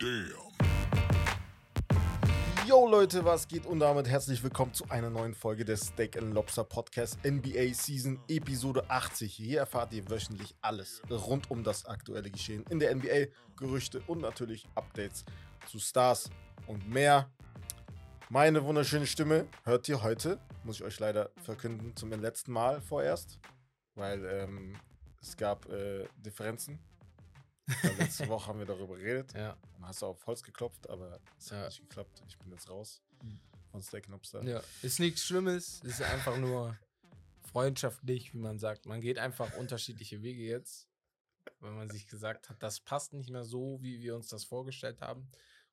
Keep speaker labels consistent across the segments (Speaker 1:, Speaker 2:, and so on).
Speaker 1: Damn.
Speaker 2: Yo Leute, was geht? Und damit herzlich willkommen zu einer neuen Folge des Steak Lobster Podcast NBA Season Episode 80. Hier erfahrt ihr wöchentlich alles rund um das aktuelle Geschehen in der NBA, Gerüchte und natürlich Updates zu Stars und mehr. Meine wunderschöne Stimme hört ihr heute, muss ich euch leider verkünden, zum letzten Mal vorerst, weil ähm, es gab äh, Differenzen. Weil letzte Woche haben wir darüber geredet.
Speaker 3: Ja,
Speaker 2: Dann hast du auf Holz geklopft, aber es hat
Speaker 3: Ja.
Speaker 2: nicht geklappt. Ich bin jetzt raus
Speaker 3: Mhm.
Speaker 2: von Steak and Lobster.
Speaker 3: ja. Ist nichts Schlimmes, ist einfach nur freundschaftlich, wie man sagt. Man geht einfach unterschiedliche Wege jetzt, weil man sich gesagt hat, das passt nicht mehr so, wie wir uns das vorgestellt haben.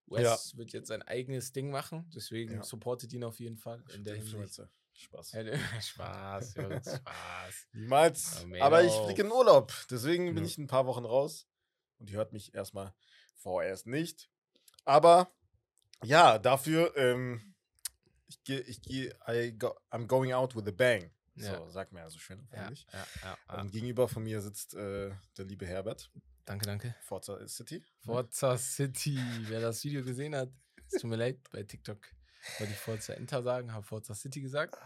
Speaker 3: Wes wird jetzt sein eigenes Ding machen, deswegen
Speaker 2: Ja.
Speaker 3: supportet ihn auf jeden Fall in der Hinsicht.
Speaker 2: Spaß.
Speaker 3: Ja, Spaß, Jungs, Spaß.
Speaker 2: Niemals.
Speaker 3: Ja,
Speaker 2: Aber ich fliege in Urlaub. Deswegen bin
Speaker 3: Ja.
Speaker 2: ich ein paar Wochen raus. Und ihr hört mich erstmal vorerst nicht. Aber ja, dafür, ähm, ich gehe, ich gehe, go, I'm going out with a bang.
Speaker 3: Ja.
Speaker 2: So, sagt man ja so schön
Speaker 3: Ja, ja, ja.
Speaker 2: Und gegenüber von mir sitzt äh, der liebe Herbert,
Speaker 3: Danke, danke.
Speaker 2: Forza City.
Speaker 3: Forza City. Wer das Video gesehen hat, es tut mir leid, bei TikTok wollte ich Forza Enter sagen, habe Forza City gesagt.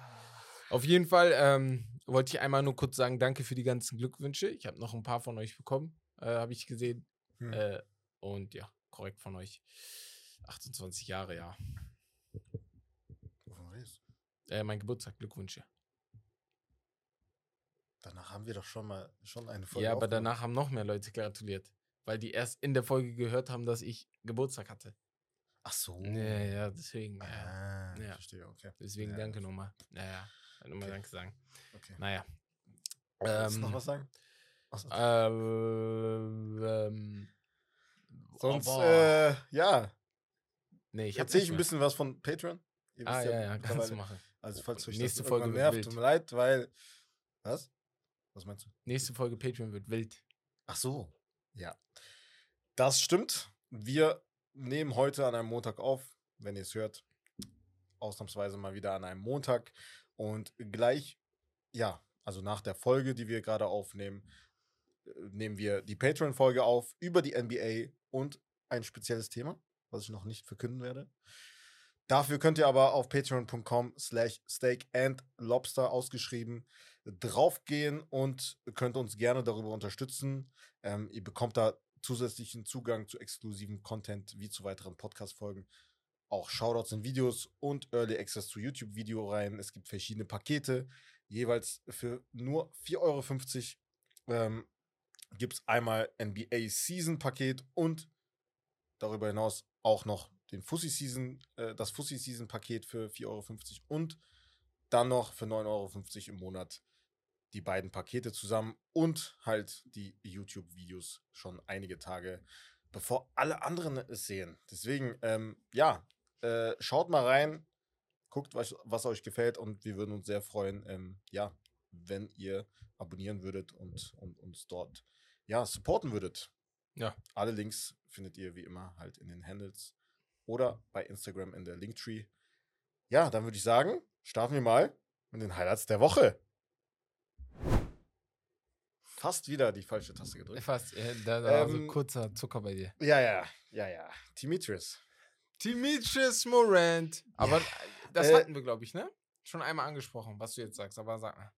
Speaker 3: Auf jeden Fall ähm, wollte ich einmal nur kurz sagen, danke für die ganzen Glückwünsche. Ich habe noch ein paar von euch bekommen, äh, habe ich gesehen.
Speaker 2: Hm.
Speaker 3: Äh, und ja, korrekt von euch. 28 Jahre, ja.
Speaker 2: Wovon redest du?
Speaker 3: Äh, mein Geburtstag, Glückwünsche.
Speaker 2: Danach haben wir doch schon mal schon eine Folge.
Speaker 3: ja, aber
Speaker 2: aufgenommen.
Speaker 3: danach haben noch mehr Leute gratuliert, weil die erst in der Folge gehört haben, dass ich Geburtstag hatte.
Speaker 2: Ach so.
Speaker 3: Ja, ja, deswegen. Ja.
Speaker 2: Ah,
Speaker 3: Ja.
Speaker 2: verstehe, okay.
Speaker 3: Deswegen
Speaker 2: Ja,
Speaker 3: danke nochmal. Naja, nochmal
Speaker 2: Okay.
Speaker 3: Danke sagen.
Speaker 2: Okay.
Speaker 3: Naja.
Speaker 2: Willst du noch
Speaker 3: Ähm,
Speaker 2: was sagen? So.
Speaker 3: Ähm, ähm,
Speaker 2: Sonst,
Speaker 3: oh,
Speaker 2: äh, ja,
Speaker 3: nee, ich
Speaker 2: erzähle ich ein bisschen was von Patreon. Ihr
Speaker 3: Ah,
Speaker 2: wisst
Speaker 3: ja, ja, kannst du machen.
Speaker 2: Also, falls euch
Speaker 3: Nächste
Speaker 2: das
Speaker 3: Folge
Speaker 2: nervt,
Speaker 3: wild.
Speaker 2: tut mir leid, weil. Was? Was meinst du?
Speaker 3: Nächste Folge Patreon wird wild.
Speaker 2: Ach so. Ja. Das stimmt. Wir nehmen heute an einem Montag auf, wenn ihr es hört. Ausnahmsweise mal wieder an einem Montag. Und gleich, ja, also nach der Folge, die wir gerade aufnehmen, nehmen wir die Patreon-Folge auf über die NBA und ein spezielles Thema, was ich noch nicht verkünden werde. Dafür könnt ihr aber auf patreon.com slash steak and lobster ausgeschrieben draufgehen und könnt uns gerne darüber unterstützen. Ähm, ihr bekommt da zusätzlichen Zugang zu exklusiven Content wie zu weiteren Podcast-Folgen. Auch Shoutouts in Videos und Early Access zu YouTube-Videoreihen. Es gibt verschiedene Pakete. Jeweils für nur 4,50 Euro ähm, gibt es einmal NBA Season-Paket und darüber hinaus auch noch den Fussi Season, äh, das Fussi Season Paket für 4,50 Euro und dann noch für 9,50 Euro im Monat die beiden Pakete zusammen und halt die YouTube-Videos schon einige Tage, bevor alle anderen es sehen. Deswegen, ähm, ja, äh, schaut mal rein, guckt, was, was euch gefällt und wir würden uns sehr freuen, ähm, ja, wenn ihr abonnieren würdet und, und uns dort, ja, supporten würdet.
Speaker 3: Ja.
Speaker 2: Alle Links findet ihr wie immer halt in den Handles oder bei Instagram in der Linktree. Ja, dann würde ich sagen, starten wir mal mit den Highlights der Woche. Fast wieder die falsche Taste gedrückt.
Speaker 3: Fast, äh, da, da war so
Speaker 2: Ähm,
Speaker 3: kurzer Zucker bei dir.
Speaker 2: Ja, ja, ja, ja. Demetrius.
Speaker 3: Demetrius Morant. Aber äh, das
Speaker 2: Äh,
Speaker 3: hatten wir, glaube ich, ne? Schon einmal angesprochen, was du jetzt sagst, aber sag mal.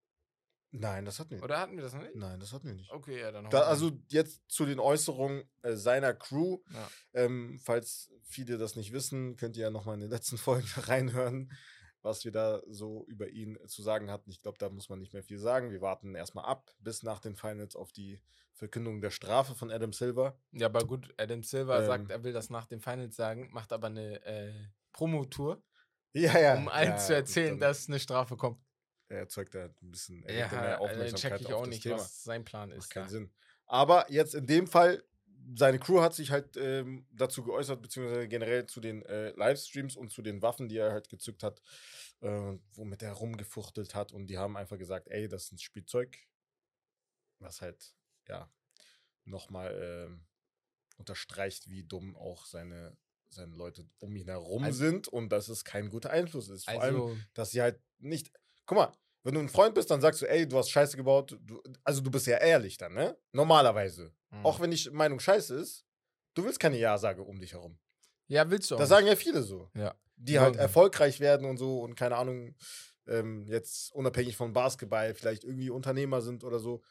Speaker 2: Nein, das hatten wir nicht.
Speaker 3: Oder hatten wir das noch nicht?
Speaker 2: Nein, das hatten wir nicht.
Speaker 3: Okay, ja, dann.
Speaker 2: Da, also jetzt zu den Äußerungen äh, seiner Crew.
Speaker 3: Ja.
Speaker 2: Ähm, falls viele das nicht wissen, könnt ihr ja nochmal in den letzten Folgen reinhören, was wir da so über ihn zu sagen hatten. Ich glaube, da muss man nicht mehr viel sagen. Wir warten erstmal ab bis nach den Finals auf die Verkündung der Strafe von Adam Silver.
Speaker 3: Ja, aber gut, Adam Silver
Speaker 2: Ähm.
Speaker 3: sagt, er will das nach den Finals sagen, macht aber eine äh, Promotour,
Speaker 2: Ja, ja.
Speaker 3: um allen
Speaker 2: ja,
Speaker 3: zu erzählen, dass eine Strafe kommt.
Speaker 2: Erzeugt er ein bisschen er
Speaker 3: Ja,
Speaker 2: mehr
Speaker 3: äh,
Speaker 2: Aufmerksamkeit
Speaker 3: check ich auch nicht,
Speaker 2: Thema.
Speaker 3: was sein Plan
Speaker 2: Macht
Speaker 3: ist.
Speaker 2: keinen
Speaker 3: da.
Speaker 2: Sinn. Aber jetzt in dem Fall, seine Crew hat sich halt ähm, dazu geäußert, beziehungsweise generell zu den äh, Livestreams und zu den Waffen, die er halt gezückt hat, äh, womit er rumgefuchtelt hat. Und die haben einfach gesagt, ey, das ist ein Spielzeug. Was halt, ja, nochmal ähm, unterstreicht, wie dumm auch seine, seine Leute um ihn herum
Speaker 3: Also-
Speaker 2: sind und dass es kein guter Einfluss ist. Vor allem,
Speaker 3: Also,
Speaker 2: dass sie halt nicht. Guck mal, wenn du ein Freund bist, dann sagst du, ey, du hast Scheiße gebaut. Du, also du bist ja ehrlich dann, ne? Normalerweise.
Speaker 3: hm.
Speaker 2: Auch wenn die Meinung scheiße ist, Du willst keine Ja-Sage um dich herum.
Speaker 3: Ja, willst du auch.
Speaker 2: Das
Speaker 3: nicht.
Speaker 2: sagen ja viele so.
Speaker 3: Ja.
Speaker 2: Die halt
Speaker 3: Ja.
Speaker 2: erfolgreich werden und so und keine Ahnung, ähm, jetzt unabhängig von Basketball, vielleicht irgendwie Unternehmer sind oder so.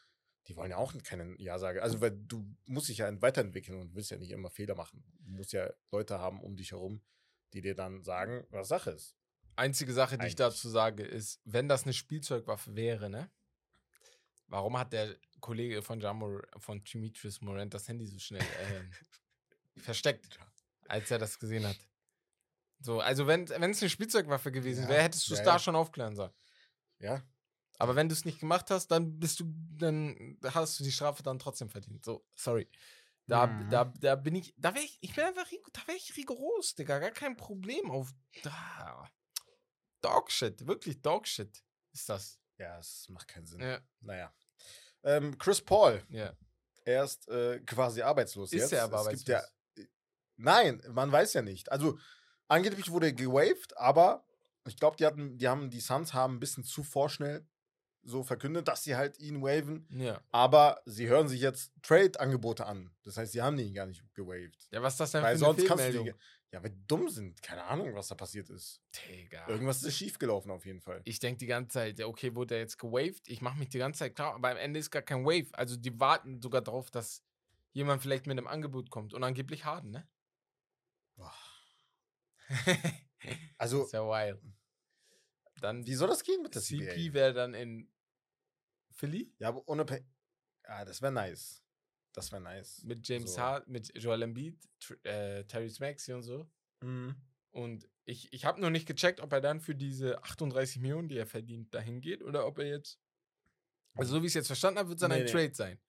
Speaker 2: Die wollen ja auch keine Ja-Sage. Also, weil du musst dich ja weiterentwickeln und willst ja nicht immer Fehler machen. Du musst ja Leute haben um dich herum, die dir dann sagen, was Sache ist.
Speaker 3: Einzige Sache, die ich dazu sage, ist, wenn das eine Spielzeugwaffe wäre, ne? Warum hat der Kollege von Jamor, von Demetrius Morant das Handy so schnell ähm, versteckt, als er das gesehen hat? So, also wenn es eine Spielzeugwaffe gewesen
Speaker 2: Ja,
Speaker 3: wäre, hättest du es
Speaker 2: ja,
Speaker 3: da
Speaker 2: ja.
Speaker 3: schon aufklären sollen.
Speaker 2: Ja,
Speaker 3: Aber wenn du es nicht gemacht hast, dann bist du, dann hast du die Strafe dann trotzdem verdient. So, sorry. Da,
Speaker 2: Mhm.
Speaker 3: da, da bin ich, da wäre ich, ich bin einfach, da wäre ich rigoros, Digga, gar kein Problem auf, da, Dogshit, wirklich Dogshit ist das.
Speaker 2: ja, es macht keinen Sinn.
Speaker 3: Ja,
Speaker 2: Naja. Ähm, Chris Paul,
Speaker 3: ja.
Speaker 2: er ist äh, quasi arbeitslos
Speaker 3: Ist
Speaker 2: jetzt.
Speaker 3: er aber
Speaker 2: es gibt ja,
Speaker 3: arbeitslos?
Speaker 2: Nein, man weiß ja nicht. Also, angeblich wurde er gewaved, aber ich glaube, die hatten, die haben, die Suns haben ein bisschen zu vorschnell so verkündet, dass sie halt ihn waven.
Speaker 3: Ja.
Speaker 2: Aber sie hören sich jetzt Trade-Angebote an. Das heißt, sie haben ihn gar nicht gewaved.
Speaker 3: Ja, was ist das denn
Speaker 2: Weil
Speaker 3: für eine
Speaker 2: sonst kannst du
Speaker 3: Fehlmeldung?
Speaker 2: die, Ja, weil die dumm sind. Keine Ahnung, was da passiert ist.
Speaker 3: Digga.
Speaker 2: Irgendwas ist schiefgelaufen auf jeden Fall.
Speaker 3: Ich denke die ganze Zeit, ja, okay, wurde er jetzt gewaved? Ich mache mich die ganze Zeit klar, aber am Ende ist gar kein Wave. Also die warten sogar darauf, dass jemand vielleicht mit einem Angebot kommt und angeblich Harden, ne?
Speaker 2: Boah. Also,
Speaker 3: ist ja wild. Dann
Speaker 2: wie soll das gehen mit der
Speaker 3: CP
Speaker 2: CBA?
Speaker 3: wäre dann in Philly
Speaker 2: Ja, aber unabhängig. Ja, das wäre nice. Das wäre nice.
Speaker 3: mit James
Speaker 2: So.
Speaker 3: Hart, mit Joel Embiid, äh, Terry Maxey und so.
Speaker 2: Mhm.
Speaker 3: Und ich, ich habe noch nicht gecheckt, ob er dann für diese 38 Millionen, die er verdient, dahin geht oder ob er jetzt. Also, so wie ich es jetzt verstanden habe, wird es dann
Speaker 2: Nee,
Speaker 3: ein
Speaker 2: nee.
Speaker 3: Trade sein.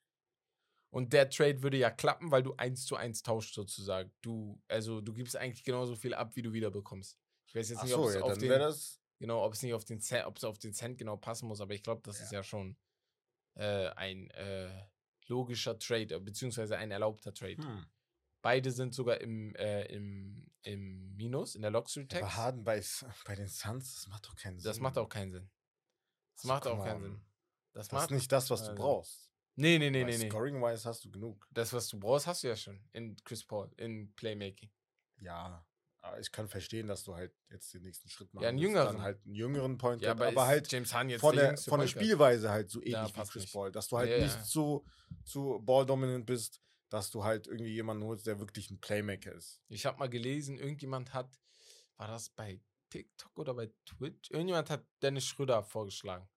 Speaker 3: Und der Trade würde ja klappen, weil du eins zu eins tauscht sozusagen. Du, also du gibst eigentlich genauso viel ab, wie du wieder bekommst. Ich weiß jetzt
Speaker 2: Ach
Speaker 3: nicht, ob
Speaker 2: so,
Speaker 3: es
Speaker 2: ja,
Speaker 3: auf den,
Speaker 2: das.
Speaker 3: genau, ob es nicht auf den Cent, ob es auf den Cent genau passen muss, aber ich glaube, das ist
Speaker 2: Ja.
Speaker 3: ja schon äh, ein äh, logischer Trade, äh, beziehungsweise ein erlaubter Trade.
Speaker 2: Hm.
Speaker 3: Beide sind sogar im, äh, im, im Minus, in der Luxury Tax.
Speaker 2: Aber Harden bei, bei den Suns, das macht doch keinen Sinn.
Speaker 3: Das macht auch keinen Sinn. Das
Speaker 2: Also,
Speaker 3: macht auch keinen
Speaker 2: on.
Speaker 3: Sinn. Das,
Speaker 2: Das ist nicht das, was du
Speaker 3: also-
Speaker 2: brauchst.
Speaker 3: Nee, nee, nee,
Speaker 2: Weil
Speaker 3: nee, nee.
Speaker 2: Scoring-wise hast du genug.
Speaker 3: Das, was du brauchst, hast du ja schon in Chris Paul, in Playmaking.
Speaker 2: Ja. Aber ich kann verstehen, dass du halt jetzt den nächsten Schritt machen
Speaker 3: Ja, einen jüngeren.
Speaker 2: Dann halt einen jüngeren Point
Speaker 3: Ja, aber,
Speaker 2: aber halt
Speaker 3: James Harden jetzt
Speaker 2: von der, von der? Spielweise halt so
Speaker 3: Ja,
Speaker 2: ähnlich wie
Speaker 3: passt
Speaker 2: Chris. Paul. Dass du halt
Speaker 3: Ja,
Speaker 2: nicht
Speaker 3: ja.
Speaker 2: zu, zu ball-dominant bist, dass du halt irgendwie jemanden holst, der wirklich ein Playmaker ist.
Speaker 3: Ich habe mal gelesen, irgendjemand hat, war das bei TikTok oder bei Twitch? Irgendjemand hat Dennis Schröder vorgeschlagen.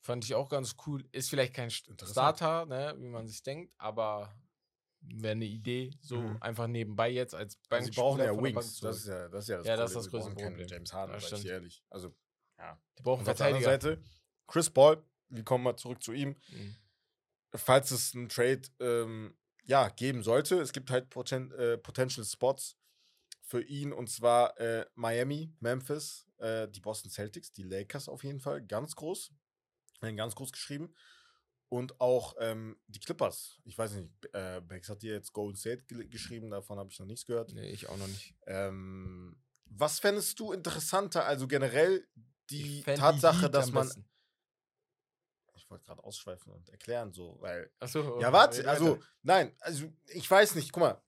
Speaker 3: Fand ich auch ganz cool. Ist vielleicht kein. Starter, ne, wie man sich denkt, aber wäre eine Idee, so
Speaker 2: Mhm.
Speaker 3: einfach nebenbei jetzt als
Speaker 2: Also
Speaker 3: Bank.
Speaker 2: sie brauchen ja Wings. Das ist ja das, ist ja das
Speaker 3: Ja, das ist das größte Problem.
Speaker 2: James Harden,
Speaker 3: Das
Speaker 2: sag ich ehrlich. Also, ja.
Speaker 3: Die brauchen
Speaker 2: Und auf der anderen. Seite, Chris Paul, wir kommen mal zurück zu ihm.
Speaker 3: Mhm.
Speaker 2: falls es einen Trade ähm, ja, geben sollte, es gibt halt Poten äh, Potential Spots für ihn und zwar äh, Miami, Memphis, äh, die Boston Celtics, die Lakers auf jeden Fall, ganz groß, ganz groß geschrieben und auch ähm, die Clippers. Ich weiß nicht, äh, Bex hat dir jetzt Golden State ge geschrieben, davon habe ich noch nichts gehört.
Speaker 3: Nee, ich auch noch nicht.
Speaker 2: Ähm, was fändest du interessanter? Also generell die Tatsache,
Speaker 3: Heat
Speaker 2: dass man. Ich wollte gerade ausschweifen und erklären, so, weil
Speaker 3: Ach so,
Speaker 2: ja, warte, also, nein, also, ich weiß nicht, guck mal.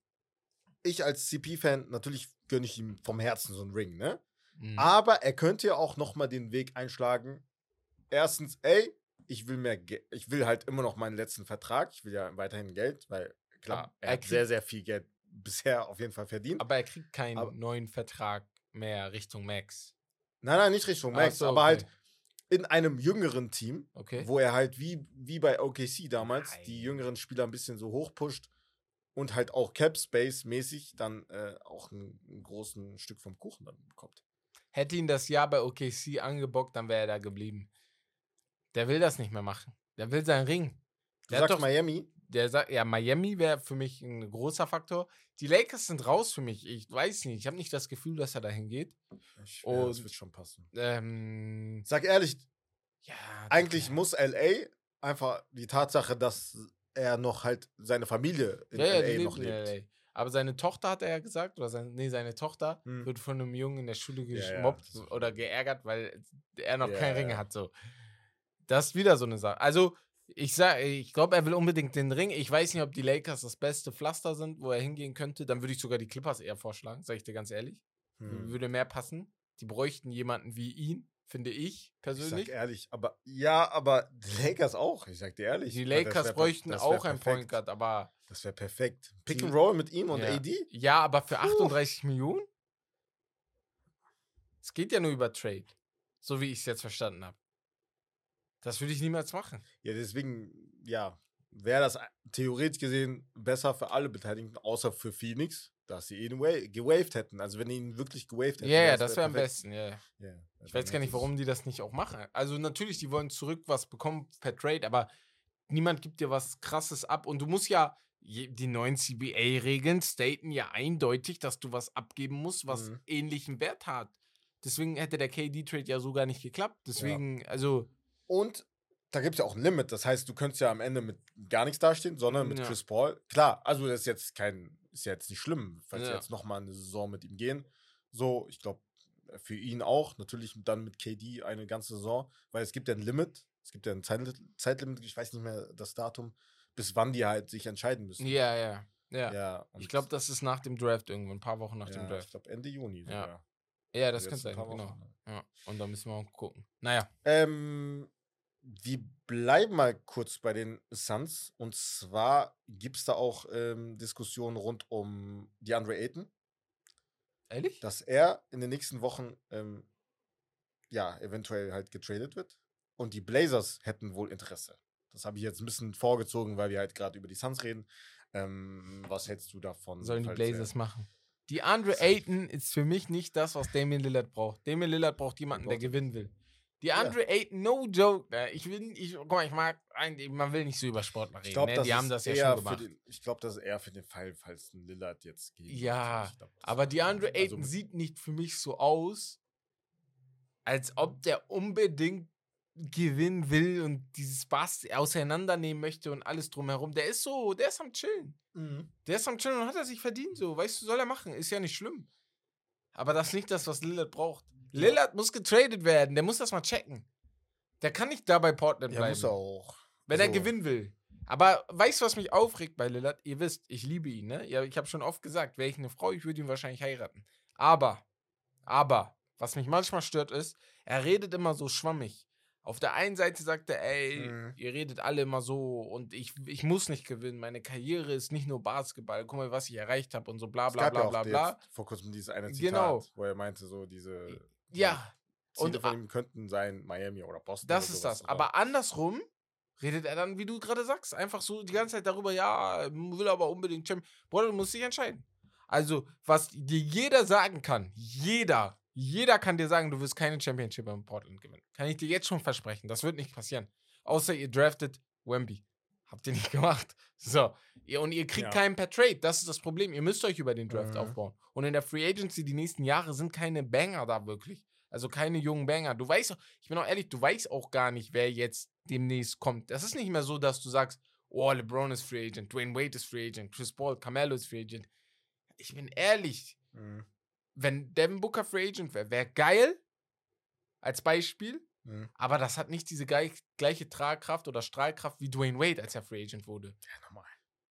Speaker 2: Ich als CP-Fan, natürlich gönne ich ihm vom Herzen so einen Ring, ne?
Speaker 3: Mhm.
Speaker 2: Aber er könnte ja auch nochmal den Weg einschlagen. Erstens, ey, ich will mehr, Ge ich will halt immer noch meinen letzten Vertrag. Ich will ja weiterhin Geld, weil, klar, er,
Speaker 3: er
Speaker 2: hat sehr, sehr viel Geld bisher auf jeden Fall verdient.
Speaker 3: Aber er kriegt keinen
Speaker 2: Aber-
Speaker 3: neuen Vertrag mehr Richtung Max.
Speaker 2: nein, nein, nicht Richtung Max,
Speaker 3: so,
Speaker 2: aber
Speaker 3: okay.
Speaker 2: halt in einem jüngeren Team,
Speaker 3: Okay.
Speaker 2: wo er halt wie, wie bei OKC damals die
Speaker 3: Nein.
Speaker 2: jüngeren Spieler ein bisschen so hochpusht und halt auch Cap Space mäßig dann äh, auch ein, ein großen Stück vom Kuchen dann bekommt.
Speaker 3: Hätte ihn das Jahr bei OKC angebockt, dann wäre er da geblieben. Der will das nicht mehr machen. Der will seinen Ring.
Speaker 2: Du
Speaker 3: Der
Speaker 2: sagst
Speaker 3: doch-
Speaker 2: Miami?
Speaker 3: Der sagt, ja, Miami wäre für mich ein großer Faktor. Die Lakers sind raus für mich. Ich weiß nicht. Ich habe nicht das Gefühl, dass er dahin geht.
Speaker 2: Ich, ja, das
Speaker 3: Und-
Speaker 2: wird schon passen.
Speaker 3: Ähm,
Speaker 2: Sag ehrlich,
Speaker 3: ja.
Speaker 2: eigentlich
Speaker 3: Digga.
Speaker 2: muss LA einfach die Tatsache, dass er noch halt seine Familie in
Speaker 3: ja, ja, die
Speaker 2: LA noch lebt.
Speaker 3: LA. Aber seine Tochter hat er ja gesagt, oder sein, nee, seine Tochter
Speaker 2: Hm.
Speaker 3: wird von einem Jungen in der Schule
Speaker 2: Ja, ja,
Speaker 3: gemobbt oder geärgert, weil er noch
Speaker 2: Ja,
Speaker 3: keinen Ring
Speaker 2: ja.
Speaker 3: hat. So. Das ist wieder so eine Sache. Also, Ich sag, ich glaube, er will unbedingt den Ring. Ich weiß nicht, ob die Lakers das beste Pflaster sind, wo er hingehen könnte. Dann würde ich sogar die Clippers eher vorschlagen, sage ich dir ganz ehrlich.
Speaker 2: Hm.
Speaker 3: Würde mehr passen. Die bräuchten jemanden wie ihn, finde ich
Speaker 2: Ich sag
Speaker 3: persönlich.
Speaker 2: ehrlich, aber ja, aber die Lakers auch. Ich sag dir ehrlich.
Speaker 3: Die Lakers
Speaker 2: wär
Speaker 3: bräuchten
Speaker 2: wär
Speaker 3: auch einen. Point Guard, aber
Speaker 2: Das wäre perfekt. Pick and Roll mit ihm und
Speaker 3: ja.
Speaker 2: AD?
Speaker 3: ja, aber für
Speaker 2: Puh.
Speaker 3: 38 Millionen? Es geht ja nur über Trade, so wie ich es jetzt verstanden habe. Das würde ich niemals machen.
Speaker 2: Ja, deswegen, ja, wäre das theoretisch gesehen besser für alle Beteiligten, außer für Phoenix, dass sie ihn wa gewaved hätten. Also wenn die ihn wirklich gewaved
Speaker 3: Ja,
Speaker 2: hätten.
Speaker 3: ja,
Speaker 2: wär's-
Speaker 3: das
Speaker 2: wär
Speaker 3: wäre am
Speaker 2: perfekt.
Speaker 3: besten, ja.
Speaker 2: Ja,
Speaker 3: Ich
Speaker 2: dann
Speaker 3: weiß gar nicht, warum die das nicht auch machen. Also natürlich, die wollen zurück was bekommen per Trade, aber niemand gibt dir was krasses ab. Und du musst ja, die neuen CBA-Regeln staten ja eindeutig, dass du was abgeben musst, was
Speaker 2: Mhm.
Speaker 3: ähnlichen Wert hat. Deswegen hätte der KD-Trade ja so gar nicht geklappt. Deswegen, also,
Speaker 2: Und da gibt es ja auch ein Limit. Das heißt, du könntest ja am Ende mit gar nichts dastehen, sondern mit
Speaker 3: Ja.
Speaker 2: Chris Paul. Klar, also das ist jetzt kein, ist ja jetzt nicht schlimm, falls
Speaker 3: Ja.
Speaker 2: jetzt nochmal eine Saison mit ihm gehen. So, ich glaube, für ihn auch. Natürlich dann mit KD eine ganze Saison, weil es gibt ja ein Limit. Es gibt ja ein Zeit Zeitlimit, ich weiß nicht mehr das Datum, bis wann die halt sich entscheiden müssen.
Speaker 3: ja, ja. Ja.
Speaker 2: Ja,
Speaker 3: Ich glaube, das ist nach dem Draft irgendwo, ein paar Wochen nach dem
Speaker 2: ja,
Speaker 3: Draft.
Speaker 2: ich glaube Ende Juni.
Speaker 3: Ja.
Speaker 2: sogar.
Speaker 3: Ja, das könnte sein,
Speaker 2: paar
Speaker 3: genau.
Speaker 2: Wochen?
Speaker 3: Ja. Und da müssen wir mal gucken. Naja.
Speaker 2: Ähm, wir bleiben mal kurz bei den Suns. Und zwar gibt es da auch ähm, Diskussionen rund um DeAndre Ayton,
Speaker 3: Ehrlich?
Speaker 2: dass er in den nächsten Wochen ähm, ja eventuell halt getradet wird. Und die Blazers hätten wohl Interesse. Das habe ich jetzt ein bisschen vorgezogen, weil wir halt gerade über die Suns reden. Ähm, was hältst du davon?
Speaker 3: sollen die
Speaker 2: er-
Speaker 3: Blazers machen. Die Andre Ayton ist für mich nicht das, was Damian Lillard braucht. Damian Lillard braucht jemanden, der gewinnen will. Die Andre Ayton, no joke. ne, Ich will, ich, guck mal, ich mag, eigentlich- man will nicht so über Sportler reden.
Speaker 2: Ich glaube,
Speaker 3: ne? Die haben das ja schon gemacht.
Speaker 2: den, Ich glaube, das ist eher für den Fall, falls ein Lillard jetzt gegen.
Speaker 3: Ja,
Speaker 2: glaub,
Speaker 3: Aber die Andre
Speaker 2: also
Speaker 3: Ayton
Speaker 2: mit-
Speaker 3: sieht nicht für mich so aus, als ob der unbedingt gewinnen will und dieses Bass auseinandernehmen möchte und alles drumherum. Der ist so, der ist am Chillen.
Speaker 2: Mhm.
Speaker 3: Der ist am Chillen und hat er sich verdient, so. Weißt du, soll er machen. Ist ja nicht schlimm. Aber das ist nicht das, was Lillard braucht. Lillard muss getradet werden. Der muss das mal checken. Der kann nicht da bei Portland bleiben.
Speaker 2: muss er auch.
Speaker 3: Wenn er
Speaker 2: So.
Speaker 3: gewinnen will. Aber weißt du, was mich aufregt bei Lillard? Ihr wisst, ich liebe ihn, ne? Ja, ich habe schon oft gesagt, wäre ich eine Frau, ich würde ihn wahrscheinlich heiraten. Aber, aber, was mich manchmal stört ist, er redet immer so schwammig. Auf der einen Seite sagt er, ey,
Speaker 2: Mhm.
Speaker 3: ihr redet alle immer so und ich, ich muss nicht gewinnen. Meine Karriere ist nicht nur Basketball. Guck mal, was ich erreicht habe und so bla bla bla
Speaker 2: ja
Speaker 3: bla
Speaker 2: auch
Speaker 3: bla.
Speaker 2: vor kurzem dieses eine Zitat,
Speaker 3: Genau.
Speaker 2: wo er meinte, so diese
Speaker 3: Ja,
Speaker 2: Ziele
Speaker 3: und
Speaker 2: von ihm könnten sein Miami oder Boston.
Speaker 3: Das
Speaker 2: oder
Speaker 3: ist das. Aber andersrum redet er dann, wie du gerade sagst, einfach so die ganze Zeit darüber, ja, will aber unbedingt Champion. Bruder, du musst dich entscheiden. Also, was dir jeder sagen kann, jeder, jeder kann dir sagen, du wirst keine Championship in Portland gewinnen. Kann ich dir jetzt schon versprechen. Das wird nicht passieren. Außer ihr draftet Wemby. Habt ihr nicht gemacht. So. Ihr, und ihr kriegt
Speaker 2: Ja.
Speaker 3: keinen per Trade. Das ist das Problem. Ihr müsst euch über den Draft
Speaker 2: Mhm.
Speaker 3: aufbauen. Und in der Free Agency die nächsten Jahre sind keine Banger da wirklich. Also keine jungen Banger. Du weißt, auch- ich bin auch ehrlich, du weißt auch gar nicht, wer jetzt demnächst kommt. Das ist nicht mehr so, dass du sagst, oh, LeBron ist Free Agent, Dwayne Wade ist Free Agent, Chris Paul, Carmelo ist Free Agent. Ich bin ehrlich,
Speaker 2: Mhm.
Speaker 3: wenn Devin Booker Free Agent wäre, wäre geil, als Beispiel,
Speaker 2: Mhm.
Speaker 3: aber das hat nicht diese gleich, gleiche Tragkraft oder Strahlkraft wie Dwayne Wade, als er Free Agent wurde.
Speaker 2: Ja, normal.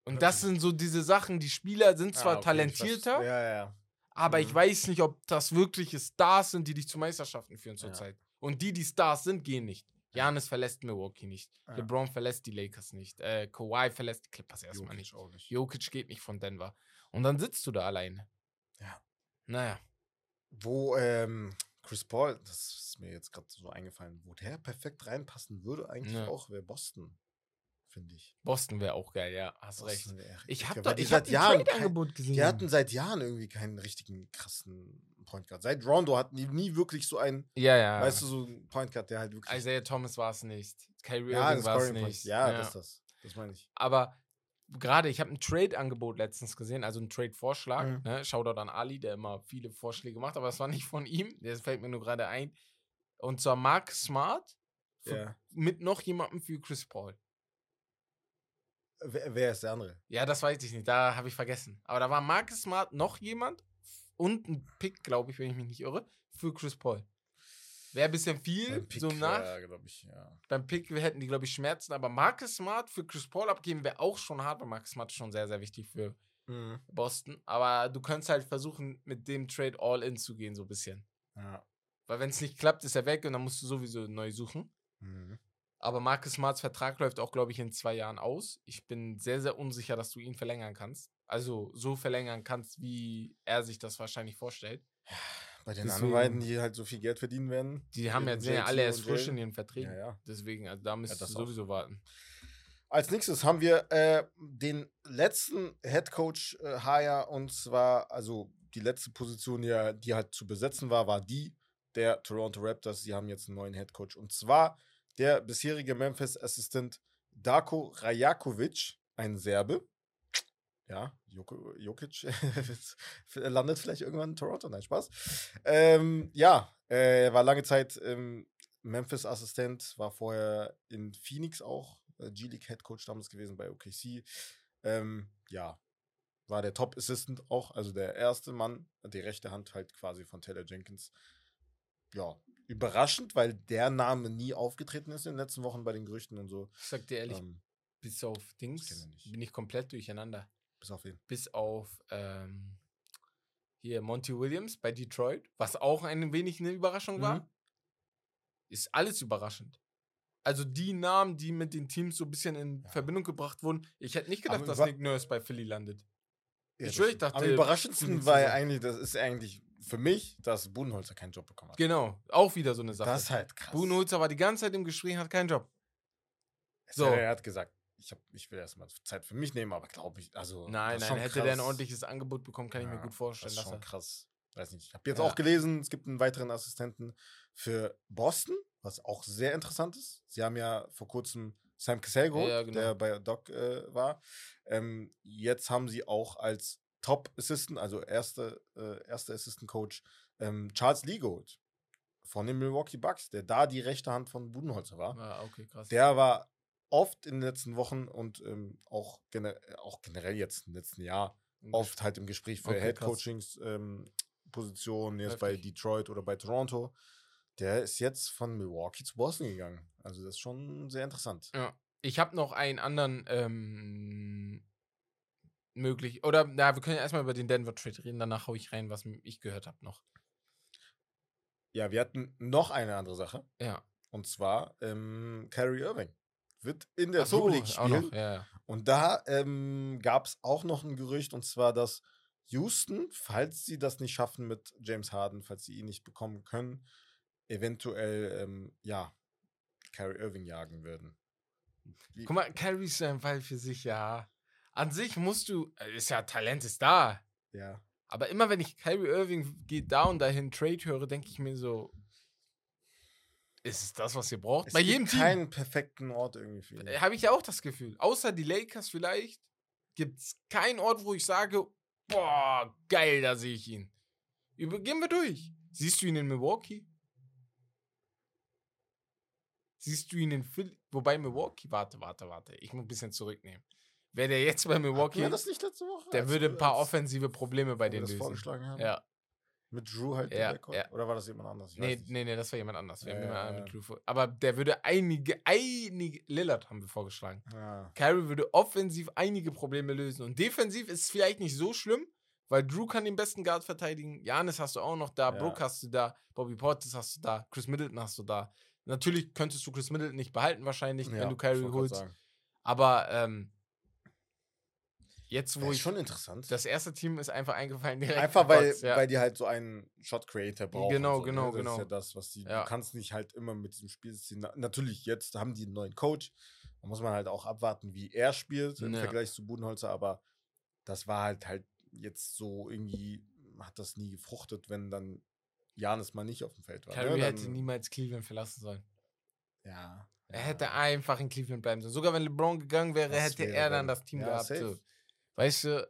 Speaker 3: Und das sind so diese Sachen, die Spieler sind zwar
Speaker 2: Ah, okay, ich
Speaker 3: talentierter,
Speaker 2: Ja, ja.
Speaker 3: aber ich
Speaker 2: Mhm.
Speaker 3: weiß nicht, ob das wirkliche Stars sind, die dich zu Meisterschaften führen
Speaker 2: Ja.
Speaker 3: zurzeit. Und die, die Stars sind, gehen nicht. Janis verlässt Milwaukee nicht.
Speaker 2: Ja.
Speaker 3: LeBron verlässt die Lakers nicht. Äh, Kawhi verlässt die Clippers erstmal nicht.
Speaker 2: nicht.
Speaker 3: Jokic geht nicht von Denver. Und dann sitzt du da alleine.
Speaker 2: Ja.
Speaker 3: Naja.
Speaker 2: Wo ähm, Chris Paul, das ist mir jetzt gerade so eingefallen, wo der perfekt reinpassen würde, eigentlich
Speaker 3: Ja.
Speaker 2: auch wäre Boston, finde ich.
Speaker 3: Boston wäre auch geil, ja. Hast recht.
Speaker 2: Boston wär
Speaker 3: Ich habe
Speaker 2: die
Speaker 3: ich hab ein
Speaker 2: Jahren kein-
Speaker 3: Trade-Angebot gesehen.
Speaker 2: Die hatten seit Jahren irgendwie keinen richtigen krassen Point Guard. Seit Rondo hatten die nie wirklich so einen,
Speaker 3: ja, ja.
Speaker 2: weißt du, so einen Point Guard, der halt wirklich.
Speaker 3: Isaiah Thomas war es nicht. Kyrie
Speaker 2: ja,
Speaker 3: Irving war es
Speaker 2: Point.
Speaker 3: nicht.
Speaker 2: Ja, das ist das. Das meine ich.
Speaker 3: Aber gerade, ich habe ein Trade-Angebot letztens gesehen, also einen Trade-Vorschlag.
Speaker 2: Mhm.
Speaker 3: Ne? Shoutout an Ali, der immer viele Vorschläge macht, aber das war nicht von ihm. Das fällt mir nur gerade ein. Und zwar Mark Smart
Speaker 2: Ja.
Speaker 3: mit noch jemandem für Chris Paul.
Speaker 2: Wer, wer ist der andere?
Speaker 3: Ja, das weiß ich nicht, da habe ich vergessen. Aber da war Mark Smart noch jemand und ein Pick, glaube ich, wenn ich mich nicht irre, für Chris Paul. Wäre ein bisschen viel,
Speaker 2: Beim Pick,
Speaker 3: so nach.
Speaker 2: Ja, glaube ich, ja.
Speaker 3: Beim Pick hätten die, glaube ich, Schmerzen, aber Marcus Smart für Chris Paul abgeben wäre auch schon hart, weil Marcus Smart ist schon sehr, sehr wichtig für
Speaker 2: Mhm.
Speaker 3: Boston. Aber du könntest halt versuchen, mit dem Trade all in zu gehen, so ein bisschen.
Speaker 2: Ja.
Speaker 3: Weil wenn es nicht klappt, ist er weg und dann musst du sowieso neu suchen.
Speaker 2: Mhm.
Speaker 3: Aber Marcus Smarts Vertrag läuft auch, glaube ich, in zwei Jahren aus. Ich bin sehr, sehr unsicher, dass du ihn verlängern kannst. Also so verlängern kannst, wie er sich das wahrscheinlich vorstellt.
Speaker 2: Bei den
Speaker 3: Deswegen-
Speaker 2: anderen beiden, die halt so viel Geld verdienen werden.
Speaker 3: Die haben ja, sind ja alle erst frisch in ihren Verträgen.
Speaker 2: Ja, ja.
Speaker 3: Deswegen, also da
Speaker 2: das
Speaker 3: du
Speaker 2: auch.
Speaker 3: sowieso warten.
Speaker 2: Als nächstes haben wir äh, den letzten Head Coach äh, Hire und zwar, also die letzte Position, die, ja- die halt zu besetzen war, war die der Toronto Raptors. Sie haben jetzt einen neuen Head Coach und zwar der bisherige Memphis Assistant Darko Rajakovic, ein Serbe. Ja, Joko- Jokic landet vielleicht irgendwann in Toronto, nein, Spaß. Ähm, ja, äh, er war lange Zeit ähm, Memphis-Assistent, war vorher in Phoenix auch, äh, G-League Head Coach damals gewesen bei OKC. Ähm, ja, war der Top-Assistant auch, also der erste Mann, die rechte Hand halt quasi von Taylor Jenkins. Ja, überraschend, weil der Name nie aufgetreten ist in den letzten Wochen bei den Gerüchten und so.
Speaker 3: Ich sag dir ehrlich,
Speaker 2: Ähm,
Speaker 3: bis auf Dings
Speaker 2: ich
Speaker 3: bin ich komplett durcheinander.
Speaker 2: Bis auf ihn.
Speaker 3: Bis auf ähm, hier Monty Williams bei Detroit, was auch ein wenig eine Überraschung war.
Speaker 2: Mhm.
Speaker 3: Ist alles überraschend. Also die Namen, die mit den Teams so ein bisschen in
Speaker 2: Ja.
Speaker 3: Verbindung gebracht wurden. Ich hätte nicht gedacht,
Speaker 2: Aber
Speaker 3: dass Nick Nurse bei Philly landet.
Speaker 2: Ja,
Speaker 3: Ich ich dachte,
Speaker 2: Am überraschendsten war ja eigentlich, das ist eigentlich für mich, dass Budenholzer keinen Job bekommen hat.
Speaker 3: Genau, auch wieder so eine Sache.
Speaker 2: Das ist halt krass.
Speaker 3: Budenholzer war die ganze Zeit im Gespräch, hat keinen Job.
Speaker 2: so. Er hat gesagt, ich, hab, ich will erstmal Zeit für mich nehmen, aber glaube ich, also.
Speaker 3: Nein, nein, hätte der ein
Speaker 2: krass.
Speaker 3: ordentliches Angebot bekommen, kann ich mir
Speaker 2: Ja,
Speaker 3: gut vorstellen.
Speaker 2: Das ist schon krass. Weiß nicht. Ich habe jetzt
Speaker 3: Ja.
Speaker 2: auch gelesen, es gibt einen weiteren Assistenten für Boston, was auch sehr interessant ist. Sie haben ja vor kurzem Sam Cassell geholt,
Speaker 3: Ja, genau.
Speaker 2: der bei Doc äh, war. Ähm, jetzt haben sie auch als Top Assistant, also erste, äh, erster Assistant Coach, ähm, Charles Lee geholt. Von den Milwaukee Bucks, der da die rechte Hand von Budenholzer war.
Speaker 3: ah, okay, krass.
Speaker 2: Der war oft in den letzten Wochen und ähm, auch, gener auch generell jetzt im letzten Jahr
Speaker 3: Im
Speaker 2: oft halt im Gespräch für
Speaker 3: Okay,
Speaker 2: Head
Speaker 3: krass.
Speaker 2: Coachings ähm, Positionen, jetzt bei
Speaker 3: Heftig.
Speaker 2: Detroit oder bei Toronto. Der ist jetzt von Milwaukee zu Boston gegangen. Also das ist schon sehr interessant.
Speaker 3: Ja. Ich habe noch einen anderen ähm, möglich. Oder, na, wir können ja erstmal über den Denver Trade reden, danach hau ich rein, was ich gehört habe noch.
Speaker 2: Ja, wir hatten noch eine andere Sache.
Speaker 3: Ja.
Speaker 2: Und zwar ähm, Kyrie Irving wird in der
Speaker 3: so,
Speaker 2: Pro League spielen.
Speaker 3: ja, ja.
Speaker 2: Und da ähm, gab es auch noch ein Gerücht, und zwar, dass Houston, falls sie das nicht schaffen mit James Harden, falls sie ihn nicht bekommen können, eventuell, ähm, ja, Kyrie Irving jagen würden. Wie-
Speaker 3: Guck mal, Kyrie ist ja ein Fall für sich, ja. An sich musst du, äh, ist ja, Talent ist da.
Speaker 2: Ja.
Speaker 3: Aber immer wenn ich Kyrie Irving geht da und dahin Trade höre, denke ich mir so, ist es das, was ihr braucht?
Speaker 2: Es
Speaker 3: Bei
Speaker 2: gibt
Speaker 3: jedem Team.
Speaker 2: keinen perfekten Ort irgendwie für ihn.
Speaker 3: Habe ich ja auch das Gefühl. Außer die Lakers vielleicht gibt es keinen Ort, wo ich sage, boah, geil, da sehe ich ihn. Über, gehen wir durch. Siehst du ihn in Milwaukee? Siehst du ihn in Philly? Wobei Milwaukee, warte, warte, warte. Ich muss ein bisschen zurücknehmen. Wäre der jetzt bei Milwaukee,
Speaker 2: Hatten wir das nicht letzte Woche?
Speaker 3: der
Speaker 2: Als
Speaker 3: würde
Speaker 2: wir-
Speaker 3: ein paar offensive Probleme bei
Speaker 2: wir
Speaker 3: denen
Speaker 2: das
Speaker 3: lösen.
Speaker 2: vorgeschlagen haben?
Speaker 3: Ja.
Speaker 2: Mit Drew halt
Speaker 3: Ja, ja.
Speaker 2: Oder war das jemand anderes? Ich
Speaker 3: Nee, nee, nee, das war jemand anders. Wir haben
Speaker 2: Ja, ja,
Speaker 3: anderen mit
Speaker 2: ja.
Speaker 3: Drew Aber der würde einige, einige, Lillard haben wir vorgeschlagen.
Speaker 2: Ah,
Speaker 3: Kyrie würde offensiv einige Probleme lösen. Und defensiv ist es vielleicht nicht so schlimm, weil Drew kann den besten Guard verteidigen. Janis hast du auch noch da,
Speaker 2: Ja.
Speaker 3: Brook hast du da, Bobby Portis hast du da, Chris Middleton hast du da. Natürlich könntest du Chris Middleton nicht behalten, wahrscheinlich,
Speaker 2: ja,
Speaker 3: wenn du Kyrie holst. Aber ähm, jetzt, wo
Speaker 2: Wär
Speaker 3: ich.
Speaker 2: schon interessant.
Speaker 3: Das erste Team ist einfach eingefallen direkt.
Speaker 2: Einfach weil,
Speaker 3: ja.
Speaker 2: weil die halt so einen Shot Creator brauchen.
Speaker 3: Genau,
Speaker 2: so,
Speaker 3: genau,
Speaker 2: ne? Das
Speaker 3: genau.
Speaker 2: ist ja das, was die.
Speaker 3: Ja.
Speaker 2: Du kannst nicht halt immer mit diesem na- Natürlich, jetzt haben die einen neuen Coach. Da muss man halt auch abwarten, wie er spielt im
Speaker 3: Ja.
Speaker 2: Vergleich zu Budenholzer, aber das war halt halt jetzt so irgendwie, hat das nie gefruchtet, wenn dann Janis mal nicht auf dem Feld war.
Speaker 3: Kyrie
Speaker 2: ne?
Speaker 3: hätte niemals Cleveland verlassen sollen.
Speaker 2: Ja.
Speaker 3: Er hätte einfach in Cleveland bleiben sollen. Sogar wenn LeBron gegangen wäre,
Speaker 2: Das
Speaker 3: hätte
Speaker 2: wäre
Speaker 3: er dann
Speaker 2: dann-
Speaker 3: das Team
Speaker 2: ja,
Speaker 3: gehabt. So. Weißt du,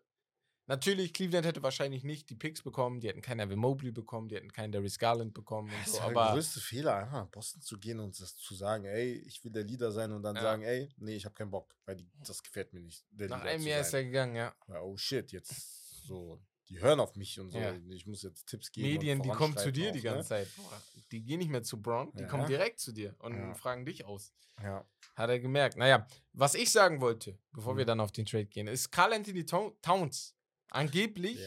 Speaker 3: natürlich, Cleveland hätte wahrscheinlich nicht die Picks bekommen, die hätten keinen Evan Mobley bekommen, die hätten keinen Darius Garland bekommen
Speaker 2: Das ist
Speaker 3: so,
Speaker 2: ja der
Speaker 3: aber
Speaker 2: größte Fehler, einfach nach Boston zu gehen und das zu sagen, ey, ich will der Leader sein und dann
Speaker 3: Ja.
Speaker 2: sagen, ey, nee, ich habe keinen Bock, weil die, das gefällt mir nicht. Der
Speaker 3: nach
Speaker 2: Leader
Speaker 3: einem Jahr ist er gegangen, ja.
Speaker 2: Ja, oh shit, jetzt so die hören auf mich und so.
Speaker 3: Ja.
Speaker 2: Ich muss jetzt Tipps geben.
Speaker 3: Medien, die kommen zu dir die
Speaker 2: auch, ne?
Speaker 3: ganze Zeit. Boah, Die gehen nicht mehr zu Braun, die
Speaker 2: Ja.
Speaker 3: kommen direkt zu dir und
Speaker 2: Ja.
Speaker 3: fragen dich aus.
Speaker 2: Ja.
Speaker 3: Hat er gemerkt. Naja, was ich sagen wollte, bevor wir
Speaker 2: Mhm.
Speaker 3: dann auf den Trade gehen, ist Carl Anthony Tow- Towns. Angeblich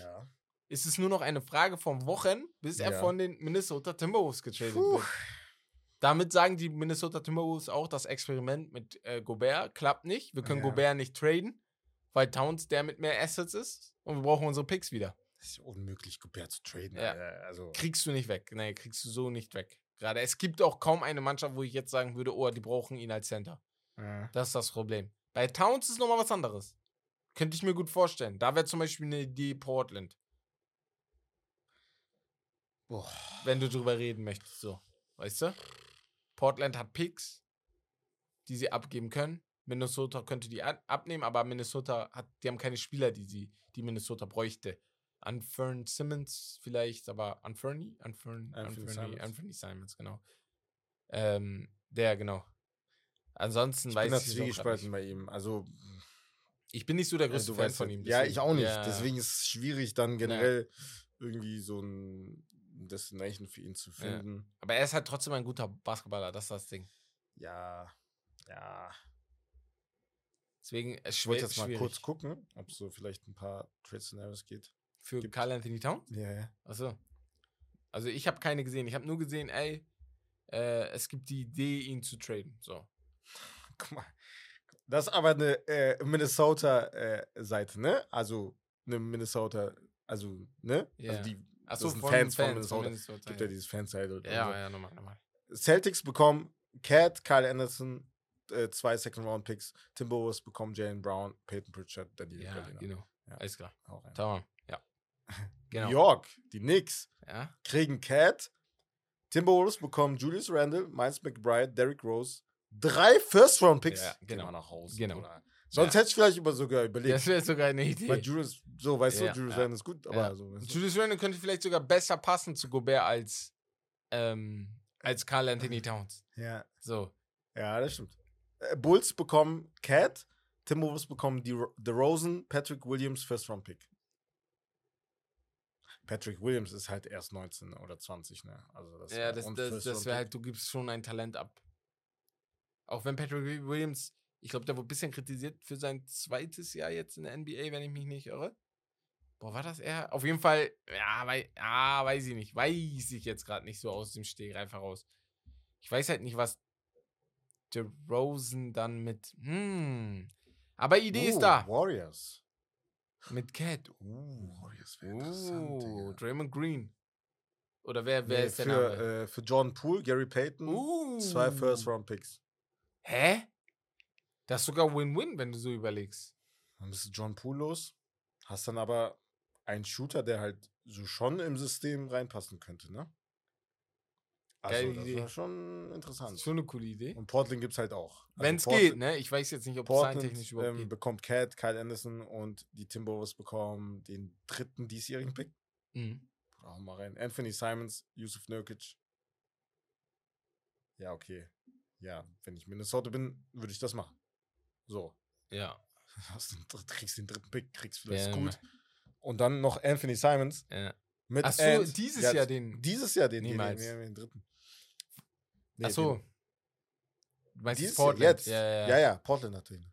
Speaker 3: ist es nur noch eine Frage von Wochen, bis er von den Minnesota Timberwolves getradet
Speaker 2: Puh.
Speaker 3: wird. Damit sagen die Minnesota Timberwolves auch, das Experiment mit äh, Gobert klappt nicht. Wir können. Gobert nicht traden, weil Towns der mit mehr Assets ist und wir brauchen unsere Picks wieder.
Speaker 2: Das ist unmöglich, Gobert zu traden.
Speaker 3: Ja.
Speaker 2: Also,
Speaker 3: Kriegst du nicht weg. Nee, kriegst du so nicht weg. Gerade es gibt auch kaum eine Mannschaft, wo ich jetzt sagen würde, oh, die brauchen ihn als Center.
Speaker 2: ja.
Speaker 3: Das ist das Problem. Bei Towns ist nochmal was anderes. Könnte ich mir gut vorstellen. Da wäre zum Beispiel eine Idee Portland,
Speaker 2: Boah.
Speaker 3: wenn du drüber reden möchtest. So, weißt du? Portland hat Picks, die sie abgeben können. Minnesota könnte die abnehmen, aber Minnesota hat, die haben keine Spieler, die sie, die Minnesota bräuchte. Unfern Simmons vielleicht, aber Unferny? Unfern,
Speaker 2: Anthony.
Speaker 3: Anthony Simons, genau. Ähm, der, genau. Ansonsten
Speaker 2: Ich
Speaker 3: weiß ich nicht.
Speaker 2: bei ihm. Also,
Speaker 3: Ich bin nicht so der größte
Speaker 2: du
Speaker 3: Fan
Speaker 2: weißt
Speaker 3: von
Speaker 2: ja-
Speaker 3: ihm.
Speaker 2: Ja,
Speaker 3: deswegen-
Speaker 2: ich auch nicht.
Speaker 3: Ja.
Speaker 2: Deswegen ist es schwierig, dann generell irgendwie so ein Destination für ihn zu finden.
Speaker 3: Aber er ist halt trotzdem ein guter Basketballer, das ist das Ding.
Speaker 2: Ja. Ja.
Speaker 3: Deswegen es
Speaker 2: Ich wollte jetzt mal
Speaker 3: schwierig.
Speaker 2: kurz gucken, ob es so vielleicht ein paar Trade Scenarios geht.
Speaker 3: Für
Speaker 2: gibt-
Speaker 3: Carl Anthony Towns?
Speaker 2: Ja, ja.
Speaker 3: Achso. Also ich habe keine gesehen. Ich habe nur gesehen, ey, äh, es gibt die Idee, ihn zu traden. So.
Speaker 2: Guck mal. Das ist aber eine äh, Minnesota-Seite, ne? Also eine Minnesota, also, ne?
Speaker 3: Ja.
Speaker 2: Also die
Speaker 3: Achso,
Speaker 2: Das sind Fans von Minnesota. Gibt ja dieses Fanseite. und
Speaker 3: ja,
Speaker 2: so.
Speaker 3: ja, nochmal, nochmal.
Speaker 2: Celtics bekommen Cat, Kyle Anderson, äh, zwei Second-Round-Picks. Timberwolves bekommen Jalen Brown, Peyton Pritchard, Danny
Speaker 3: Ja,
Speaker 2: Gallina.
Speaker 3: genau.
Speaker 2: Ja.
Speaker 3: Alles klar. Tamam. Ja. Genau.
Speaker 2: New York, die Knicks,
Speaker 3: Ja.
Speaker 2: kriegen Cat. Timberwolves bekommen Julius Randle, Miles McBride, Derrick Rose. Drei First-Round-Picks.
Speaker 3: Ja, genau.
Speaker 2: nach Hause.
Speaker 3: Genau.
Speaker 2: Bruder. Sonst
Speaker 3: Ja.
Speaker 2: hätte ich vielleicht über sogar überlegt.
Speaker 3: Das wäre sogar eine Idee.
Speaker 2: Weil Julius, so, weißt
Speaker 3: Ja,
Speaker 2: du, Julius
Speaker 3: ja.
Speaker 2: Randle ist gut, aber
Speaker 3: Ja.
Speaker 2: so. Weißt du?
Speaker 3: Julius Randle könnte vielleicht sogar besser passen zu Gobert als, ähm, als Carl Anthony Towns.
Speaker 2: Ja.
Speaker 3: So.
Speaker 2: ja, das stimmt. Äh, Bulls bekommen Cat, Timberwolves bekommen die DeRozan, Patrick Williams, First-Round-Pick. Patrick Williams ist halt erst 19 oder 20, ne? Also das
Speaker 3: ja, das, das, das wäre halt, du gibst schon ein Talent ab. Auch wenn Patrick Williams, ich glaube, der wurde ein bisschen kritisiert für sein zweites Jahr jetzt in der NBA, wenn ich mich nicht irre. Boah, war das er? Auf jeden Fall, ja, wei ah, weiß ich nicht. Weiß ich jetzt gerade nicht so aus dem Stegreif heraus. Ich weiß halt nicht, was DeRozan dann mit. Hm. Aber Idee ist
Speaker 2: Uh,
Speaker 3: da.
Speaker 2: Warriors.
Speaker 3: Mit Cat.
Speaker 2: Uh, Warriors wäre interessant,
Speaker 3: Uh. Draymond Green. Oder wer, wer
Speaker 2: Nee,
Speaker 3: ist der
Speaker 2: für,
Speaker 3: Name?
Speaker 2: äh, für Jordan Poole, Gary Payton,
Speaker 3: uh.
Speaker 2: zwei First-Round-Picks.
Speaker 3: Hä? Das ist sogar Win-Win, wenn du so überlegst.
Speaker 2: Dann bist du John Poole los. Hast dann aber einen Shooter, der halt so schon im System reinpassen könnte, ne? Also,
Speaker 3: Geile
Speaker 2: das
Speaker 3: Idee.
Speaker 2: war schon interessant.
Speaker 3: schon eine coole Idee.
Speaker 2: Und Portland gibt es halt auch. Also
Speaker 3: Wenn es geht, ne? Ich weiß jetzt nicht, ob es
Speaker 2: Portland
Speaker 3: technisch überhaupt
Speaker 2: ähm,
Speaker 3: geht.
Speaker 2: bekommt Cat, Kyle Anderson und die Timberwolves bekommen den dritten diesjährigen Pick.
Speaker 3: Mhm.
Speaker 2: Hau mal rein. Anthony Simons, Yusuf Nurkic. Ja, okay. Ja, wenn ich Minnesota bin, würde ich das machen. So.
Speaker 3: Ja.
Speaker 2: Den, dritt- kriegst den dritten Pick, kriegst vielleicht
Speaker 3: Ja,
Speaker 2: gut. Und dann noch Anthony Simons
Speaker 3: ja.
Speaker 2: mit
Speaker 3: Ach so, dieses
Speaker 2: Ja,
Speaker 3: Jahr den.
Speaker 2: Dieses Jahr den, den, den,
Speaker 3: Niemals.
Speaker 2: den, den dritten. Nee,
Speaker 3: Ach so.
Speaker 2: den-
Speaker 3: Du meinst
Speaker 2: Jahr,
Speaker 3: Portland?
Speaker 2: jetzt.
Speaker 3: Ja, ja.
Speaker 2: ja, ja, Portland hat den.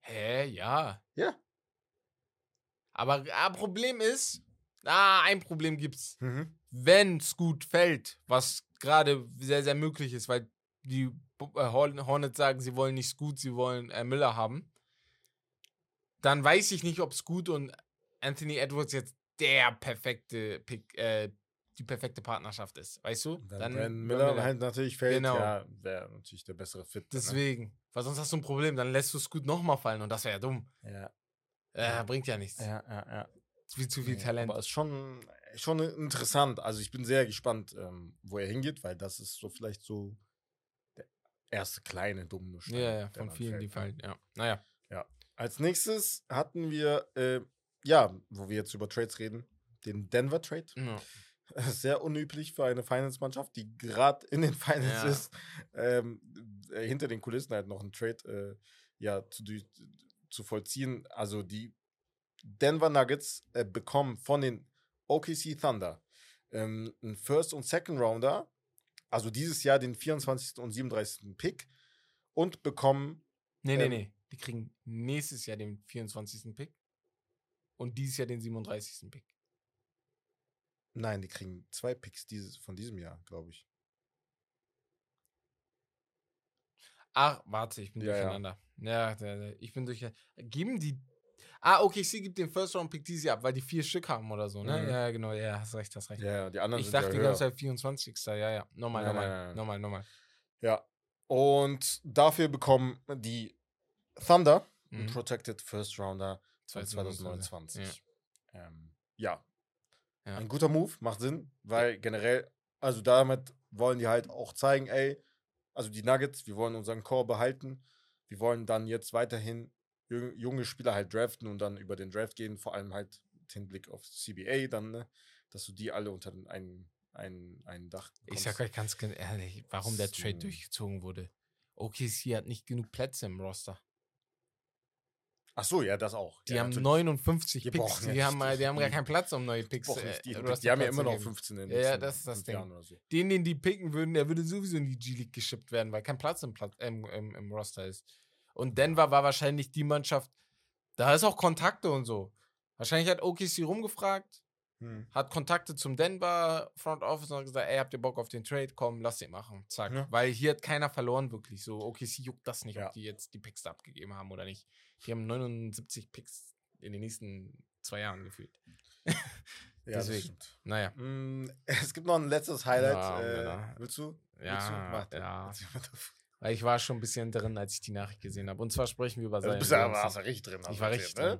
Speaker 3: Hä? Ja.
Speaker 2: Ja.
Speaker 3: Aber ah, Problem ist, ah, ein Problem gibt's.
Speaker 2: Mhm.
Speaker 3: Wenn es gut fällt, was gerade sehr, sehr möglich ist, weil die äh, Horn- Hornets sagen, sie wollen nicht gut, sie wollen äh, Miller haben, dann weiß ich nicht, ob gut und Anthony Edwards jetzt der perfekte Pick, äh, die perfekte Partnerschaft ist, weißt du?
Speaker 2: Wenn
Speaker 3: Dann
Speaker 2: Brandon Miller halt natürlich fällt,
Speaker 3: Genau.
Speaker 2: ja, wäre natürlich der bessere Fit. dann,
Speaker 3: Deswegen, weil sonst hast du ein Problem, dann lässt du es gut nochmal fallen und das wäre ja dumm.
Speaker 2: Ne?
Speaker 3: Äh, bringt ja nichts.
Speaker 2: Ja, ja, ja.
Speaker 3: Viel zu viel Talent.
Speaker 2: Aber ist schon, schon interessant. Also ich bin sehr gespannt, ähm, wo er hingeht, weil das ist so vielleicht so der erste kleine Dominostein.
Speaker 3: Ja, ja, von
Speaker 2: dann
Speaker 3: vielen, die
Speaker 2: fällt, ne?
Speaker 3: fallen. Ja. Naja.
Speaker 2: Als nächstes hatten wir, äh, ja, wo wir jetzt über Trades reden, den Denver Trade.
Speaker 3: Ja.
Speaker 2: Sehr unüblich für eine Finance-Mannschaft, die gerade in den Finals
Speaker 3: Ja.
Speaker 2: ist, ähm, äh, hinter den Kulissen halt noch einen Trade äh, ja, zu, zu vollziehen. Also die Denver Nuggets äh, bekommen von den OKC Thunder ähm, einen First- und Second-Rounder, also dieses Jahr den 24. und 37. Pick und bekommen
Speaker 3: Nee, nee,
Speaker 2: Ähm,
Speaker 3: nee. Die kriegen nächstes Jahr den 24. Pick und dieses Jahr den 37. Pick.
Speaker 2: Nein, die kriegen zwei Picks dieses, von diesem Jahr, glaube ich.
Speaker 3: Ach, warte, ich bin
Speaker 2: Ja, ja.
Speaker 3: durcheinander. Ja, ja, ja, ich bin durch. Geben die. Ah, okay, sie gibt den First Round Pick dieses Jahr ab, weil die vier Stück haben oder so, ne?
Speaker 2: Mhm.
Speaker 3: Ja, genau, ja, hast recht, hast recht.
Speaker 2: Ja, ja, die anderen
Speaker 3: ich
Speaker 2: sind
Speaker 3: dachte
Speaker 2: ja
Speaker 3: die ganze Zeit 24. Ja, ja. Nochmal, nochmal,
Speaker 2: nein.
Speaker 3: nochmal, nochmal.
Speaker 2: Ja. Und dafür bekommen die Thunder einen
Speaker 3: Mhm.
Speaker 2: Protected First Rounder von
Speaker 3: 2029.
Speaker 2: 2029. Ja. Ähm, ja.
Speaker 3: Ja.
Speaker 2: Ein guter Move, macht Sinn, weil generell, also damit wollen die halt auch zeigen, ey, also die Nuggets, wir wollen unseren Core behalten. Wir wollen dann jetzt weiterhin junge Spieler halt draften und dann über den Draft gehen, vor allem halt mit Hinblick auf CBA dann, ne, dass du die alle unter den einen, einen, einen Dach
Speaker 3: Ich sag euch ganz ehrlich, warum der Trade durchgezogen wurde. OKC hat nicht genug Plätze im Roster.
Speaker 2: Ach so, ja, das auch.
Speaker 3: Die
Speaker 2: ja,
Speaker 3: haben
Speaker 2: natürlich.
Speaker 3: 59
Speaker 2: Die
Speaker 3: Picks. Die haben, die haben gar keinen Platz, um neue Picks
Speaker 2: Doch nicht, die,
Speaker 3: äh,
Speaker 2: die, die haben ja immer noch
Speaker 3: geben.
Speaker 2: 15 in den
Speaker 3: Ja, ja, das ist das Ding.
Speaker 2: So.
Speaker 3: Den, den die picken würden, der würde sowieso in die G-League geschippt werden, weil kein Platz im, Platz, im, im, im Roster ist. Und Denver war wahrscheinlich die Mannschaft, da ist auch Kontakte und so. Wahrscheinlich hat OKC rumgefragt,
Speaker 2: Hm.
Speaker 3: hat Kontakte zum Denver Front Office und hat gesagt, ey, habt ihr Bock auf den Trade? Komm, lass den machen. Zack.
Speaker 2: Ja.
Speaker 3: Weil hier hat keiner verloren wirklich. So, OKC juckt das nicht,
Speaker 2: Ja.
Speaker 3: ob die jetzt die Picks abgegeben haben oder nicht. Die haben 79 Picks in den nächsten zwei Jahren gefühlt.
Speaker 2: Ja, das
Speaker 3: Deswegen.
Speaker 2: stimmt.
Speaker 3: Naja.
Speaker 2: Mm, Es gibt noch ein letztes Highlight.
Speaker 3: Ja,
Speaker 2: äh,
Speaker 3: Männer.
Speaker 2: willst du? willst
Speaker 3: Ja,
Speaker 2: du? Warte.
Speaker 3: ja. Weil ich war schon ein bisschen drin, als ich die Nachricht gesehen habe. Und zwar sprechen wir über
Speaker 2: Also,
Speaker 3: Zion
Speaker 2: du bist ja,
Speaker 3: Williamson.
Speaker 2: warst ja richtig drin.
Speaker 3: Ich
Speaker 2: du
Speaker 3: war richtig drin.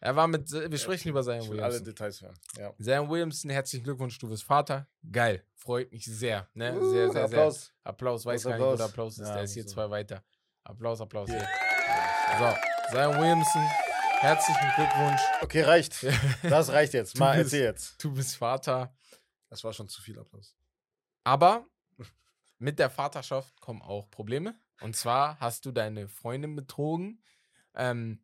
Speaker 3: Er war mit, wir sprechen über Zion
Speaker 2: Ich will alle
Speaker 3: Williamson.
Speaker 2: Details hören. Ja.
Speaker 3: Zion Williamson, herzlichen Glückwunsch, du bist Vater. Geil, freut mich sehr. Ne? Sehr, sehr, sehr.
Speaker 2: Applaus.
Speaker 3: Applaus, weiß
Speaker 2: Großer
Speaker 3: gar nicht, wo der
Speaker 2: Applaus.
Speaker 3: Applaus ist.
Speaker 2: Ja,
Speaker 3: der ist hier
Speaker 2: so.
Speaker 3: zwei weiter. Applaus, Applaus. Hier. So, Zion Williamson, herzlichen Glückwunsch.
Speaker 2: Okay, reicht. Das reicht jetzt. Mal
Speaker 3: bist-
Speaker 2: erzähl jetzt.
Speaker 3: Du bist Vater.
Speaker 2: Das war schon zu viel Applaus.
Speaker 3: Aber mit der Vaterschaft kommen auch Probleme. Und zwar hast du deine Freundin betrogen. Ähm,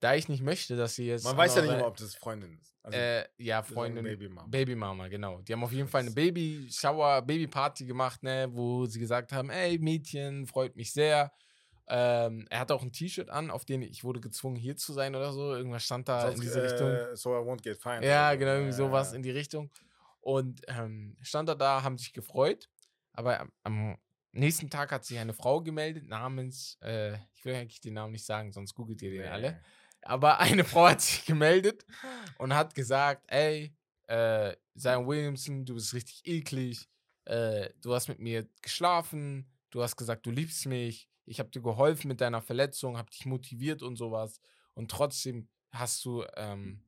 Speaker 3: da ich nicht möchte, dass sie jetzt.
Speaker 2: Man
Speaker 3: an
Speaker 2: weiß ja nicht
Speaker 3: eure-
Speaker 2: immer, ob das Freundin ist. Also,
Speaker 3: äh, ja, Freundin.
Speaker 2: Babymama.
Speaker 3: Babymama, genau. Die haben auf jeden Fall eine Baby-Shower, Baby-Party gemacht, ne, wo sie gesagt haben: Ey, Mädchen, freut mich sehr. Ähm, er hat auch ein T-Shirt an, auf dem ich wurde gezwungen, hier zu sein oder so. Irgendwas stand da
Speaker 2: Sonst,
Speaker 3: in diese Richtung.
Speaker 2: äh, So I won't get fined.
Speaker 3: Ja,
Speaker 2: oder so.
Speaker 3: genau, irgendwie sowas in die Richtung. Und ähm, stand er da, haben sich gefreut. Aber am, am nächsten Tag hat sich eine Frau gemeldet, namens, äh, ich will eigentlich den Namen nicht sagen, sonst googelt ihr den
Speaker 2: Nee.
Speaker 3: alle. Aber eine Frau hat sich gemeldet und hat gesagt, ey, äh, Zion Williamson, du bist richtig eklig, äh, du hast mit mir geschlafen, du hast gesagt, du liebst mich, ich habe dir geholfen mit deiner Verletzung, habe dich motiviert und sowas. Und trotzdem hast du ähm,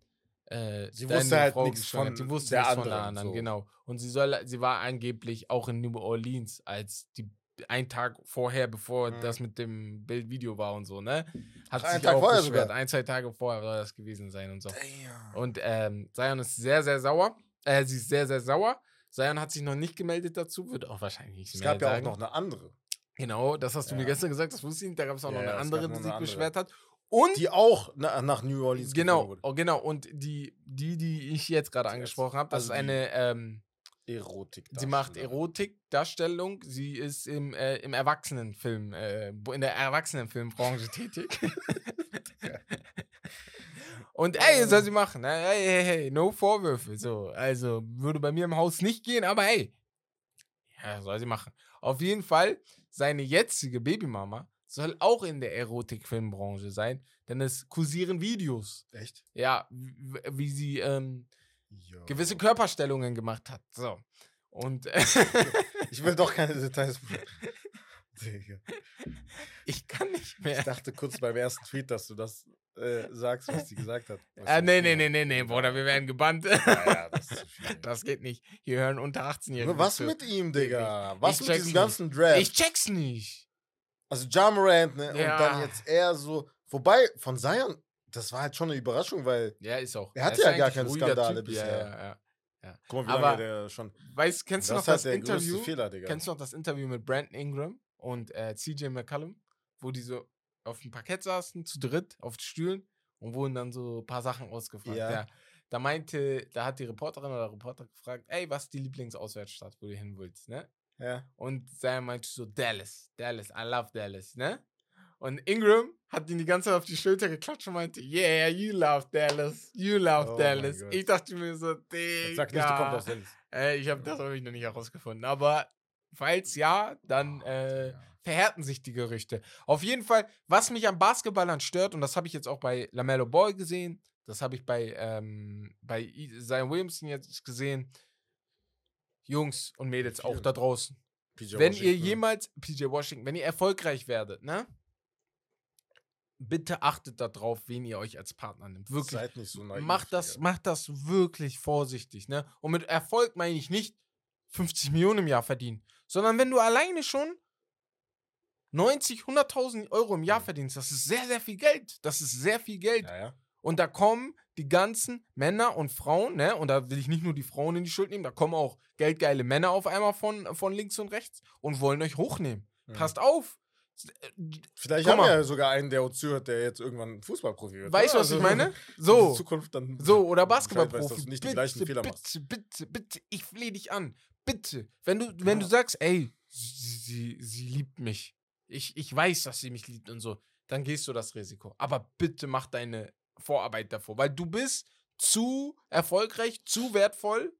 Speaker 3: äh,
Speaker 2: Sie wusste halt
Speaker 3: Frau
Speaker 2: nichts von
Speaker 3: Sie wusste
Speaker 2: der
Speaker 3: nichts von der
Speaker 2: anderen,
Speaker 3: anderen,
Speaker 2: so.
Speaker 3: genau. Und sie soll, sie war angeblich auch in New Orleans, als die ein Tag vorher, bevor
Speaker 2: Mhm.
Speaker 3: das mit dem Bildvideo war und so, ne? Hat
Speaker 2: einen
Speaker 3: sich
Speaker 2: Tag
Speaker 3: auch
Speaker 2: vorher
Speaker 3: beschwert.
Speaker 2: sogar?
Speaker 3: Ein, zwei Tage vorher soll das gewesen sein und so.
Speaker 2: Damn.
Speaker 3: Und ähm, Zion ist sehr, sehr sauer. Äh, sie ist sehr, sehr sauer. Zion hat sich noch nicht gemeldet dazu, wird auch wahrscheinlich nicht
Speaker 2: Es gab ja auch noch eine andere,
Speaker 3: Genau, das hast du mir
Speaker 2: Ja.
Speaker 3: gestern gesagt, das wusste ich nicht. Da gab es auch noch
Speaker 2: Ja,
Speaker 3: eine
Speaker 2: ja, es
Speaker 3: andere, die
Speaker 2: noch
Speaker 3: sich
Speaker 2: eine andere.
Speaker 3: beschwert hat. Und
Speaker 2: die auch na, nach New Orleans
Speaker 3: genau,
Speaker 2: wurde.
Speaker 3: oh, genau. Und die, die, die ich jetzt gerade angesprochen habe, das
Speaker 2: Also
Speaker 3: ist eine, ähm,
Speaker 2: Erotik.
Speaker 3: sie macht Erotikdarstellung. Sie ist im, äh, im Erwachsenenfilm, äh, in der Erwachsenenfilmbranche tätig. Und ey, soll sie machen. Ne? Hey, hey, hey, no Vorwürfe. So, also würde bei mir im Haus nicht gehen, aber hey. Ja, soll sie machen. Auf jeden Fall, seine jetzige Babymama soll auch in der Erotikfilmbranche sein, denn es kursieren Videos.
Speaker 2: Echt?
Speaker 3: Ja, wie sie ähm, gewisse Körperstellungen gemacht hat. So. Und
Speaker 2: Ich will doch keine Details.
Speaker 3: Ich kann nicht mehr.
Speaker 2: Ich dachte kurz beim ersten Tweet, dass du das äh, sagst, was sie gesagt hat. Was
Speaker 3: Äh, nee, nee, nee, nee, nee, Bruder, wir werden gebannt.
Speaker 2: Ja, ja, das viel.
Speaker 3: Das geht nicht. Hier hören unter 18-Jährige.
Speaker 2: Was mit ihm, Digga? Was
Speaker 3: Ich
Speaker 2: mit diesem ganzen Draft?
Speaker 3: Ich check's nicht.
Speaker 2: also Jamarant, ne?
Speaker 3: Ja.
Speaker 2: Und dann jetzt eher so. Wobei, von Zion, das war halt schon eine Überraschung, weil.
Speaker 3: Ja, ist auch.
Speaker 2: Er hatte ja gar keine Skandale
Speaker 3: Typ. Ja,
Speaker 2: bisher.
Speaker 3: ja, ja.
Speaker 2: Guck mal, wie
Speaker 3: Aber-
Speaker 2: lange der schon.
Speaker 3: Weißt, kennst du noch das Interview?
Speaker 2: Fehler.
Speaker 3: Kennst du noch das Interview mit Brandon Ingram und äh, CJ McCallum, wo die so auf dem Parkett saßen, zu dritt, auf den Stühlen und wurden dann so ein paar Sachen ausgefragt.
Speaker 2: Ja.
Speaker 3: Ja. Da meinte, da hat die Reporterin oder Reporter gefragt, ey, was ist die Lieblingsauswärtsstadt, wo du hin willst, ne?
Speaker 2: Ja.
Speaker 3: Und Zion meinte so, Dallas, Dallas, I love Dallas, ne? Und Ingram hat ihn die ganze Zeit auf die Schulter geklatscht und meinte, yeah, you love Dallas, you love
Speaker 2: Oh
Speaker 3: Dallas. Ich dachte mir so, Digga.
Speaker 2: Sag nicht, du kommst aus Dallas.
Speaker 3: Äh, ich habe das hab ich noch nicht herausgefunden. Aber falls ja, dann äh, verhärten sich die Gerüchte. Auf jeden Fall, was mich am Basketballern stört, und das habe ich jetzt auch bei LaMelo Ball gesehen, das habe ich bei, ähm, bei Zion Williamson jetzt gesehen. Jungs und Mädels auch da draußen.
Speaker 2: PJ
Speaker 3: wenn ihr
Speaker 2: Washington.
Speaker 3: jemals, PJ Washington, wenn ihr erfolgreich werdet, ne? Bitte achtet darauf, wen ihr euch als Partner nimmt. Wirklich.
Speaker 2: Seid nicht so naiv.
Speaker 3: Macht das, macht das wirklich vorsichtig, ne? Und mit Erfolg meine ich nicht 50 Millionen im Jahr verdienen, sondern wenn du alleine schon 90, 100.000 Euro im Jahr verdienst, das ist sehr, sehr viel Geld. Das ist sehr viel Geld.
Speaker 2: Ja, ja.
Speaker 3: Und da kommen die ganzen Männer und Frauen, ne? Und da will ich nicht nur die Frauen in die Schuld nehmen, da kommen auch geldgeile Männer auf einmal von, von links und rechts und wollen euch hochnehmen.
Speaker 2: Mhm.
Speaker 3: Passt auf.
Speaker 2: Vielleicht
Speaker 3: Guck
Speaker 2: haben wir ja sogar einen, der uns zuhört, der jetzt irgendwann Fußballprofi wird.
Speaker 3: Weißt du, was ich
Speaker 2: Also,
Speaker 3: meine?
Speaker 2: in
Speaker 3: So.
Speaker 2: Zukunft dann.
Speaker 3: So, oder Basketballprofi.
Speaker 2: du nicht die gleichen Fehler
Speaker 3: bitte,
Speaker 2: machst.
Speaker 3: bitte, bitte, ich flehe dich an. Bitte. Wenn du, wenn du sagst, ey, sie, sie liebt mich. Ich, ich weiß, dass sie mich liebt und so, dann gehst du das Risiko. Aber bitte mach deine Vorarbeit davor, weil du bist zu erfolgreich, zu wertvoll,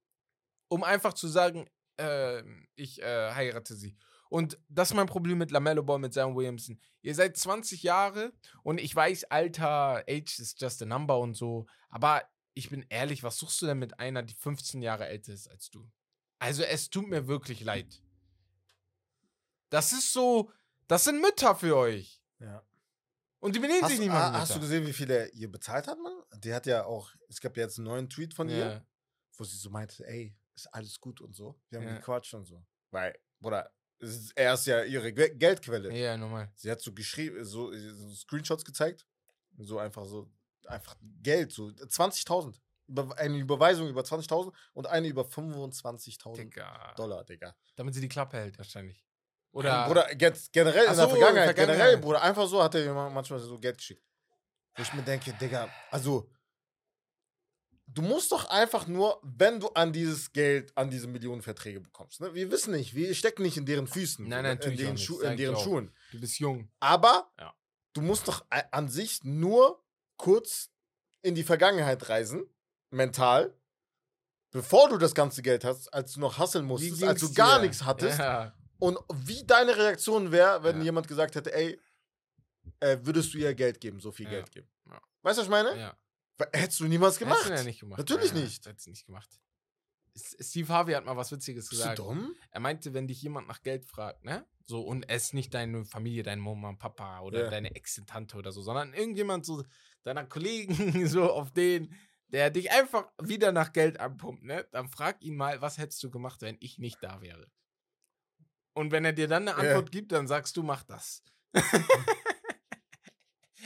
Speaker 3: um einfach zu sagen, äh, ich äh, heirate sie. Und das ist mein Problem mit LaMelo Ball, mit Zion Williamson. Ihr seid 20 Jahre und ich weiß, Alter, Age is just a number und so. Aber ich bin ehrlich, was suchst du denn mit einer, die 15 Jahre älter ist als du? Also es tut mir wirklich leid. Das ist so, das sind Mütter für euch.
Speaker 2: Ja.
Speaker 3: Und die benehmen
Speaker 2: Hast,
Speaker 3: sich nicht mal
Speaker 2: ah, hast du gesehen, wie viel er ihr bezahlt hat, Mann? Die hat ja auch, es gab ja jetzt einen neuen Tweet von ihr,
Speaker 3: Ja.
Speaker 2: wo sie so meinte, ey, ist alles gut und so. Wir haben
Speaker 3: Ja.
Speaker 2: gequatscht und so. Weil, Bruder, ist, er ist ja ihre Ge Geldquelle.
Speaker 3: ja, normal.
Speaker 2: Sie hat so geschrieben, so, so Screenshots gezeigt. So einfach so, einfach Geld, so 20.000. Über, eine Überweisung über 20.000 und eine über 25.000
Speaker 3: Digga.
Speaker 2: Dollar, Digga.
Speaker 3: Damit sie die Klappe hält, wahrscheinlich.
Speaker 2: Oder. Bruder, jetzt generell
Speaker 3: Ach
Speaker 2: in der
Speaker 3: so,
Speaker 2: Vergangenheit,
Speaker 3: Vergangenheit.
Speaker 2: generell, Bruder, einfach so hat er mir manchmal so Geld geschickt. Wo ich mir denke, Digga, also, du musst doch einfach nur, wenn du an dieses Geld, an diese Millionenverträge bekommst, ne? wir wissen nicht, wir stecken nicht in deren Füßen,
Speaker 3: Nein,
Speaker 2: so,
Speaker 3: nein,
Speaker 2: ne? in, deren
Speaker 3: nicht,
Speaker 2: Schu in deren. Schuhen.
Speaker 3: du bist jung.
Speaker 2: Aber
Speaker 3: Ja.
Speaker 2: du musst doch a- an sich nur kurz in die Vergangenheit reisen, mental, bevor du das ganze Geld hast, als du noch hasseln musstest, als du gar
Speaker 3: dir?
Speaker 2: nichts hattest.
Speaker 3: Ja.
Speaker 2: Und wie deine Reaktion wäre, wenn
Speaker 3: Ja.
Speaker 2: jemand gesagt hätte, ey, äh, würdest du ihr Geld geben, so viel
Speaker 3: Ja.
Speaker 2: Geld geben.
Speaker 3: Ja.
Speaker 2: Weißt du, was ich meine?
Speaker 3: ja.
Speaker 2: Hättest du niemals gemacht.
Speaker 3: Hättest du ja nicht gemacht.
Speaker 2: Natürlich
Speaker 3: ja,
Speaker 2: nicht.
Speaker 3: Hättest du nicht gemacht. Steve Harvey hat mal was Witziges
Speaker 2: Bist du
Speaker 3: gesagt.
Speaker 2: dumm?
Speaker 3: Er meinte, wenn dich jemand nach Geld fragt, ne? So, und es ist nicht deine Familie, deine Mama und Papa oder
Speaker 2: Ja.
Speaker 3: deine Ex-Tante oder so, sondern irgendjemand so, deiner Kollegen, so auf den, der dich einfach wieder nach Geld anpumpt, ne? Dann frag ihn mal, was hättest du gemacht, wenn ich nicht da wäre? Und wenn er dir dann eine
Speaker 2: Ja.
Speaker 3: Antwort gibt, dann sagst du, mach das.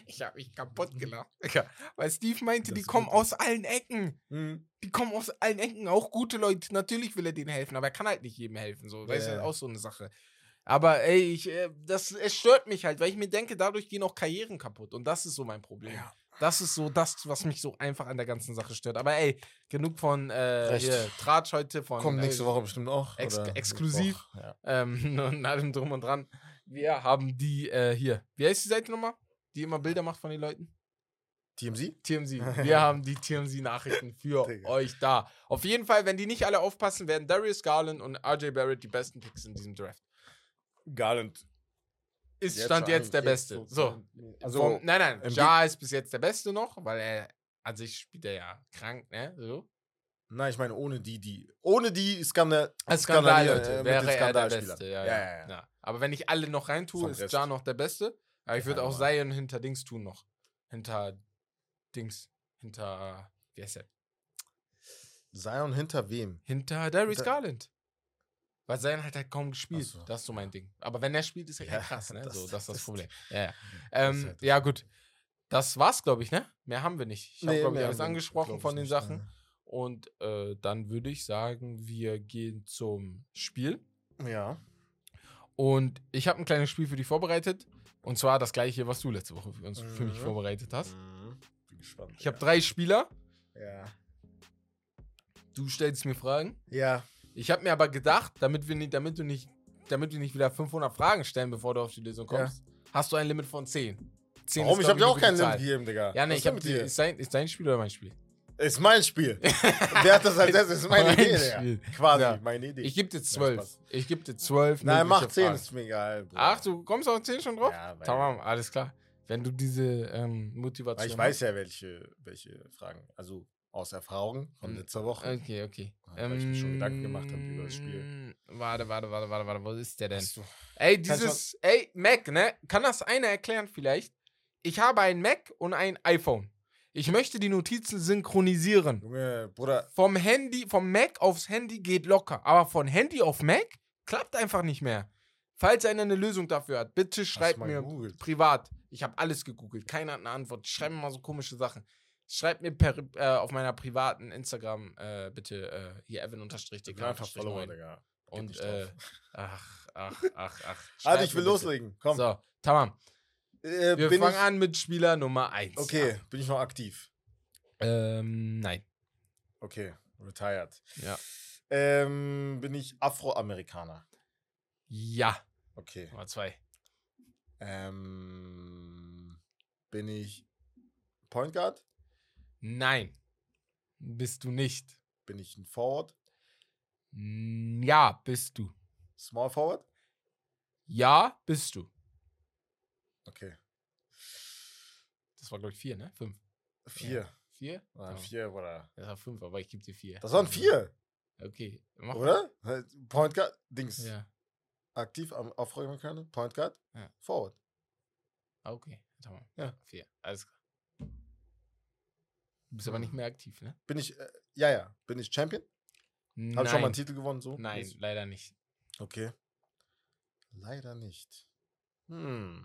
Speaker 3: ich habe mich kaputt gelacht. Digga. Weil Steve meinte,
Speaker 2: Das
Speaker 3: die kommen
Speaker 2: wirklich-
Speaker 3: aus allen Ecken
Speaker 2: Hm.
Speaker 3: die kommen aus allen Ecken, auch gute Leute. Natürlich will er denen helfen, aber er kann halt nicht jedem helfen. So,
Speaker 2: Ja.
Speaker 3: das ist auch so eine Sache. Aber ey, ich, äh, das, es stört mich halt, weil ich mir denke, dadurch gehen auch Karrieren kaputt. Und das ist so mein Problem.
Speaker 2: Ja.
Speaker 3: Das ist so das, was mich so einfach an der ganzen Sache stört. Aber ey, genug von äh, hier, Tratsch heute von
Speaker 2: Kommt
Speaker 3: äh,
Speaker 2: nächste Woche bestimmt auch.
Speaker 3: ex- exklusiv.
Speaker 2: Ja.
Speaker 3: ähm, und allem drum und dran. Wir haben die äh, hier. Wie heißt die Seite nochmal? Die immer Bilder macht von den Leuten?
Speaker 2: TMZ?
Speaker 3: TMZ. Wir haben die TMZ-Nachrichten für euch da. Auf jeden Fall, wenn die nicht alle aufpassen, werden Darius Garland und RJ Barrett die besten Picks in diesem Draft.
Speaker 2: Garland.
Speaker 3: Ist
Speaker 2: Jetzt
Speaker 3: Stand jetzt der Beste. So.
Speaker 2: Also,
Speaker 3: Vom, nein, nein.
Speaker 2: im
Speaker 3: Ja ist bis jetzt der Beste noch, weil er an sich spielt er ja krank, ne? So.
Speaker 2: nein, ich meine, ohne die, die. Ohne die Skandal.
Speaker 3: Skandal,
Speaker 2: äh,
Speaker 3: wäre er der. Beste. Ja,
Speaker 2: Ja,
Speaker 3: ja. Aber wenn ich alle noch reintue, ist. Ja noch der Beste. Aber ich würde auch. Zion hinter Dings tun noch. Hinter Dings. Hinter, wie heißt der?
Speaker 2: Zion hinter wem?
Speaker 3: Hinter Darius Garland. Weil Zion hat halt kaum gespielt.
Speaker 2: So.
Speaker 3: Das ist so mein Ding. Aber wenn er spielt, ist er ja,
Speaker 2: Ja,
Speaker 3: krass, ne?
Speaker 2: das-
Speaker 3: so, das ist das
Speaker 2: das-
Speaker 3: Problem. Ja, ja.
Speaker 2: Das
Speaker 3: Ähm,
Speaker 2: halt das
Speaker 3: ja, gut. Das war's, glaube ich, ne? Mehr haben wir nicht. Ich habe,
Speaker 2: Nee,
Speaker 3: glaube ich, alles angesprochen von den
Speaker 2: nicht,
Speaker 3: Sachen.
Speaker 2: nein.
Speaker 3: Und äh, dann würde ich sagen, wir gehen zum Spiel.
Speaker 2: Ja.
Speaker 3: Und ich habe ein kleines Spiel für dich vorbereitet. Und zwar das gleiche, was du letzte Woche für, uns, für mich
Speaker 2: Mhm.
Speaker 3: vorbereitet hast.
Speaker 2: Mhm. Bin gespannt.
Speaker 3: Ich habe drei Spieler.
Speaker 2: Ja.
Speaker 3: Du stellst mir Fragen.
Speaker 2: Ja.
Speaker 3: Ich habe mir aber gedacht, damit wir nicht, damit du nicht, damit wir nicht wieder 500 Fragen stellen, bevor du auf die Lösung kommst, hast du ein Limit von 10. 10
Speaker 2: Warum? Ich habe dir auch
Speaker 3: gute
Speaker 2: Limit gegeben, Digga.
Speaker 3: Ja, nee,
Speaker 2: Was
Speaker 3: ich
Speaker 2: mit dir.
Speaker 3: ist dein, ist dein Spiel oder mein Spiel?
Speaker 2: Ist mein Spiel. Wer hat das als erstes? Ist meine
Speaker 3: Mein
Speaker 2: Idee, Digga.
Speaker 3: Spiel.
Speaker 2: Quasi,
Speaker 3: Ja.
Speaker 2: meine Idee.
Speaker 3: Ich gebe dir. 12. Ich gebe dir 12.
Speaker 2: Nein, mach
Speaker 3: mögliche
Speaker 2: 10,
Speaker 3: Fragen.
Speaker 2: ist mir egal. Bruder.
Speaker 3: Ach, du kommst auf 10 schon drauf?
Speaker 2: Ja, weil,
Speaker 3: Tamam, alles klar. Wenn du diese ähm,
Speaker 2: weil
Speaker 3: Motivation
Speaker 2: ich weiß ja, welche, welche Fragen. Also aus Erfahrung von
Speaker 3: Hm.
Speaker 2: letzter Woche.
Speaker 3: Okay, okay.
Speaker 2: Weil ich mir schon Gedanken gemacht habe über das Spiel.
Speaker 3: Ähm, Warte, warte, warte, warte, warte. Wo ist der denn? Ey, dieses, ey, Mac, ne? Kann das einer erklären vielleicht? Ich habe ein Mac und ein iPhone. Ich möchte die Notizen synchronisieren.
Speaker 2: Junge, Bruder,
Speaker 3: Vom Handy, vom Mac aufs Handy geht locker. Aber von Handy auf Mac klappt einfach nicht mehr. Falls einer eine Lösung dafür hat, bitte schreibt mir
Speaker 2: gegoogelt?
Speaker 3: privat. Ich habe alles gegoogelt. Keiner hat eine Antwort. Schreib mir mal so komische Sachen. Schreibt mir per, äh, auf meiner privaten Instagram äh, bitte äh, hier Evan unterstrich Dicker
Speaker 2: einfach Follower. Digga.
Speaker 3: Und äh, ach, ach, ach, ach. Schreibt
Speaker 2: ich will loslegen. Komm.
Speaker 3: So, tamam.
Speaker 2: Äh,
Speaker 3: Wir fangen
Speaker 2: ich,
Speaker 3: an mit Spieler Nummer 1.
Speaker 2: Okay, bin ich noch aktiv?
Speaker 3: Ähm, nein.
Speaker 2: Okay, retired.
Speaker 3: Ja.
Speaker 2: Ähm, bin ich Afroamerikaner?
Speaker 3: Ja.
Speaker 2: Okay.
Speaker 3: Nummer 2.
Speaker 2: Ähm, bin ich Point Guard?
Speaker 3: Nein. Bist du nicht.
Speaker 2: Bin ich ein Forward?
Speaker 3: Ja, bist du.
Speaker 2: Small Forward?
Speaker 3: Ja, bist du.
Speaker 2: Okay.
Speaker 3: Das war, glaube ich, 4, ne? 5.
Speaker 2: Vier.
Speaker 3: 4?
Speaker 2: Oder vier, oder?
Speaker 3: Das war 5, aber ich gebe dir 4.
Speaker 2: Das waren vier,
Speaker 3: Okay. Mach
Speaker 2: oder? Point Guard, Dings.
Speaker 3: Ja.
Speaker 2: Aktiv am Afroamerikaner? Point Guard?
Speaker 3: Ja.
Speaker 2: Forward.
Speaker 3: Ah, Okay.
Speaker 2: Ja.
Speaker 3: 4. Alles klar. Du bist aber nicht mehr aktiv, ne?
Speaker 2: Bin ich, äh, ja, ja. Bin ich Champion?
Speaker 3: Nein.
Speaker 2: Habe ich schon mal einen Titel gewonnen, so?
Speaker 3: Nein,
Speaker 2: mäßig?
Speaker 3: leider nicht.
Speaker 2: Okay. Leider nicht. Hm.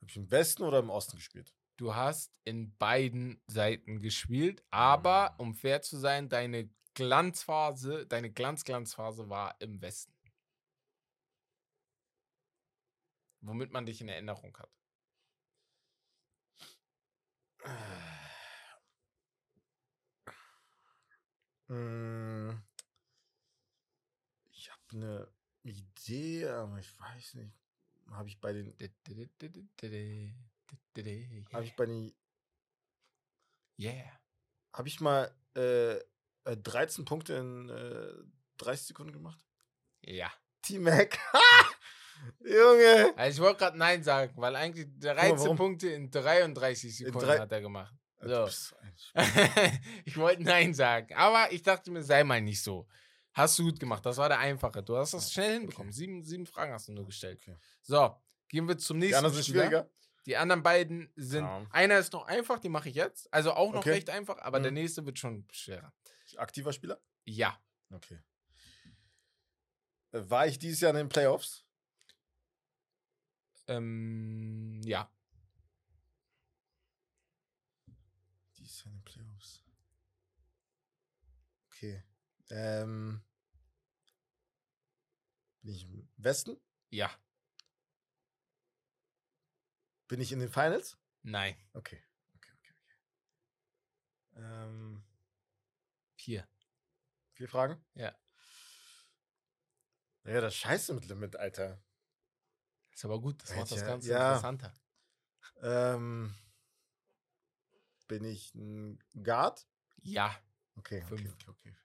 Speaker 2: Habe ich im Westen oder im Osten gespielt?
Speaker 3: Du hast in beiden Seiten gespielt, aber
Speaker 2: Mhm.
Speaker 3: um fair zu sein, deine Glanzphase, deine Glanz-Glanzphase war im Westen. Womit man dich in Erinnerung hat.
Speaker 2: Ich habe eine Idee, aber ich weiß nicht. Habe ich bei den. Habe ich bei den.
Speaker 3: Yeah.
Speaker 2: Habe ich mal äh, äh, 13 Punkte in äh, 30 Sekunden gemacht?
Speaker 3: Ja.
Speaker 2: T-Mac. Junge!
Speaker 3: Also ich wollte gerade Nein sagen, weil eigentlich 13
Speaker 2: warum?
Speaker 3: Punkte in 33 Sekunden
Speaker 2: drei-
Speaker 3: hat er gemacht.
Speaker 2: Du
Speaker 3: So. ich wollte Nein sagen, aber ich dachte mir, sei mal nicht so. Hast du gut gemacht. Das war der einfache. Du hast das schnell
Speaker 2: okay.
Speaker 3: hinbekommen. Sieben, sieben Fragen hast du nur gestellt.
Speaker 2: Okay.
Speaker 3: So, gehen wir zum
Speaker 2: Die
Speaker 3: nächsten.
Speaker 2: anderen sind
Speaker 3: Spieler.
Speaker 2: schwieriger.
Speaker 3: Die anderen beiden sind.
Speaker 2: Ja.
Speaker 3: Einer ist noch einfach, den mache ich jetzt. Also auch noch
Speaker 2: Okay.
Speaker 3: recht einfach, aber der
Speaker 2: Mhm.
Speaker 3: nächste wird schon schwerer.
Speaker 2: Aktiver Spieler?
Speaker 3: Ja.
Speaker 2: Okay. Äh, War ich dieses Jahr in den Playoffs?
Speaker 3: Ähm, ja.
Speaker 2: Dieses Jahr in den Playoffs. Okay. Ähm. Bin ich im Westen?
Speaker 3: Ja.
Speaker 2: Bin ich in den Finals?
Speaker 3: Nein.
Speaker 2: Okay. Okay, okay, okay. Ähm,
Speaker 3: Vier.
Speaker 2: vier Fragen?
Speaker 3: Ja.
Speaker 2: Ja, das ist scheiße mit Limit, Alter.
Speaker 3: Ist aber gut. Das macht das Ganze
Speaker 2: ja.
Speaker 3: interessanter.
Speaker 2: Ähm, bin ich ein Guard?
Speaker 3: Ja.
Speaker 2: Okay, okay,
Speaker 3: Fünf.
Speaker 2: okay, okay.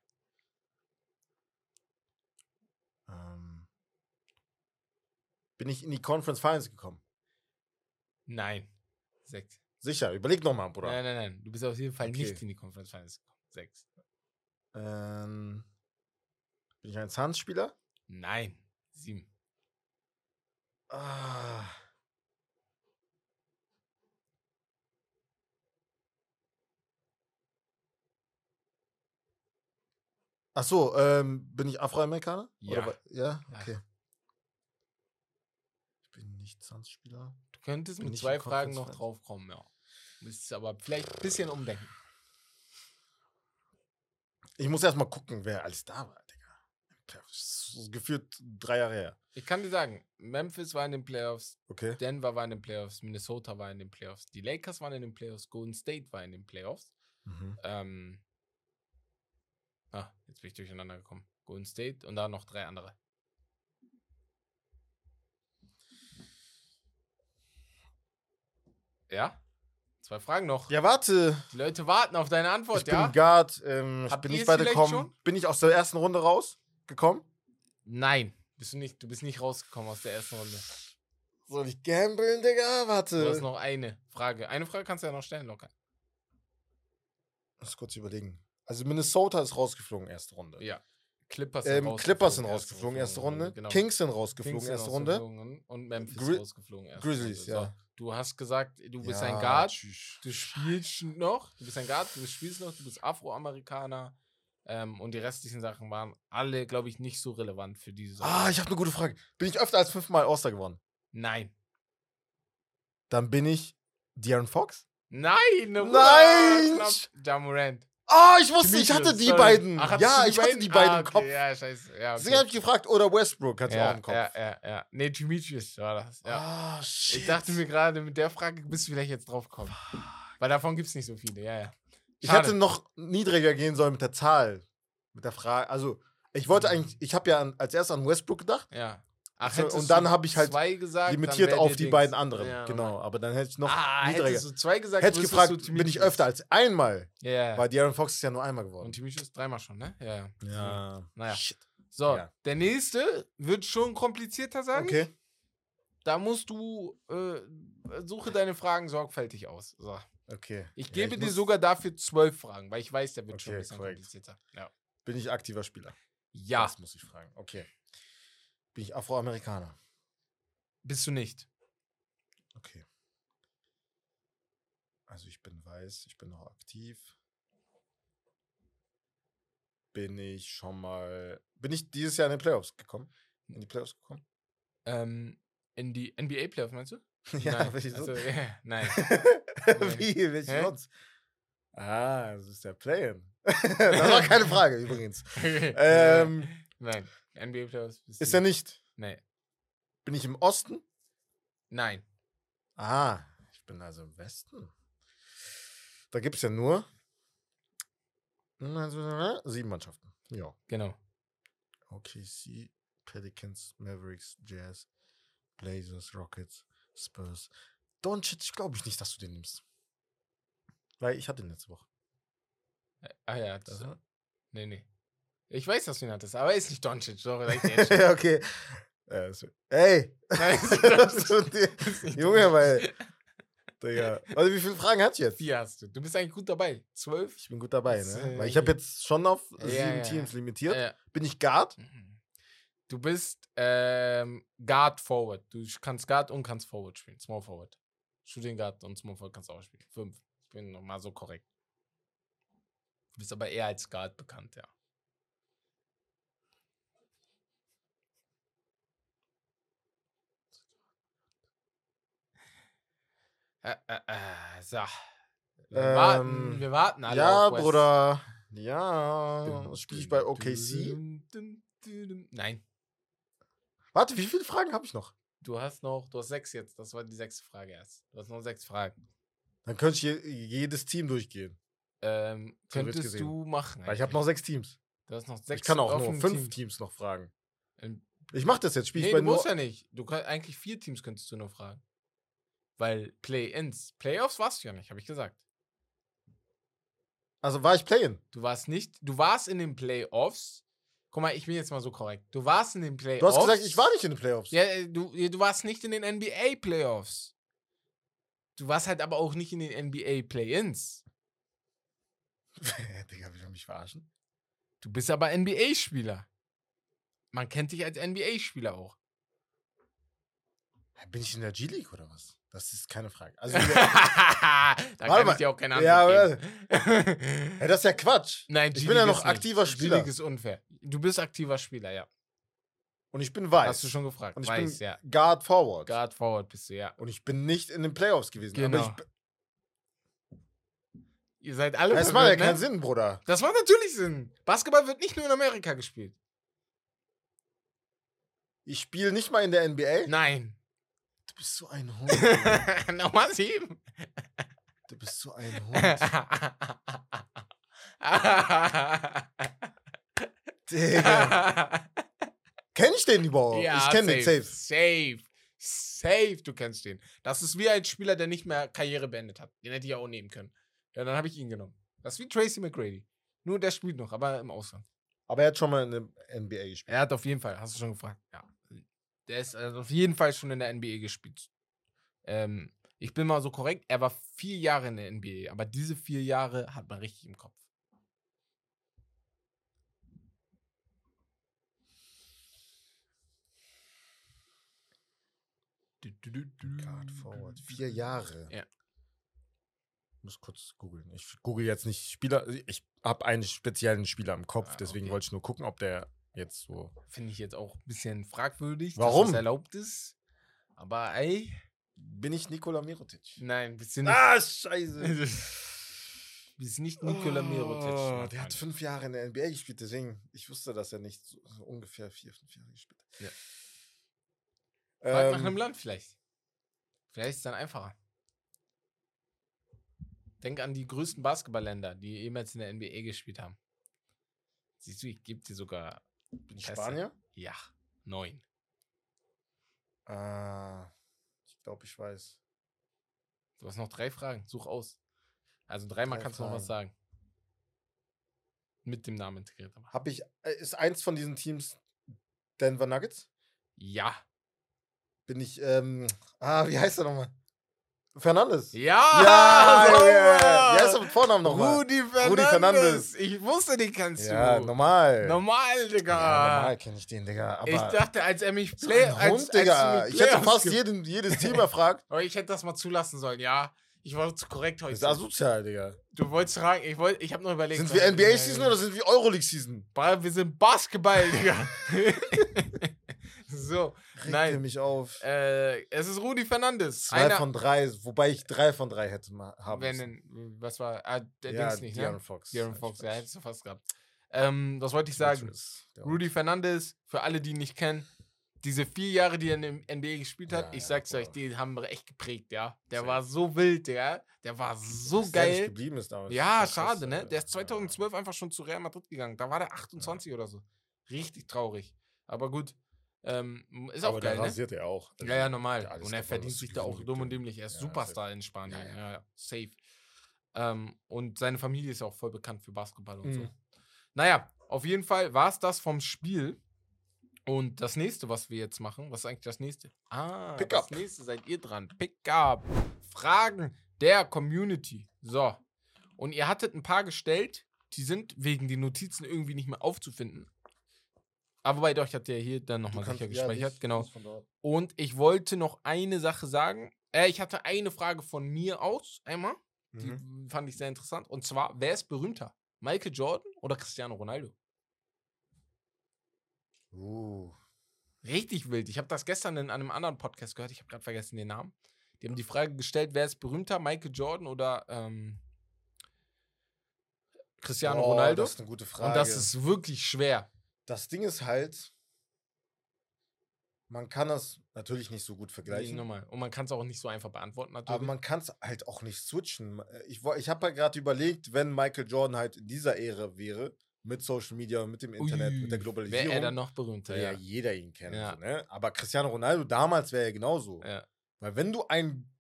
Speaker 2: Ähm, bin ich in die Conference Finals gekommen?
Speaker 3: Nein. Sechs.
Speaker 2: Sicher, überleg nochmal, Bruder.
Speaker 3: Nein, nein, nein. Du bist auf jeden Fall
Speaker 2: Okay.
Speaker 3: nicht in die Conference Finals gekommen. Sechs.
Speaker 2: Ähm, bin ich ein Suns-Spieler?
Speaker 3: Nein. Sieben.
Speaker 2: Ah. Ach so, ähm, bin ich Afroamerikaner? Oder
Speaker 3: Ja.
Speaker 2: wa- ja,
Speaker 3: Ja.
Speaker 2: okay. Ich bin nicht Suns-Spieler.
Speaker 3: Du könntest
Speaker 2: Bin
Speaker 3: mit zwei Fragen noch drauf kommen, ja. Müsstest aber vielleicht ein bisschen umdenken.
Speaker 2: Ich muss erst mal gucken, wer alles da war, Digga. Im Das ist gefühlt drei Jahre her.
Speaker 3: Ich kann dir sagen, Memphis war in den Playoffs,
Speaker 2: Okay.
Speaker 3: Denver war in den Playoffs, Minnesota war in den Playoffs, die Lakers waren in den Playoffs, Golden State war in den Playoffs.
Speaker 2: Mhm.
Speaker 3: Ähm, ah, jetzt bin ich durcheinander gekommen. Golden State und dann noch drei andere. Ja? Zwei Fragen noch.
Speaker 2: Ja, warte.
Speaker 3: Die Leute warten auf deine Antwort,
Speaker 2: Ich bin
Speaker 3: ja?
Speaker 2: Guard. Ähm, ich bin nicht weitergekommen. Bin ich aus der ersten Runde rausgekommen?
Speaker 3: Nein, bist du nicht. Du bist nicht rausgekommen aus der ersten Runde.
Speaker 2: Soll ich gambeln, Digga?
Speaker 3: Du
Speaker 2: Warte.
Speaker 3: hast noch eine Frage. Eine Frage kannst du ja noch stellen, locker.
Speaker 2: Lass kurz überlegen. Also Minnesota ist rausgeflogen, erste Runde.
Speaker 3: Ja. Clippers
Speaker 2: Ähm, Clippers sind rausgeflogen, erste Runde.
Speaker 3: Genau.
Speaker 2: Kings sind rausgeflogen,
Speaker 3: Kings sind
Speaker 2: erste Runde.
Speaker 3: Und Memphis
Speaker 2: Gri-
Speaker 3: rausgeflogen. erste
Speaker 2: Grizzlies,
Speaker 3: Runde.
Speaker 2: ja.
Speaker 3: Du hast gesagt, du bist
Speaker 2: Ja,
Speaker 3: ein Guard. Du spielst noch. Du bist ein Guard, du spielst noch. Du bist Afroamerikaner. Ähm, und die restlichen Sachen waren alle, glaube ich, nicht so relevant für diese Sache.
Speaker 2: Ah, ich habe eine gute Frage. Bin ich öfter als fünfmal All-Star geworden?
Speaker 3: Nein.
Speaker 2: Dann bin ich De'Aaron Fox?
Speaker 3: Nein! Bruder,
Speaker 2: Nein!
Speaker 3: Knapp. Ja.
Speaker 2: Oh, ich wusste, ich hatte die
Speaker 3: sorry.
Speaker 2: beiden.
Speaker 3: Ach,
Speaker 2: ja, ich hatte die beiden
Speaker 3: Ah,
Speaker 2: im
Speaker 3: okay,
Speaker 2: Kopf.
Speaker 3: Ja, scheiße. Ja,
Speaker 2: Deswegen
Speaker 3: okay.
Speaker 2: habe ich gefragt, oder Westbrook hatte ich auch
Speaker 3: ja,
Speaker 2: im Kopf.
Speaker 3: ja, ja, ja. Nee, Demetrius war das. Ja.
Speaker 2: Ah, shit.
Speaker 3: Ich dachte mir gerade, mit der Frage bist du vielleicht jetzt drauf gekommen. Weil davon gibt es nicht so viele, ja, ja.
Speaker 2: Ich
Speaker 3: Schade.
Speaker 2: hätte noch niedriger gehen sollen mit der Zahl. Mit der Frage. Also, ich wollte eigentlich, ich habe ja als erstes an Westbrook gedacht.
Speaker 3: Ja. Ach,
Speaker 2: und dann
Speaker 3: du
Speaker 2: hab ich halt
Speaker 3: gesagt,
Speaker 2: limitiert auf die
Speaker 3: Dings.
Speaker 2: beiden anderen.
Speaker 3: Ja,
Speaker 2: genau. Aber dann hätte ich noch
Speaker 3: ah,
Speaker 2: niedriger.
Speaker 3: hättest du zwei gesagt,
Speaker 2: Hätte ich gefragt, bin ich öfter als einmal?
Speaker 3: Ja, ja.
Speaker 2: Weil De'Aaron Fox ist ja nur einmal geworden.
Speaker 3: Und Demetrius dreimal schon, ne? Ja, ja.
Speaker 2: ja.
Speaker 3: Naja.
Speaker 2: Shit.
Speaker 3: So,
Speaker 2: Ja.
Speaker 3: der nächste wird schon komplizierter sein.
Speaker 2: Okay.
Speaker 3: Da musst du, äh, suche deine Fragen sorgfältig aus. So.
Speaker 2: Okay.
Speaker 3: Ich gebe
Speaker 2: ich
Speaker 3: dir sogar dafür zwölf Fragen, weil ich weiß, der wird schon ein
Speaker 2: Okay,
Speaker 3: bisschen
Speaker 2: korrekt.
Speaker 3: komplizierter. Ja.
Speaker 2: Bin ich aktiver Spieler?
Speaker 3: ja,
Speaker 2: Das muss ich fragen. Okay. Bin ich Afroamerikaner?
Speaker 3: bist du nicht.
Speaker 2: Okay. Also ich bin weiß, ich bin noch aktiv. Bin ich schon mal. Bin ich dieses Jahr in die Playoffs gekommen? In die Playoffs gekommen?
Speaker 3: Ähm, in die NBA Playoffs, meinst du?
Speaker 2: ja,
Speaker 3: nein.
Speaker 2: welche sonst?
Speaker 3: Also, ja, nein.
Speaker 2: Wie? Welche
Speaker 3: Hä?
Speaker 2: sonst? Ah, das ist der Play-In. das war keine Frage übrigens. Ähm,
Speaker 3: nein, NBA Playoffs.
Speaker 2: ist er nicht?
Speaker 3: Nee.
Speaker 2: Bin ich im Osten?
Speaker 3: Nein.
Speaker 2: Ah, ich bin also im Westen. Da gibt es ja nur also, sieben Mannschaften. Ja.
Speaker 3: Genau.
Speaker 2: OKC, Pelicans, Mavericks, Jazz, Blazers, Rockets, Spurs. Doncic glaube ich nicht, dass du den nimmst. Weil ich hatte ihn letzte Woche.
Speaker 3: Äh, Ah ja, das.
Speaker 2: Das-
Speaker 3: Nee, nee. Ich weiß, dass du ihn hattest, aber er ist nicht Doncic. Sorry,
Speaker 2: okay. Äh, so- Ey!
Speaker 3: Nein,
Speaker 2: Junge, weil. Digga. Also, wie viele Fragen hat ich jetzt?
Speaker 3: Vier hast du. Du bist eigentlich gut dabei. Zwölf?
Speaker 2: Ich bin gut dabei,
Speaker 3: Das,
Speaker 2: ne?
Speaker 3: äh,
Speaker 2: Weil ich habe jetzt schon auf
Speaker 3: Ja,
Speaker 2: sieben
Speaker 3: ja,
Speaker 2: Teams
Speaker 3: ja.
Speaker 2: limitiert.
Speaker 3: Äh,
Speaker 2: Bin ich Guard?
Speaker 3: Du bist ähm, Guard Forward. Du kannst Guard und kannst Forward spielen. Small Forward. Shooting Guard und Small Forward kannst du auch spielen. Fünf. Ich bin nochmal so korrekt. Du bist aber eher als Guard bekannt, ja. Äh, äh, so. Wir warten,
Speaker 2: Ähm,
Speaker 3: wir warten alle
Speaker 2: Ja. Bruder. Ja. Spiele ich bei OKC?
Speaker 3: Nein.
Speaker 2: Warte, wie viele Fragen habe ich noch?
Speaker 3: Du hast noch, du hast sechs jetzt. Das war die sechste Frage erst. Du hast noch sechs Fragen.
Speaker 2: Dann könnte ich je, jedes Team durchgehen.
Speaker 3: Ähm, könntest du machen.
Speaker 2: Weil ich habe noch sechs Teams.
Speaker 3: Du hast noch sechs
Speaker 2: Ich kann auch nur fünf
Speaker 3: Teams.
Speaker 2: Teams noch fragen.
Speaker 3: Ähm,
Speaker 2: Ich mache das jetzt. Spiele
Speaker 3: Nee,
Speaker 2: ich bei
Speaker 3: du
Speaker 2: nur.
Speaker 3: musst ja nicht. Du kannst eigentlich vier Teams könntest du nur fragen. Weil Play-ins. Playoffs warst du ja nicht, habe ich gesagt.
Speaker 2: Also war ich Play-In.
Speaker 3: Du warst nicht, du warst in den Playoffs. Guck mal, ich bin jetzt mal so korrekt. Du warst in den Playoffs.
Speaker 2: Du hast gesagt, ich war nicht in den Playoffs.
Speaker 3: Ja, äh, du, ja, du warst nicht in den NBA Playoffs. Du warst halt aber auch nicht in den NBA Play-ins.
Speaker 2: Digga, will er mich verarschen?
Speaker 3: Du bist aber NBA-Spieler. Man kennt dich als NBA-Spieler auch.
Speaker 2: Bin ich in der G-League oder was? Das ist keine Frage. Also,
Speaker 3: da kann
Speaker 2: mal.
Speaker 3: ich dir auch keine
Speaker 2: Ja,
Speaker 3: Antwort geben.
Speaker 2: ja, das ist ja Quatsch.
Speaker 3: Nein,
Speaker 2: Ich bin ja noch aktiver Spieler.
Speaker 3: G-League ist unfair. Du bist aktiver Spieler, ja.
Speaker 2: Und ich bin weiß.
Speaker 3: Hast du schon gefragt.
Speaker 2: Und ich
Speaker 3: Weiß,
Speaker 2: bin
Speaker 3: ja.
Speaker 2: Guard Forward.
Speaker 3: Guard Forward bist du, ja.
Speaker 2: Und ich bin nicht in den Playoffs gewesen.
Speaker 3: Genau.
Speaker 2: Aber ich,
Speaker 3: Ihr seid alle
Speaker 2: das macht ja
Speaker 3: verwirrt,
Speaker 2: keinen
Speaker 3: ne?
Speaker 2: Sinn, Bruder.
Speaker 3: Das macht natürlich Sinn. Basketball wird nicht nur in Amerika gespielt.
Speaker 2: Ich spiele nicht mal in der NBA.
Speaker 3: Nein.
Speaker 2: Du bist so ein Hund.
Speaker 3: Nochmal sieben.
Speaker 2: Du bist so ein Hund. Digga. Kenn ich den überhaupt? ich kenn den safe.
Speaker 3: Safe. Safe, du kennst den. Das ist wie ein Spieler, der nicht mehr Karriere beendet hat. Den hätte ich auch nehmen können. Ja, dann habe ich ihn genommen. Das ist wie Tracy McGrady. Nur der spielt noch, aber im Ausland.
Speaker 2: Aber er hat schon mal in der NBA gespielt.
Speaker 3: Er hat auf jeden Fall, hast du schon gefragt. Ja. Der ist also auf jeden Fall schon in der NBA gespielt. Ähm, ich bin mal so korrekt, er war vier Jahre in der NBA, aber diese vier Jahre hat man richtig im Kopf.
Speaker 2: God forward. Vier Jahre.
Speaker 3: Ja.
Speaker 2: muss kurz googeln. Ich google jetzt nicht Spieler. Ich habe einen speziellen Spieler im Kopf,
Speaker 3: Ah,
Speaker 2: deswegen
Speaker 3: okay.
Speaker 2: wollte ich nur gucken, ob der jetzt so.
Speaker 3: Finde ich jetzt auch ein bisschen fragwürdig,
Speaker 2: Warum?
Speaker 3: dass das erlaubt ist. Aber ey,
Speaker 2: Bin ich Nikola Mirotic?
Speaker 3: nein, bist du nicht.
Speaker 2: Ah, scheiße.
Speaker 3: bist nicht Nikola Mirotic.
Speaker 2: Oh,
Speaker 3: mein
Speaker 2: der hat fünf Jahre in der NBA gespielt, deswegen, ich wusste, dass er nicht so, so ungefähr vier, fünf Jahre gespielt hat.
Speaker 3: Ja. Frag nach
Speaker 2: Ähm,
Speaker 3: einem Land vielleicht. Vielleicht ist es dann einfacher. Denk an die größten Basketballländer, die jemals in der NBA gespielt haben. Siehst du, ich gebe dir sogar.
Speaker 2: Bin ich. Spanier?
Speaker 3: Ja, neun.
Speaker 2: Ah, ich glaube, ich weiß.
Speaker 3: Du hast noch drei Fragen. Such aus. Also dreimal
Speaker 2: Drei
Speaker 3: kannst du noch was sagen. Mit dem Namen integriert.
Speaker 2: Habe ich, äh, ist eins von diesen Teams Denver Nuggets?
Speaker 3: Ja.
Speaker 2: Bin ich, ähm, ah, wie heißt er nochmal? Fernandes.
Speaker 3: Ja!
Speaker 2: Ja,
Speaker 3: sauber!
Speaker 2: Junge. Wie heißt er mit Vornamen nochmal?
Speaker 3: Rudi Fernandes.
Speaker 2: Rudi Fernandes.
Speaker 3: Ich wusste, den kannst
Speaker 2: Ja,
Speaker 3: du.
Speaker 2: normal.
Speaker 3: Normal, Digga.
Speaker 2: Ja, normal kenne ich den, Digga. Aber
Speaker 3: ich dachte, als er mich
Speaker 2: so
Speaker 3: play,
Speaker 2: ein
Speaker 3: als,
Speaker 2: Hund, Digga.
Speaker 3: als
Speaker 2: Ich hätte fast jeden, jedes Team erfragt.
Speaker 3: Aber ich hätte das mal zulassen sollen, ja. Ich war zu korrekt
Speaker 2: Das
Speaker 3: heute.
Speaker 2: ist asozial, Digga.
Speaker 3: Du wolltest fragen, ich wollte, ich habe noch überlegt.
Speaker 2: Sind wir NBA-Season oder sind wir Euroleague-Season?
Speaker 3: Wir sind Basketball, Digga. so,
Speaker 2: Regt
Speaker 3: Nein.
Speaker 2: mich auf.
Speaker 3: äh, es ist Rudi Fernandes.
Speaker 2: Zwei von drei, wobei ich drei von drei hätte haben
Speaker 3: wenn,
Speaker 2: müssen.
Speaker 3: was war, ah, der
Speaker 2: Ja,
Speaker 3: Dings nicht,
Speaker 2: De'Aaron
Speaker 3: ne?
Speaker 2: Fox.
Speaker 3: De'Aaron
Speaker 2: Ja,
Speaker 3: Fox, ja, hättest du fast gehabt. Ähm, was wollte ich sagen?
Speaker 2: Der
Speaker 3: Rudy Fernandes, für alle, die ihn nicht kennen, diese vier Jahre, die er in dem NBA gespielt hat,
Speaker 2: Ja,
Speaker 3: ich
Speaker 2: ja,
Speaker 3: sag's euch,
Speaker 2: Bruder.
Speaker 3: die haben echt geprägt, ja. Der
Speaker 2: Safe.
Speaker 3: war so wild, ja. Der war so
Speaker 2: Dass der nicht
Speaker 3: geil.
Speaker 2: geblieben ist damals.
Speaker 3: Ja,
Speaker 2: Das ist
Speaker 3: schade, ne?
Speaker 2: Alter.
Speaker 3: Der ist 2012 einfach schon zu Real Madrid gegangen. Da war der 28 oder so. Richtig traurig. Aber gut. Ähm, ist
Speaker 2: Ja.
Speaker 3: auch
Speaker 2: Aber
Speaker 3: geil,
Speaker 2: der
Speaker 3: ne?
Speaker 2: rasiert er auch. Also,
Speaker 3: Ja, ja, normal. und er verdient sich da auch dumm und dämlich. Er ist
Speaker 2: Ja,
Speaker 3: Superstar in Spanien.
Speaker 2: Ja,
Speaker 3: Ja,
Speaker 2: ja.
Speaker 3: Safe. Ähm, und seine Familie ist auch voll bekannt für Basketball und so.
Speaker 2: Mhm.
Speaker 3: Naja, auf jeden Fall war es das vom Spiel. Und das nächste, was wir jetzt machen, was ist eigentlich das nächste? Ah,
Speaker 2: Pick
Speaker 3: das
Speaker 2: up.
Speaker 3: nächste seid ihr dran. Pick up. Fragen der Community. So. Und ihr hattet ein paar gestellt, die sind wegen den Notizen irgendwie nicht mehr aufzufinden. Aber bei euch hat der hier dann nochmal sicher
Speaker 2: ja,
Speaker 3: gespeichert.
Speaker 2: dies-
Speaker 3: genau. Und ich wollte noch eine Sache sagen. Äh, ich hatte eine Frage von mir aus, einmal. Die
Speaker 2: Mhm.
Speaker 3: fand ich sehr interessant. Und zwar, wer ist berühmter? Michael Jordan oder Cristiano Ronaldo?
Speaker 2: Uh.
Speaker 3: Richtig wild. Ich habe das gestern in einem anderen Podcast gehört. Ich habe gerade vergessen den Namen. Die haben die Frage gestellt, wer ist berühmter? Michael Jordan oder ähm, Cristiano
Speaker 2: Boah,
Speaker 3: Ronaldo?
Speaker 2: Das ist eine gute Frage.
Speaker 3: Und das ist wirklich schwer.
Speaker 2: Das Ding ist halt, man kann das natürlich nicht so gut vergleichen.
Speaker 3: Nochmal. Und man kann es auch nicht so einfach beantworten, natürlich.
Speaker 2: Aber man kann es halt auch nicht switchen. Ich, woll- ich habe ja gerade überlegt, wenn Michael Jordan halt in dieser Ära wäre, mit Social Media mit dem Internet, mit der
Speaker 3: Ui,
Speaker 2: Globalisierung,
Speaker 3: Wäre er dann noch berühmter,
Speaker 2: ja,
Speaker 3: ja.
Speaker 2: jeder ihn kennen.
Speaker 3: Ja.
Speaker 2: So, ne? Aber Cristiano Ronaldo damals wäre ja genauso.
Speaker 3: Ja.
Speaker 2: Weil wenn du ein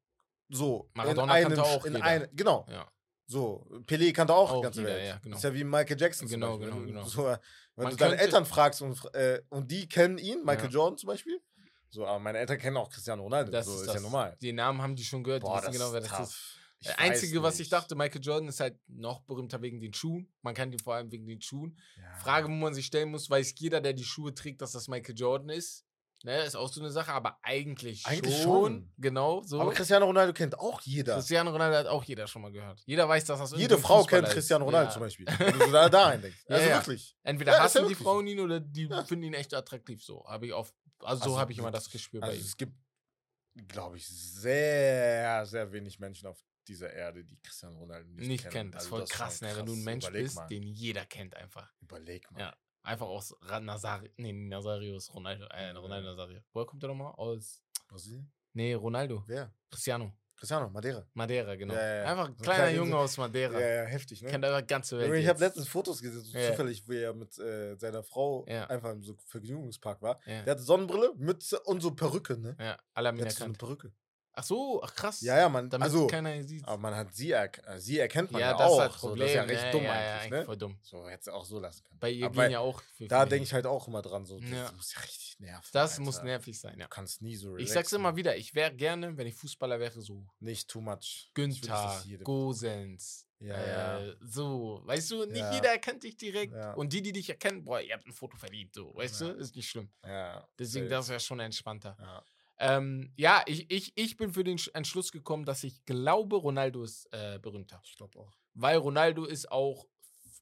Speaker 2: so
Speaker 3: Maradona
Speaker 2: in
Speaker 3: kannte
Speaker 2: einem,
Speaker 3: auch
Speaker 2: in
Speaker 3: jeder.
Speaker 2: ein, genau,
Speaker 3: ja.
Speaker 2: so Pelé kannte auch,
Speaker 3: Auch
Speaker 2: die ganze
Speaker 3: jeder,
Speaker 2: Welt.
Speaker 3: ja, genau.
Speaker 2: Ist ja wie Michael Jackson
Speaker 3: Genau, genau, genau.
Speaker 2: So, wenn
Speaker 3: Man
Speaker 2: du deine Eltern fragst und, äh, und die kennen ihn, Michael
Speaker 3: Ja.
Speaker 2: Jordan zum Beispiel, so, aber meine Eltern kennen auch Cristiano Ronaldo.
Speaker 3: Das
Speaker 2: so
Speaker 3: ist,
Speaker 2: ist,
Speaker 3: das.
Speaker 2: ja normal.
Speaker 3: Die Namen haben die schon gehört. die wissen genau, wer das
Speaker 2: tough.
Speaker 3: ist.
Speaker 2: Ich
Speaker 3: Das Einzige, was ich dachte, Michael Jordan ist halt noch berühmter wegen den Schuhen. Man kennt ihn vor allem wegen den Schuhen.
Speaker 2: Ja.
Speaker 3: Frage, wo man sich stellen muss, weiß jeder, der die Schuhe trägt, dass das Michael Jordan ist. Ne, ist auch so eine Sache, aber eigentlich,
Speaker 2: Eigentlich
Speaker 3: schon.
Speaker 2: schon.
Speaker 3: Genau, so.
Speaker 2: Aber Cristiano Ronaldo kennt auch jeder.
Speaker 3: Cristiano Ronaldo hat auch jeder schon mal gehört. Jeder weiß, dass das
Speaker 2: Jede
Speaker 3: irgendein
Speaker 2: Frau
Speaker 3: Fußballer
Speaker 2: kennt
Speaker 3: ist.
Speaker 2: Cristiano Ronaldo zum Beispiel. Wenn du da, da reindenkst.
Speaker 3: Ja,
Speaker 2: Also
Speaker 3: ja.
Speaker 2: wirklich.
Speaker 3: Entweder
Speaker 2: Ja, ist ja
Speaker 3: hassen die
Speaker 2: wirklich
Speaker 3: Frauen ihn oder die
Speaker 2: Ja.
Speaker 3: finden ihn echt attraktiv. So habe ich auf, also, so
Speaker 2: Also
Speaker 3: habe ich immer das. Gespür bei
Speaker 2: Also
Speaker 3: ihm.
Speaker 2: es gibt, glaube ich, sehr, sehr wenig Menschen auf dieser Erde, die Cristiano Ronaldo nicht,
Speaker 3: Nicht
Speaker 2: kennen.
Speaker 3: kennt. Das ist
Speaker 2: Also
Speaker 3: voll krass, ne? Wenn du ein Mensch
Speaker 2: Überleg
Speaker 3: bist,
Speaker 2: mal.
Speaker 3: den jeder kennt einfach.
Speaker 2: Überleg mal.
Speaker 3: Ja. Einfach aus Nazario. Nee, Nazario ist Ronaldo. Äh, Ronaldo Nazario. Woher kommt er nochmal? Aus.
Speaker 2: Brasilien?
Speaker 3: Nee, Ronaldo.
Speaker 2: Wer?
Speaker 3: Cristiano.
Speaker 2: Cristiano, Madeira.
Speaker 3: Madeira, genau.
Speaker 2: Ja, ja.
Speaker 3: Einfach ein
Speaker 2: So
Speaker 3: kleiner
Speaker 2: kleiner
Speaker 3: Junge aus Madeira.
Speaker 2: Ja, ja, heftig, ne?
Speaker 3: Kennt aber ganze Welt.
Speaker 2: Ich habe letztens Fotos gesehen, so zufällig, wo er mit äh, seiner Frau einfach im so Vergnügungspark war. Der hatte Sonnenbrille, Mütze und so Perücke, ne?
Speaker 3: ja alle haben ihn
Speaker 2: Der hat so eine. Perücke.
Speaker 3: Ach so, ach krass.
Speaker 2: Ja, ja, man.
Speaker 3: Damit
Speaker 2: also,
Speaker 3: keiner sieht.
Speaker 2: aber man hat sie, erk äh, sie erkennt man ja,
Speaker 3: ja, das
Speaker 2: auch.
Speaker 3: ist
Speaker 2: so, das ist ja recht
Speaker 3: ja,
Speaker 2: dumm
Speaker 3: ja,
Speaker 2: eigentlich,
Speaker 3: eigentlich
Speaker 2: ne?
Speaker 3: voll dumm.
Speaker 2: So, hätte auch so lassen können.
Speaker 3: Bei ihr
Speaker 2: Aber
Speaker 3: gehen
Speaker 2: weil-
Speaker 3: ja auch. für
Speaker 2: Da denke ich halt auch immer dran, so, das
Speaker 3: Ja.
Speaker 2: muss ja richtig nerven.
Speaker 3: Das muss
Speaker 2: Alter.
Speaker 3: nervig sein, ja.
Speaker 2: Du kannst nie so
Speaker 3: Ich
Speaker 2: relaxen.
Speaker 3: sag's immer wieder, ich wäre gerne, wenn ich Fußballer wäre, so
Speaker 2: Nicht too much. Ich
Speaker 3: Günther, Gosens,
Speaker 2: Ja,
Speaker 3: äh,
Speaker 2: ja.
Speaker 3: so, weißt du, nicht jeder erkennt dich direkt und die, die dich erkennen, boah, ihr habt ein Foto verdient, so, weißt du, ist nicht schlimm.
Speaker 2: Ja,
Speaker 3: Deswegen, das wäre schon entspannter.
Speaker 2: Ja.
Speaker 3: Ähm, ja, ich, ich, ich bin für den Sch- Entschluss gekommen, dass ich glaube, Ronaldo ist äh, berühmter.
Speaker 2: Ich glaube auch.
Speaker 3: Weil Ronaldo ist auch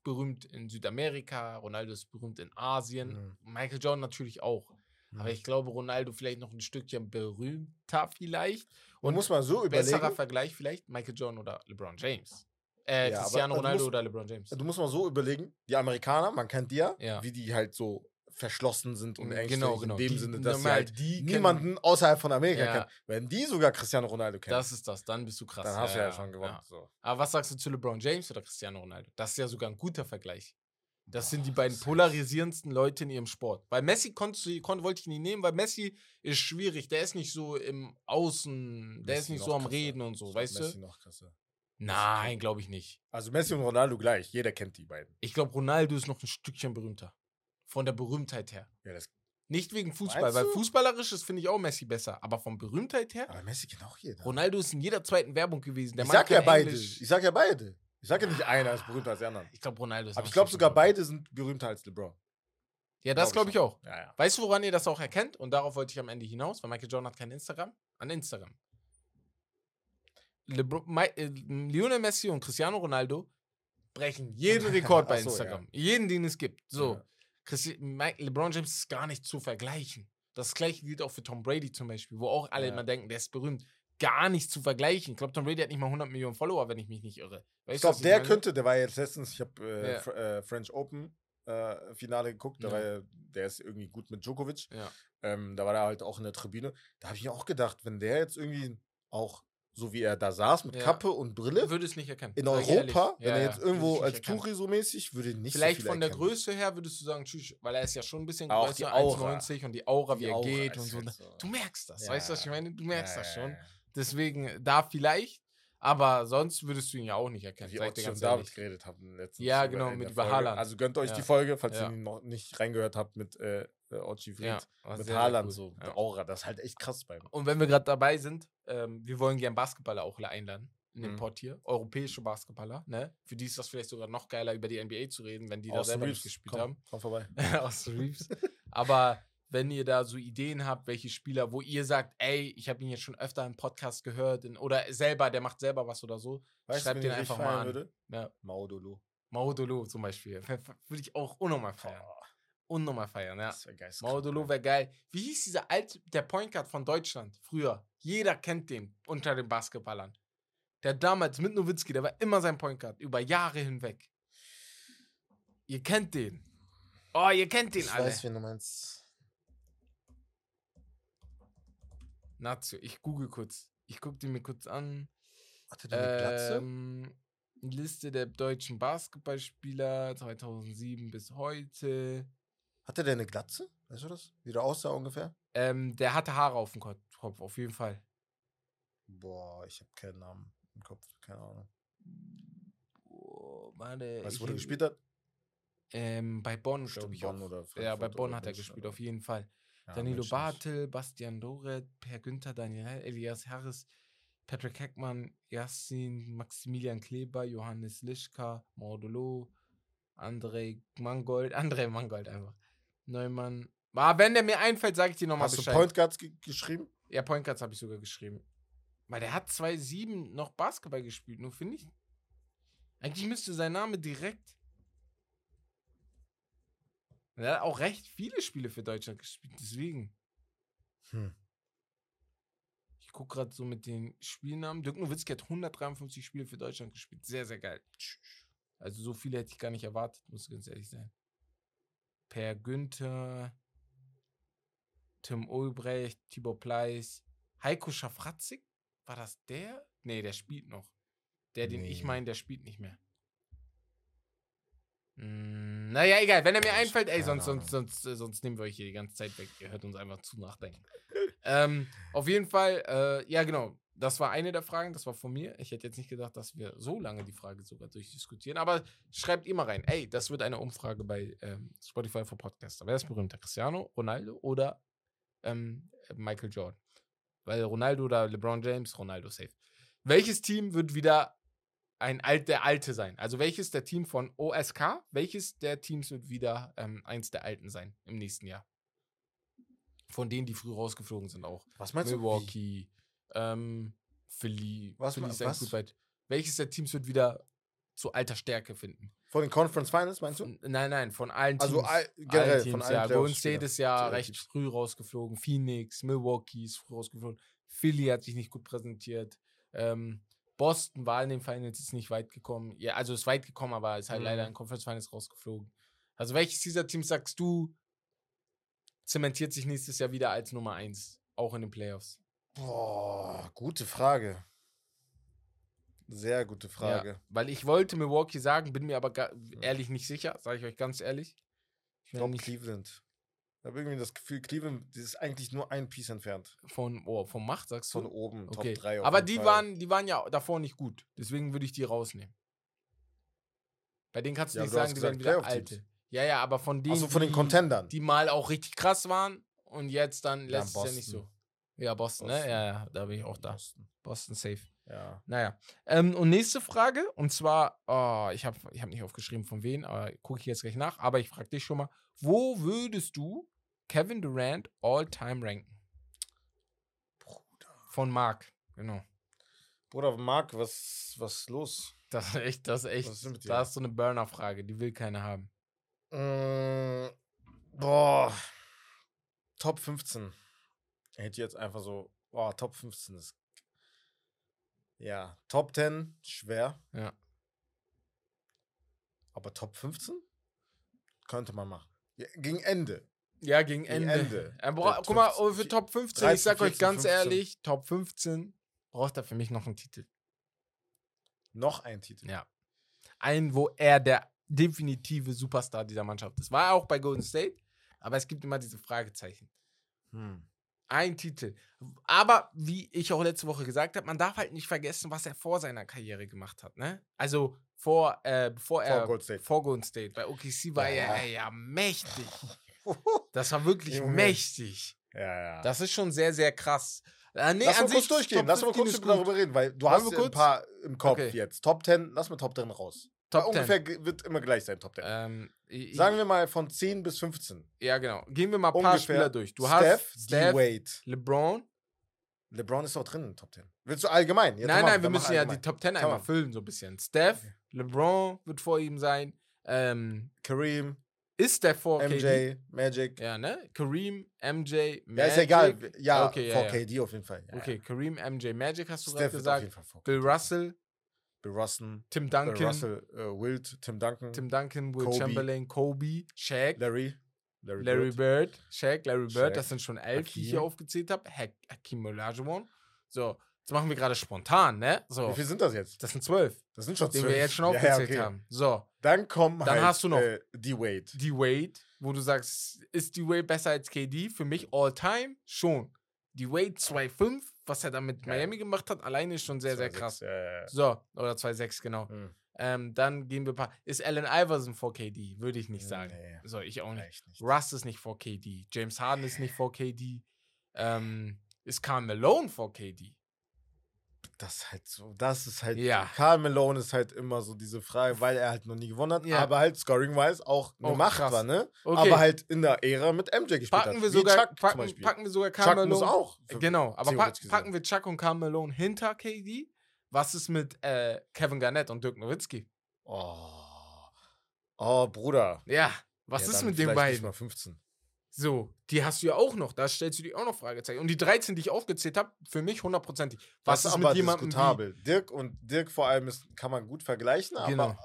Speaker 3: berühmt in Südamerika, Ronaldo ist berühmt in Asien,
Speaker 2: Mhm.
Speaker 3: Michael Jordan natürlich auch. Aber ich glaube, Ronaldo vielleicht noch ein Stückchen berühmter vielleicht.
Speaker 2: Man
Speaker 3: Und
Speaker 2: muss mal so
Speaker 3: besserer
Speaker 2: überlegen.
Speaker 3: Vergleich vielleicht Michael Jordan oder LeBron James. Äh,
Speaker 2: Ja,
Speaker 3: Cristiano Ronaldo
Speaker 2: musst-
Speaker 3: oder LeBron James.
Speaker 2: Du musst mal so überlegen, die Amerikaner, man kennt die ja,
Speaker 3: Ja.
Speaker 2: wie die halt so verschlossen sind und
Speaker 3: Mm,
Speaker 2: ängstlich
Speaker 3: genau, genau.
Speaker 2: in dem
Speaker 3: Die-
Speaker 2: Sinne, dass sie halt niemanden außerhalb von Amerika
Speaker 3: Ja.
Speaker 2: kennen. Wenn die sogar Cristiano Ronaldo kennen,
Speaker 3: Das ist das, dann bist du krass.
Speaker 2: dann hast du ja schon gewonnen. So.
Speaker 3: Aber was sagst du zu LeBron James oder Cristiano Ronaldo? Das ist ja sogar ein guter Vergleich. Das sind die
Speaker 2: Boah,
Speaker 3: beiden polarisierendsten Leute in ihrem Sport. Weil Messi konntest du, kon, wollte ich nie nehmen, weil Messi ist schwierig. Der ist nicht so im Außen, der ist
Speaker 2: Messi
Speaker 3: nicht so am
Speaker 2: krasser.
Speaker 3: Reden und so, weißt
Speaker 2: Messi
Speaker 3: du?
Speaker 2: noch krasser.
Speaker 3: Nein, glaube ich nicht.
Speaker 2: Also Messi und Ronaldo gleich, jeder kennt die beiden.
Speaker 3: Ich glaube, Ronaldo ist noch ein Stückchen berühmter. Von der Berühmtheit her.
Speaker 2: Ja, das,
Speaker 3: Nicht wegen Fußball, weil
Speaker 2: du?
Speaker 3: fußballerisch ist, finde ich auch Messi besser. Aber von Berühmtheit her,
Speaker 2: aber Messi kennt auch jeder.
Speaker 3: Ronaldo ist in jeder zweiten Werbung gewesen. Der
Speaker 2: ich
Speaker 3: Mann
Speaker 2: sag ja beide.
Speaker 3: Englisch.
Speaker 2: Ich sag ja beide. Ich sag ja nicht einer ist berühmter als der andere.
Speaker 3: Ich glaube, Ronaldo ist
Speaker 2: Aber ich glaube sogar
Speaker 3: berühmter.
Speaker 2: beide sind berühmter als LeBron.
Speaker 3: Ja, das glaube ich
Speaker 2: schon.
Speaker 3: auch.
Speaker 2: Ja, ja.
Speaker 3: Weißt du, woran ihr das auch erkennt? Und darauf wollte ich am Ende hinaus, weil Michael Jordan hat kein Instagram. An Instagram. Lebron, Mi, äh, Lionel Messi und Cristiano Ronaldo brechen jeden Rekord bei
Speaker 2: so, ja.
Speaker 3: Instagram. Jeden, den es gibt. So. LeBron James ist gar nicht zu vergleichen. Das gleiche gilt auch für Tom Brady zum Beispiel, wo auch alle
Speaker 2: Ja.
Speaker 3: immer denken, der ist berühmt. Gar nicht zu vergleichen. Ich glaube, Tom Brady hat nicht mal 100 Millionen Follower, wenn ich mich nicht irre. Weißt
Speaker 2: Ich glaube, der
Speaker 3: meine?
Speaker 2: könnte, der war jetzt letztens, ich habe äh,
Speaker 3: Ja.
Speaker 2: Äh, French Open äh, Finale geguckt, da
Speaker 3: Ja.
Speaker 2: war der ist irgendwie gut mit Djokovic. Ähm, da war er halt auch in der Tribüne. Da habe ich mir auch gedacht, wenn der jetzt irgendwie auch so wie er da saß mit
Speaker 3: Ja.
Speaker 2: Kappe und Brille
Speaker 3: Würde es nicht erkennen.
Speaker 2: in. Europa,
Speaker 3: Ja,
Speaker 2: wenn er jetzt irgendwo als. Touri so mäßig, würde ich nicht
Speaker 3: Vielleicht
Speaker 2: so
Speaker 3: von der
Speaker 2: erkennen.
Speaker 3: Größe her würdest du sagen, tschüss, weil er ist ja schon ein bisschen
Speaker 2: Auch
Speaker 3: größer,
Speaker 2: die Aura.
Speaker 3: 1,90 und die Aura, wie
Speaker 2: Die
Speaker 3: er
Speaker 2: Aura
Speaker 3: geht und so.
Speaker 2: halt so.
Speaker 3: Du merkst das, weißt du, was ich meine? Du merkst das schon. Deswegen, da vielleicht, aber sonst würdest du ihn ja auch nicht erkennen.
Speaker 2: Wie
Speaker 3: sag ich
Speaker 2: und David geredet haben letztens.
Speaker 3: Ja, genau, mit
Speaker 2: der.
Speaker 3: Haaland.
Speaker 2: Also gönnt euch
Speaker 3: Ja.
Speaker 2: die Folge, falls
Speaker 3: Ja.
Speaker 2: ihr ihn noch nicht reingehört habt mit äh, äh, Ochi Fried.
Speaker 3: Ja,
Speaker 2: mit Haaland
Speaker 3: cool.
Speaker 2: so,
Speaker 3: Ja.
Speaker 2: Aura, das ist halt echt krass bei ihm.
Speaker 3: Und wenn wir gerade dabei sind, ähm, wir wollen gern Basketballer auch einladen in den
Speaker 2: Mhm.
Speaker 3: Pod hier. Europäische Basketballer, ne? Für die ist das vielleicht sogar noch geiler, über die NBA zu reden, wenn die da
Speaker 2: Austin
Speaker 3: selber nicht gespielt
Speaker 2: komm,
Speaker 3: haben.
Speaker 2: Komm vorbei.
Speaker 3: aus Reeves. Aber wenn ihr da so Ideen habt, welche Spieler, wo ihr sagt, ey, ich habe ihn jetzt schon öfter im Podcast gehört in, oder selber, der macht selber was oder so,
Speaker 2: Weißt
Speaker 3: schreibt den einfach mal an.
Speaker 2: Würde?
Speaker 3: Ja.
Speaker 2: Maudolo.
Speaker 3: Maudolo zum Beispiel. Würde ich auch unnormal feiern. Unnormal feiern, ja.
Speaker 2: Das wäre geil.
Speaker 3: Maudolo wäre geil. Wie hieß dieser alte, der Point Guard von Deutschland früher? Jeder kennt den unter den Basketballern. Der damals mit Nowitzki, der war immer sein Point Guard, über Jahre hinweg. Ihr kennt den. Oh, ihr kennt den
Speaker 2: Ich
Speaker 3: alle.
Speaker 2: weiß, wen du meinst.
Speaker 3: Nazio, ich google kurz. Ich gucke den mir kurz an.
Speaker 2: Hatte der eine Glatze?
Speaker 3: Ähm, Liste der deutschen Basketballspieler 2007 bis heute.
Speaker 2: Hatte der eine Glatze? Weißt du das? Wie der aussah ungefähr?
Speaker 3: Ähm, der hatte Haare auf dem Ko- Kopf, auf jeden Fall.
Speaker 2: Boah, ich habe keinen Namen im Kopf. Keine Ahnung.
Speaker 3: Oh, warte.
Speaker 2: Weißt du, wo der gespielt hat?
Speaker 3: Ähm, bei Bonn, glaube ich.
Speaker 2: Bonn
Speaker 3: auch.
Speaker 2: oder
Speaker 3: ja, bei Bonn hat er gespielt, auf jeden Fall.
Speaker 2: Ja,
Speaker 3: Danilo. Bartel, Bastian Doret, Per Günther, Daniel Elias Harris, Patrick Heckmann, Yassin, Maximilian Kleber, Johannes Lischka, Maudolo, André Mangold, André Mangold einfach. Neumann. Ah, wenn der mir einfällt, sage ich dir nochmal
Speaker 2: Hast du
Speaker 3: Bescheid.
Speaker 2: Point Guards ge geschrieben?
Speaker 3: ja, Point Guards habe ich sogar geschrieben. Weil der hat 2-7 noch Basketball gespielt, nur finde ich. Eigentlich müsste sein Name direkt. Er hat auch recht viele Spiele für Deutschland gespielt, deswegen.
Speaker 2: Hm.
Speaker 3: Ich gucke gerade so mit den Spielnamen. Dirk Nowitzki hat 153 Spiele für Deutschland gespielt. Sehr, sehr geil. Also so viele hätte ich gar nicht erwartet, muss ich ganz ehrlich sein. Per Günther, Tim Ulbrecht, Tibor Pleiss, Heiko Schafratzig? War das der? Nee, der spielt noch. Der, den ich
Speaker 2: Nee.
Speaker 3: meine, der spielt nicht mehr. Mm, naja, egal. Wenn er mir
Speaker 2: ich-
Speaker 3: einfällt, ey, sonst, sonst, sonst, äh, sonst nehmen wir euch hier die ganze Zeit weg. Ihr hört uns einfach zu nachdenken. ähm, auf jeden Fall, äh, ja, genau. Das war eine der Fragen, das war von mir. Ich hätte jetzt nicht gedacht, dass wir so lange die Frage sogar durchdiskutieren. Aber schreibt mal rein. Ey, das wird eine Umfrage bei ähm, Spotify für Podcaster. Wer ist berühmter? Cristiano, Ronaldo oder ähm, Michael Jordan? Weil Ronaldo oder LeBron James, Ronaldo safe. Welches Team wird wieder ein alt, der Alte sein? Also welches der Team von OSK, welches der Teams wird wieder ähm, eins der Alten sein im nächsten Jahr? Von denen, die früh rausgeflogen sind auch.
Speaker 2: Was meinst du? Wie?
Speaker 3: Milwaukee, ähm, Philly,
Speaker 2: Was
Speaker 3: Philly ist
Speaker 2: was?
Speaker 3: gut weit. Welches der Teams wird wieder zu alter Stärke finden?
Speaker 2: Von den Conference Finals, meinst du?
Speaker 3: Nein, nein, von allen Teams.
Speaker 2: Also all, generell
Speaker 3: allen
Speaker 2: von
Speaker 3: Teams,
Speaker 2: allen
Speaker 3: ja. Golden. State ist ja recht
Speaker 2: Teams.
Speaker 3: früh rausgeflogen. Phoenix, Milwaukee ist früh rausgeflogen. Philly hat sich nicht gut präsentiert. Ähm, Boston war in den Finals ist nicht weit gekommen. Ja, also ist weit gekommen, aber ist halt
Speaker 2: Mhm.
Speaker 3: leider in Conference Finals rausgeflogen. Also welches dieser Teams sagst du zementiert sich nächstes Jahr wieder als Nummer 1, auch in den Playoffs?
Speaker 2: Boah, gute Frage. Sehr gute Frage.
Speaker 3: Ja, weil ich wollte Milwaukee sagen, bin mir aber ga- ehrlich nicht sicher, sage ich euch ganz ehrlich. Ich
Speaker 2: glaube Cleveland. Ich habe irgendwie das Gefühl, Cleveland ist eigentlich nur ein Piece entfernt.
Speaker 3: von, oh, vom Macht, sagst
Speaker 2: Von
Speaker 3: du?
Speaker 2: oben,
Speaker 3: Okay.
Speaker 2: Top 3. auf
Speaker 3: Aber die
Speaker 2: Fall.
Speaker 3: waren, die waren ja davor nicht gut. Deswegen würde ich die rausnehmen. Bei denen kannst du
Speaker 2: Ja,
Speaker 3: nicht
Speaker 2: du
Speaker 3: sagen, die werden wieder alte. Ja, ja, aber von denen,
Speaker 2: Achso, von den
Speaker 3: die,
Speaker 2: Contendern.
Speaker 3: die mal auch richtig krass waren und jetzt dann
Speaker 2: Ja,
Speaker 3: lässt es ja nicht so. Ja, Boston,
Speaker 2: Boston.
Speaker 3: ne? Ja, ja, da bin ich auch da.
Speaker 2: Boston.
Speaker 3: Boston safe.
Speaker 2: Ja.
Speaker 3: Naja. Ähm, und nächste Frage, und zwar, oh, ich habe ich hab nicht aufgeschrieben von wem, aber gucke ich jetzt gleich nach, aber ich frage dich schon mal, wo würdest du Kevin Durant all-time ranken?
Speaker 2: Bruder.
Speaker 3: Von Mark, genau.
Speaker 2: Bruder, Marc, was, was ist los?
Speaker 3: Das ist echt, das ist echt,
Speaker 2: Was ist
Speaker 3: da ist so eine Burner-Frage, die will keiner haben.
Speaker 2: Mm, boah. Top 15. Ich hätte jetzt einfach so, boah, Top 15 ist. Ja, Top 10, schwer.
Speaker 3: Ja.
Speaker 2: Aber Top 15? Könnte man machen. Ja, gegen Ende.
Speaker 3: Ja, gegen
Speaker 2: Gegen
Speaker 3: Ende.
Speaker 2: Ende.
Speaker 3: Er bra-
Speaker 2: Der
Speaker 3: guck mal,
Speaker 2: 15,
Speaker 3: oh, für Top 15, ich
Speaker 2: 13,
Speaker 3: sag euch
Speaker 2: 14,
Speaker 3: ganz
Speaker 2: 15.
Speaker 3: ehrlich, Top 15 braucht er für mich noch einen Titel.
Speaker 2: Noch ein Titel.
Speaker 3: Ja. Einen, wo er der definitive Superstar dieser Mannschaft ist. War er auch bei Golden State, aber es gibt immer diese Fragezeichen.
Speaker 2: Hm.
Speaker 3: Ein Titel. Aber wie ich auch letzte Woche gesagt habe, man darf halt nicht vergessen, was er vor seiner Karriere gemacht hat. Ne? Also vor, äh, bevor er
Speaker 2: Vor Golden State.
Speaker 3: vor Golden State. Bei OKC war
Speaker 2: Ja.
Speaker 3: er ja mächtig. Das war wirklich
Speaker 2: Junge.
Speaker 3: mächtig.
Speaker 2: ja, ja.
Speaker 3: Das ist schon sehr, sehr krass. Äh, nee,
Speaker 2: lass mal kurz durchgehen. Lass mal
Speaker 3: 15
Speaker 2: kurz darüber reden, weil du
Speaker 3: Wollen
Speaker 2: hast ein paar im Kopf
Speaker 3: Okay.
Speaker 2: jetzt. Top 10, lass mal Top 10 raus.
Speaker 3: Top 10.
Speaker 2: ungefähr ge- wird immer gleich sein, Top 10.
Speaker 3: Ähm, ich-
Speaker 2: Sagen wir mal von 10 bis 15.
Speaker 3: Ja, genau. Gehen wir mal ein paar. Spieler durch. Du
Speaker 2: Steph,
Speaker 3: hast Steph,
Speaker 2: D-Wade.
Speaker 3: LeBron.
Speaker 2: LeBron ist auch drin in den Top 10. Willst du allgemein? Jetzt
Speaker 3: nein, nein, wir müssen ja die
Speaker 2: allgemein.
Speaker 3: Top 10
Speaker 2: Come
Speaker 3: einmal füllen, so ein bisschen. Steph,
Speaker 2: Okay.
Speaker 3: LeBron wird vor ihm sein. Ähm,
Speaker 2: Kareem,
Speaker 3: ist der vor KD?
Speaker 2: MJ, Magic.
Speaker 3: Ja, ne? Kareem, MJ, Magic.
Speaker 2: Ja, ist ja egal. Ja,
Speaker 3: Okay, ja,
Speaker 2: vor
Speaker 3: ja.
Speaker 2: KD auf jeden Fall. Ja,
Speaker 3: Okay, Kareem, MJ, Magic hast du gerade
Speaker 2: wird auf jeden
Speaker 3: gesagt.
Speaker 2: Fall vor
Speaker 3: Bill
Speaker 2: KD.
Speaker 3: Russell,
Speaker 2: Bill Russell,
Speaker 3: Tim
Speaker 2: Bill
Speaker 3: Duncan,
Speaker 2: Russell, äh, Wilt, Tim Duncan,
Speaker 3: Tim Duncan, Will
Speaker 2: Kobe.
Speaker 3: Chamberlain, Kobe, Shaq,
Speaker 2: Larry, Larry,
Speaker 3: Larry
Speaker 2: Bird.
Speaker 3: Bird, Shaq, Larry Bird,
Speaker 2: Shaq,
Speaker 3: das sind schon elf, die ich hier aufgezählt habe. Hakim Olajuwon. So, jetzt machen wir gerade spontan, ne? So,
Speaker 2: Wie viel sind das jetzt?
Speaker 3: das sind zwölf,
Speaker 2: Das sind schon
Speaker 3: den wir
Speaker 2: zwölf.
Speaker 3: jetzt schon
Speaker 2: Ja, ja,
Speaker 3: aufgezählt
Speaker 2: okay.
Speaker 3: haben. So,
Speaker 2: Dann kommen
Speaker 3: Dann
Speaker 2: halt,
Speaker 3: hast du noch-
Speaker 2: äh, D-Wade.
Speaker 3: die Wade, wo du sagst, ist die Wade besser als KD? Für mich all time schon. Die Wade 2,5, was er da mit
Speaker 2: Ja,
Speaker 3: Miami gemacht hat, alleine ist schon sehr, sehr
Speaker 2: 2,6,
Speaker 3: krass.
Speaker 2: Ja.
Speaker 3: So, oder 2,6, genau.
Speaker 2: Hm.
Speaker 3: Ähm, dann gehen wir ein paar. Ist Allen Iverson vor KD? Würde ich nicht sagen.
Speaker 2: Nee.
Speaker 3: So, ich auch nicht.
Speaker 2: Nicht.
Speaker 3: Russ ist nicht vor KD. James Harden ist nicht vor KD. Ähm, ist Karl Malone vor KD?
Speaker 2: Das ist halt so, das ist halt,
Speaker 3: Ja.
Speaker 2: Karl Malone ist halt immer so diese Frage, weil er halt noch nie gewonnen hat,
Speaker 3: Ja.
Speaker 2: aber halt scoring-wise auch eine
Speaker 3: Auch
Speaker 2: Macht
Speaker 3: krass.
Speaker 2: war, ne?
Speaker 3: Okay.
Speaker 2: Aber halt in der Ära mit MJ gespielt
Speaker 3: packen
Speaker 2: hat.
Speaker 3: wir sogar,
Speaker 2: Chuck zum
Speaker 3: packen,
Speaker 2: Beispiel.
Speaker 3: packen wir sogar Karl
Speaker 2: Chuck muss
Speaker 3: Malone.
Speaker 2: auch.
Speaker 3: Genau, aber pack, packen wir Chuck und Karl Malone hinter KD? Was ist mit äh, Kevin Garnett und Dirk Nowitzki?
Speaker 2: Oh. Oh, Bruder.
Speaker 3: Ja, was
Speaker 2: Ja,
Speaker 3: ist mit den beiden?
Speaker 2: Nicht mal 15.
Speaker 3: So, die hast du ja auch noch. Da stellst du dir auch noch Fragezeichen. Und die 13, die ich aufgezählt habe, für mich hundertprozentig. Was ist mit jemandem wie,
Speaker 2: diskutabel. Dirk und Dirk vor allem ist, kann man gut vergleichen,
Speaker 3: Genau.
Speaker 2: aber.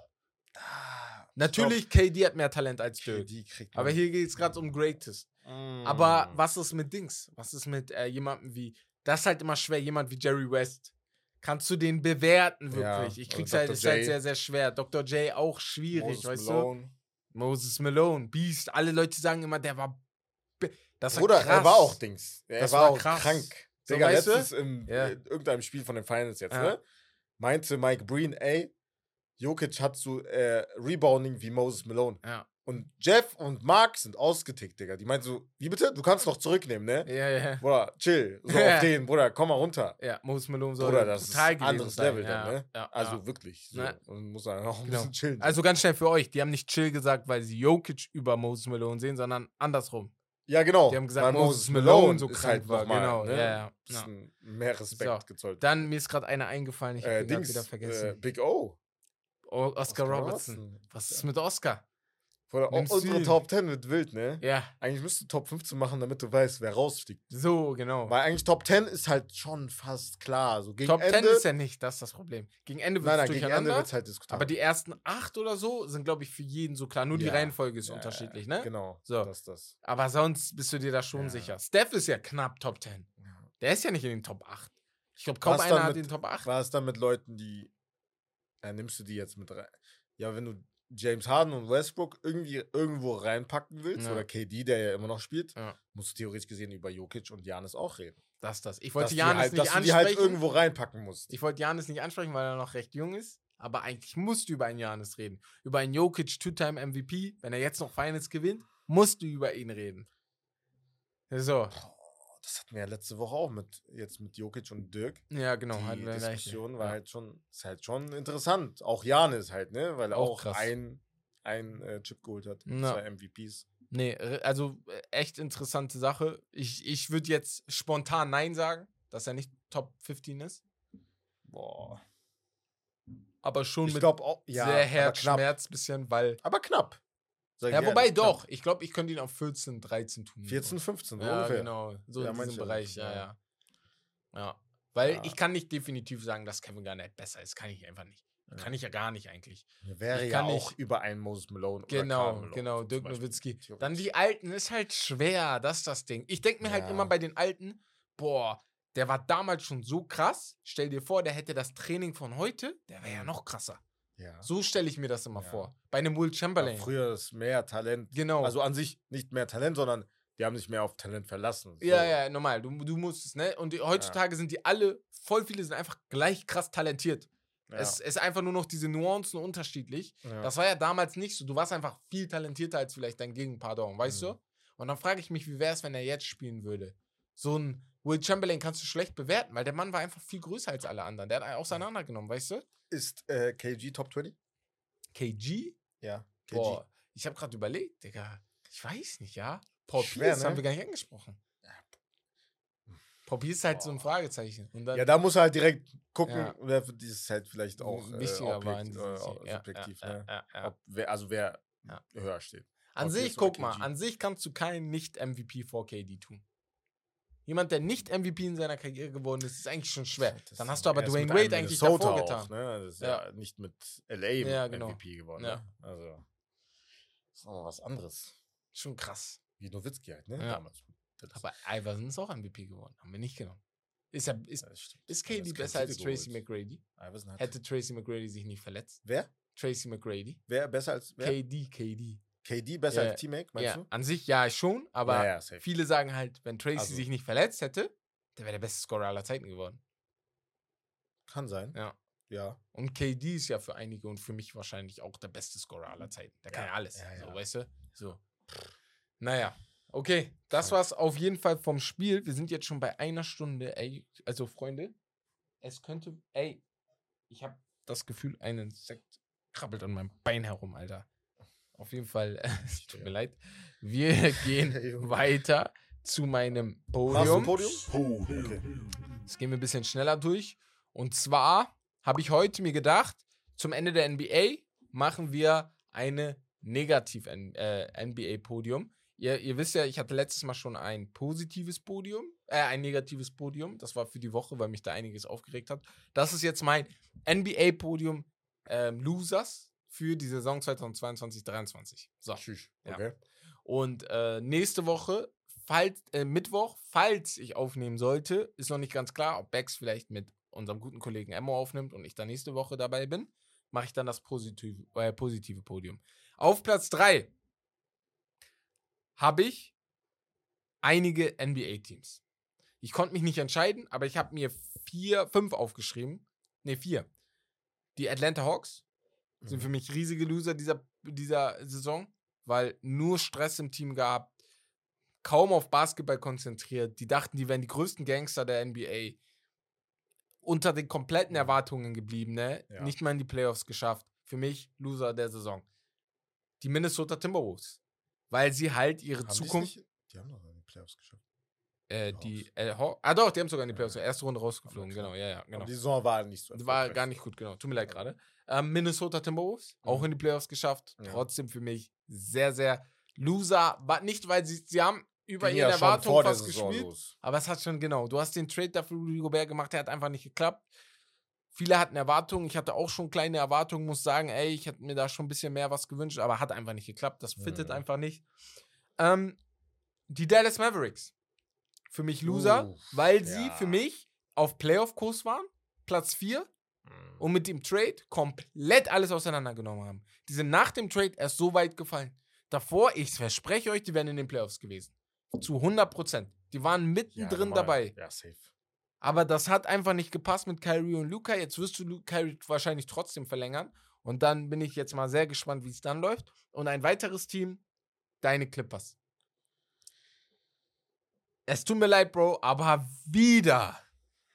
Speaker 2: Ah,
Speaker 3: Natürlich, KD hat mehr Talent als Dirk.
Speaker 2: KD kriegt
Speaker 3: Aber hier geht es gerade um Greatest.
Speaker 2: Mm.
Speaker 3: Aber was ist mit Dings? Was ist mit äh, jemandem wie. Das ist halt immer schwer, jemand wie Jerry West. Kannst du den bewerten,
Speaker 2: Ja,
Speaker 3: wirklich? ich
Speaker 2: oder
Speaker 3: krieg's halt,
Speaker 2: Dr.
Speaker 3: ist halt sehr, sehr schwer. Dr. J auch schwierig,
Speaker 2: Moses
Speaker 3: weißt
Speaker 2: Malone.
Speaker 3: du? Moses Malone, Beast. Alle Leute sagen immer, der war. Das
Speaker 2: Bruder,
Speaker 3: krass.
Speaker 2: er war auch Dings. Er
Speaker 3: Das
Speaker 2: war,
Speaker 3: war
Speaker 2: auch
Speaker 3: krass.
Speaker 2: krank.
Speaker 3: So,
Speaker 2: Digga,
Speaker 3: weißt du?
Speaker 2: letztens im,
Speaker 3: Ja.
Speaker 2: in irgendeinem Spiel von den Finals jetzt,
Speaker 3: Ja.
Speaker 2: ne? Meinte Mike Breen, ey, Jokic hat so äh, Rebounding wie Moses Malone.
Speaker 3: Ja,
Speaker 2: Und Jeff und Mark sind ausgetickt, Digga. Die meinten so, wie bitte? Du kannst noch zurücknehmen, ne?
Speaker 3: ja, ja.
Speaker 2: Bruder, chill. So auf den, Bruder, komm mal runter.
Speaker 3: Ja, Moses Malone soll
Speaker 2: Bruder, das ist
Speaker 3: brutal
Speaker 2: ein anderes
Speaker 3: sein.
Speaker 2: Level
Speaker 3: ja,
Speaker 2: dann, ne?
Speaker 3: Ja,
Speaker 2: Also
Speaker 3: ja.
Speaker 2: wirklich. So.
Speaker 3: Ne?
Speaker 2: Und muss dann auch ein
Speaker 3: Genau.
Speaker 2: bisschen chillen.
Speaker 3: Also ganz schnell für euch, die haben nicht chill gesagt, weil sie Jokic über Moses Malone sehen, sondern andersrum.
Speaker 2: Ja, genau.
Speaker 3: Die haben gesagt,
Speaker 2: weil
Speaker 3: Moses Malone so krank
Speaker 2: halt
Speaker 3: war,
Speaker 2: noch mal,
Speaker 3: genau,
Speaker 2: Ne?
Speaker 3: ja, ja, ja.
Speaker 2: ein mehr Respekt
Speaker 3: So,
Speaker 2: gezollt.
Speaker 3: Dann, mir ist gerade einer eingefallen, ich habe
Speaker 2: äh, Dings,
Speaker 3: wieder vergessen.
Speaker 2: äh, Big O.
Speaker 3: O- Oscar, Robertson. Was ist mit Oscar?
Speaker 2: Oder unsere? Top 10 wird wild, ne?
Speaker 3: Ja,
Speaker 2: Eigentlich müsstest du Top 15 machen, damit du weißt, wer rausfliegt.
Speaker 3: so, genau.
Speaker 2: Weil eigentlich Top 10 ist halt schon fast klar. So gegen
Speaker 3: Top
Speaker 2: Ende,
Speaker 3: 10 ist ja nicht, das ist das Problem. Gegen Ende wird es
Speaker 2: nein, gegen Ende
Speaker 3: durcheinander.
Speaker 2: wird es halt diskutiert.
Speaker 3: aber die ersten acht oder so sind, glaube ich, für jeden so klar. Nur die
Speaker 2: Ja.
Speaker 3: Reihenfolge ist
Speaker 2: Ja,
Speaker 3: unterschiedlich, ne?
Speaker 2: Genau.
Speaker 3: So.
Speaker 2: Das, das.
Speaker 3: Aber sonst bist du dir da schon
Speaker 2: Ja.
Speaker 3: sicher. Steph ist ja knapp Top 10. Der ist ja nicht in den Top 8. Ich glaube, kaum einer
Speaker 2: dann
Speaker 3: hat
Speaker 2: mit-
Speaker 3: den Top 8.
Speaker 2: War es dann mit Leuten, die. Ja, nimmst du die jetzt mit rein? Ja, wenn du James Harden und Westbrook irgendwie irgendwo reinpacken willst,
Speaker 3: Ja.
Speaker 2: oder KD, der ja immer noch spielt,
Speaker 3: Ja.
Speaker 2: musst du theoretisch gesehen über Jokic und Janis auch reden.
Speaker 3: Das, das. Ich
Speaker 2: Dass
Speaker 3: wollte Janis
Speaker 2: halt,
Speaker 3: nicht
Speaker 2: dass du die halt
Speaker 3: ansprechen.
Speaker 2: irgendwo reinpacken musst.
Speaker 3: ich wollte Janis nicht ansprechen, weil er noch recht jung ist. Aber eigentlich musst du über einen Janis reden. Über einen Jokic Two-Time MVP. Wenn er jetzt noch Finals gewinnt, musst du über ihn reden. So.
Speaker 2: Das hatten wir ja letzte Woche auch mit jetzt mit Jokic und Dirk.
Speaker 3: Ja, genau.
Speaker 2: die
Speaker 3: gleich.
Speaker 2: Diskussion war
Speaker 3: Ja.
Speaker 2: halt schon, ist halt schon interessant. Auch Janis halt, ne? Weil er
Speaker 3: Auch
Speaker 2: auch, ein, ein äh, Chip geholt hat.
Speaker 3: Ja.
Speaker 2: Zwei MVPs.
Speaker 3: Nee, also äh, echt interessante Sache. Ich, ich würde jetzt spontan Nein sagen, dass er nicht Top 15 ist.
Speaker 2: Boah.
Speaker 3: Aber schon
Speaker 2: Ich
Speaker 3: mit
Speaker 2: glaube auch, ja,
Speaker 3: sehr. Herzschmerz bisschen, weil.
Speaker 2: Aber knapp. Sag
Speaker 3: Ja, wobei doch. Ich glaube, ich könnte ihn auf 14, 13 tun.
Speaker 2: 14, 15, so
Speaker 3: Ja,
Speaker 2: ungefähr.
Speaker 3: genau. So
Speaker 2: Ja,
Speaker 3: in diesem Bereich, ja,
Speaker 2: ja.
Speaker 3: ja. Weil
Speaker 2: Ja.
Speaker 3: ich kann nicht definitiv sagen, dass Kevin Garnett besser ist. Kann ich einfach nicht.
Speaker 2: Ja.
Speaker 3: Kann ich ja gar nicht eigentlich.
Speaker 2: Wäre
Speaker 3: Ich
Speaker 2: ja
Speaker 3: kann
Speaker 2: auch
Speaker 3: nicht-
Speaker 2: über einen Moses Malone.
Speaker 3: Genau,
Speaker 2: Malone
Speaker 3: genau. Dirk Nowitzki. Dann die Alten ist halt schwer. Das ist das Ding. Ich denke mir halt
Speaker 2: Ja.
Speaker 3: immer bei den Alten, boah, der war damals schon so krass. Stell dir vor, der hätte das Training von heute, der wäre ja
Speaker 2: Mhm.
Speaker 3: noch krasser.
Speaker 2: Ja.
Speaker 3: So stelle ich mir das immer
Speaker 2: Ja.
Speaker 3: vor. Bei einem Will
Speaker 2: Aber
Speaker 3: Chamberlain.
Speaker 2: früher ist mehr Talent.
Speaker 3: Genau.
Speaker 2: Also an sich nicht mehr Talent, sondern die haben sich mehr auf Talent verlassen.
Speaker 3: Ja,
Speaker 2: So.
Speaker 3: ja, normal. Du, du musst es, ne? Und die, heutzutage sind die alle, voll viele sind einfach gleich krass talentiert.
Speaker 2: Ja.
Speaker 3: Es ist einfach nur noch diese Nuancen unterschiedlich.
Speaker 2: ja.
Speaker 3: Das war ja damals nicht so. Du warst einfach viel talentierter als vielleicht dein Gegenpardon, weißt
Speaker 2: Mhm.
Speaker 3: du? Und dann frage ich mich, wie wäre es, wenn er jetzt spielen würde? So ein Will Chamberlain kannst du schlecht bewerten, weil der Mann war einfach viel größer als alle anderen. Der hat auseinandergenommen, weißt du?
Speaker 2: Ist äh, KG Top 20?
Speaker 3: KG?
Speaker 2: Ja. KG.
Speaker 3: Boah, ich habe gerade überlegt, Digga. Ich weiß nicht, ja? Paul
Speaker 2: Schwer,
Speaker 3: Pierce haben
Speaker 2: ne?
Speaker 3: wir gar nicht angesprochen. Paul Pierce ist halt so ein
Speaker 2: Boah.
Speaker 3: Fragezeichen. Und dann,
Speaker 2: Ja, da muss er halt direkt gucken,
Speaker 3: Ja.
Speaker 2: wer für dieses halt vielleicht auch äh,
Speaker 3: wichtiger in
Speaker 2: objekt- äh.
Speaker 3: Ja,
Speaker 2: subjektiv,
Speaker 3: ja,
Speaker 2: ne?
Speaker 3: ja, ja, ja.
Speaker 2: Ob, wer, also wer
Speaker 3: Ja.
Speaker 2: höher steht.
Speaker 3: An
Speaker 2: Paul
Speaker 3: sich, guck mal, an sich kannst du keinen Nicht-MVP vor KD tun. Jemand, der nicht MVP in seiner Karriere geworden ist, ist eigentlich schon schwer.
Speaker 2: Das
Speaker 3: Dann hast du aber
Speaker 2: er
Speaker 3: Dwayne Wade eigentlich
Speaker 2: Minnesota
Speaker 3: davor
Speaker 2: auch,
Speaker 3: getan.
Speaker 2: Ne? Das ist
Speaker 3: Ja.
Speaker 2: ja. nicht mit LA
Speaker 3: Ja, genau.
Speaker 2: MVP geworden.
Speaker 3: Ja.
Speaker 2: Ne? Also, das ist noch was anderes.
Speaker 3: Schon krass.
Speaker 2: Wie Nowitzki halt, ne?
Speaker 3: Ja.
Speaker 2: Damals. Das
Speaker 3: Aber Iverson ist auch MVP geworden. Haben wir nicht genommen. Ist, er, ist, ist KD besser als Tracy. McGrady?
Speaker 2: Iverson hat
Speaker 3: Hätte Tracy McGrady sich nicht verletzt?
Speaker 2: Wer?
Speaker 3: Tracy McGrady?
Speaker 2: Wer besser als wer?
Speaker 3: KD, KD.
Speaker 2: KD besser
Speaker 3: Ja,
Speaker 2: als Teammate, meinst
Speaker 3: Ja,
Speaker 2: du?
Speaker 3: an sich ja schon, aber
Speaker 2: ja,
Speaker 3: viele sagen halt, wenn Tracy
Speaker 2: Also-
Speaker 3: sich nicht verletzt hätte, der wäre der beste Scorer aller Zeiten geworden.
Speaker 2: Kann sein.
Speaker 3: Ja.
Speaker 2: Ja.
Speaker 3: Und KD ist ja für einige und für mich wahrscheinlich auch der beste Scorer aller Zeiten. Der kann ja alles. So, weißt du? So. Naja. Okay, das war's auf jeden Fall vom Spiel. Wir sind jetzt schon bei einer Stunde, ey. Also, Freunde, es könnte, ey, ich habe das Gefühl, ein Insekt krabbelt an meinem Bein herum, Alter. Auf jeden Fall, äh, es tut mir leid. Wir gehen weiter zu meinem Podium.
Speaker 2: Podium? Okay.
Speaker 3: Jetzt gehen wir ein bisschen schneller durch. Und zwar habe ich heute mir gedacht, zum Ende der NBA machen wir eine Negativ-NBA-Podium. Ihr, ihr wisst ja, ich hatte letztes Mal schon ein positives Podium, äh, ein negatives Podium. Das war für die Woche, weil mich da einiges aufgeregt hat. Das ist jetzt mein NBA-Podium ähm, Losers. Für die Saison 2022-23. So.
Speaker 2: Tschüss.
Speaker 3: Ja.
Speaker 2: Okay.
Speaker 3: Und äh, nächste Woche, falls, äh, Mittwoch, falls ich aufnehmen sollte, ist noch nicht ganz klar, ob Bex vielleicht mit unserem guten Kollegen Emmo aufnimmt und ich dann nächste Woche dabei bin, mache ich dann das positive, äh, positive Podium. Auf Platz 3 habe ich einige NBA-Teams. Ich konnte mich nicht entscheiden, aber ich habe mir vier, fünf aufgeschrieben. Ne, vier. Die Atlanta Hawks sind für
Speaker 2: Mhm.
Speaker 3: mich riesige Loser dieser, dieser Saison, weil nur Stress im Team gehabt, kaum auf Basketball konzentriert. Die dachten, die wären die größten Gangster der NBA. Unter den kompletten
Speaker 2: Mhm.
Speaker 3: Erwartungen geblieben, ne?
Speaker 2: Ja.
Speaker 3: Nicht mal in die Playoffs geschafft. Für mich Loser der Saison. Die Minnesota Timberwolves. Weil sie halt ihre
Speaker 2: Haben
Speaker 3: Zukunft.
Speaker 2: Nicht, die haben doch in die Playoffs geschafft.
Speaker 3: Äh, die, äh, ah doch, die haben sogar in die
Speaker 2: Ja.
Speaker 3: Playoffs, erste Runde rausgeflogen, genau, ja, ja, genau.
Speaker 2: Aber die Saison war nicht so
Speaker 3: war gar nicht gut, genau. Tut mir leid gerade. Ähm, Minnesota Timberwolves, auch
Speaker 2: Mhm.
Speaker 3: in die Playoffs geschafft.
Speaker 2: Ja.
Speaker 3: Trotzdem für mich sehr, sehr loser. Nicht, weil sie, sie haben über ihren
Speaker 2: ja
Speaker 3: Erwartungen fast gespielt.
Speaker 2: los.
Speaker 3: Aber es hat schon, genau. Du hast den Trade dafür Rudy Gobert gemacht, der hat einfach nicht geklappt. Viele hatten Erwartungen. Ich hatte auch schon kleine Erwartungen, muss sagen, ey, ich hätte mir da schon ein bisschen mehr was gewünscht, aber hat einfach nicht geklappt. Das fittet
Speaker 2: Mhm.
Speaker 3: einfach nicht. Ähm, die Dallas Mavericks. Für mich Loser,
Speaker 2: Uff,
Speaker 3: weil sie
Speaker 2: ja.
Speaker 3: für mich auf Playoff-Kurs waren. Platz 4
Speaker 2: Mhm.
Speaker 3: Und mit dem Trade komplett alles auseinandergenommen haben. Die sind nach dem Trade erst so weit gefallen. Davor, ich verspreche euch, die wären in den Playoffs gewesen. Zu 100 Prozent. Die waren
Speaker 2: Ja,
Speaker 3: mittendrin
Speaker 2: normal.
Speaker 3: dabei.
Speaker 2: Ja, safe.
Speaker 3: Aber das hat einfach nicht gepasst mit Kyrie und Luca. Jetzt wirst du Kyrie wahrscheinlich trotzdem verlängern. Und dann bin ich jetzt mal sehr gespannt, wie es dann läuft. Und ein weiteres Team, deine Clippers. Es tut mir leid, Bro, aber wieder,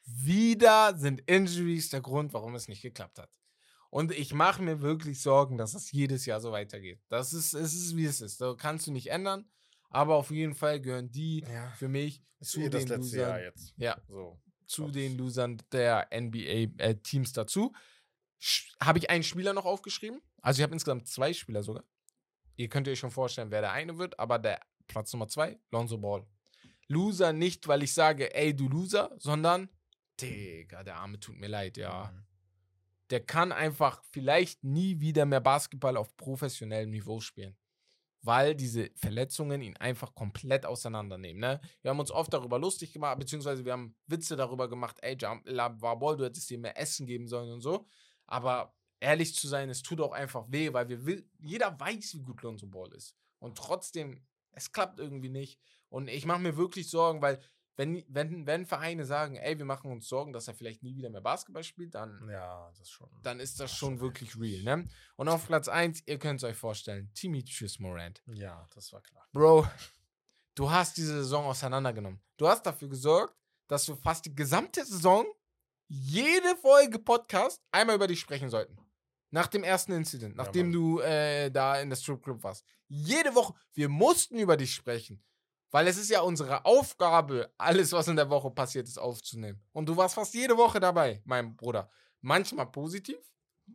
Speaker 3: wieder sind Injuries der Grund, warum es nicht geklappt hat. Und ich mache mir wirklich Sorgen, dass es jedes Jahr so weitergeht. Das ist, es ist, wie es ist. Da kannst du nicht ändern. Aber auf jeden Fall gehören die
Speaker 2: Ja.
Speaker 3: für mich zu
Speaker 2: eh
Speaker 3: den Losern.
Speaker 2: jetzt.
Speaker 3: Ja,
Speaker 2: So.
Speaker 3: zu den Losern der NBA-Teams dazu. Habe ich einen Spieler noch aufgeschrieben? Also ich habe insgesamt zwei Spieler sogar. Ihr könnt euch schon vorstellen, wer der eine wird, aber der Platz Nummer zwei, Lonzo Ball. Loser nicht, weil ich sage, ey, du Loser, sondern, Digga, der Arme tut mir leid, ja.
Speaker 2: Mhm.
Speaker 3: Der kann einfach vielleicht nie wieder mehr Basketball auf professionellem Niveau spielen. Weil diese Verletzungen ihn einfach komplett auseinandernehmen. Ne? Wir haben uns oft darüber lustig gemacht, beziehungsweise wir haben Witze darüber gemacht, ey, Ball, du hättest dir mehr Essen geben sollen und so. Aber ehrlich zu sein, es tut auch einfach weh, weil wir will, jeder weiß, wie gut Lonzo Ball ist. Und trotzdem, es klappt irgendwie nicht. Und ich mache mir wirklich Sorgen, weil wenn, wenn, wenn Vereine sagen, ey, wir machen uns Sorgen, dass er vielleicht nie wieder mehr Basketball spielt, dann
Speaker 2: Ja, das schon.
Speaker 3: dann ist das
Speaker 2: Das
Speaker 3: schon wirklich real, ne? Und auf Platz 1, ihr könnt es euch vorstellen, Demetrius Morant.
Speaker 2: Ja, das war klar.
Speaker 3: Bro, du hast diese Saison auseinandergenommen. Du hast dafür gesorgt, dass wir fast die gesamte Saison, jede Folge Podcast, einmal über dich sprechen sollten. Nach dem ersten Incident,
Speaker 2: Ja,
Speaker 3: nachdem
Speaker 2: Mann.
Speaker 3: du äh, da in der Stripclub warst. Jede Woche, wir mussten über dich sprechen. Weil es ist ja unsere Aufgabe, alles, was in der Woche passiert ist, aufzunehmen. Und du warst fast jede Woche dabei, mein Bruder. Manchmal positiv,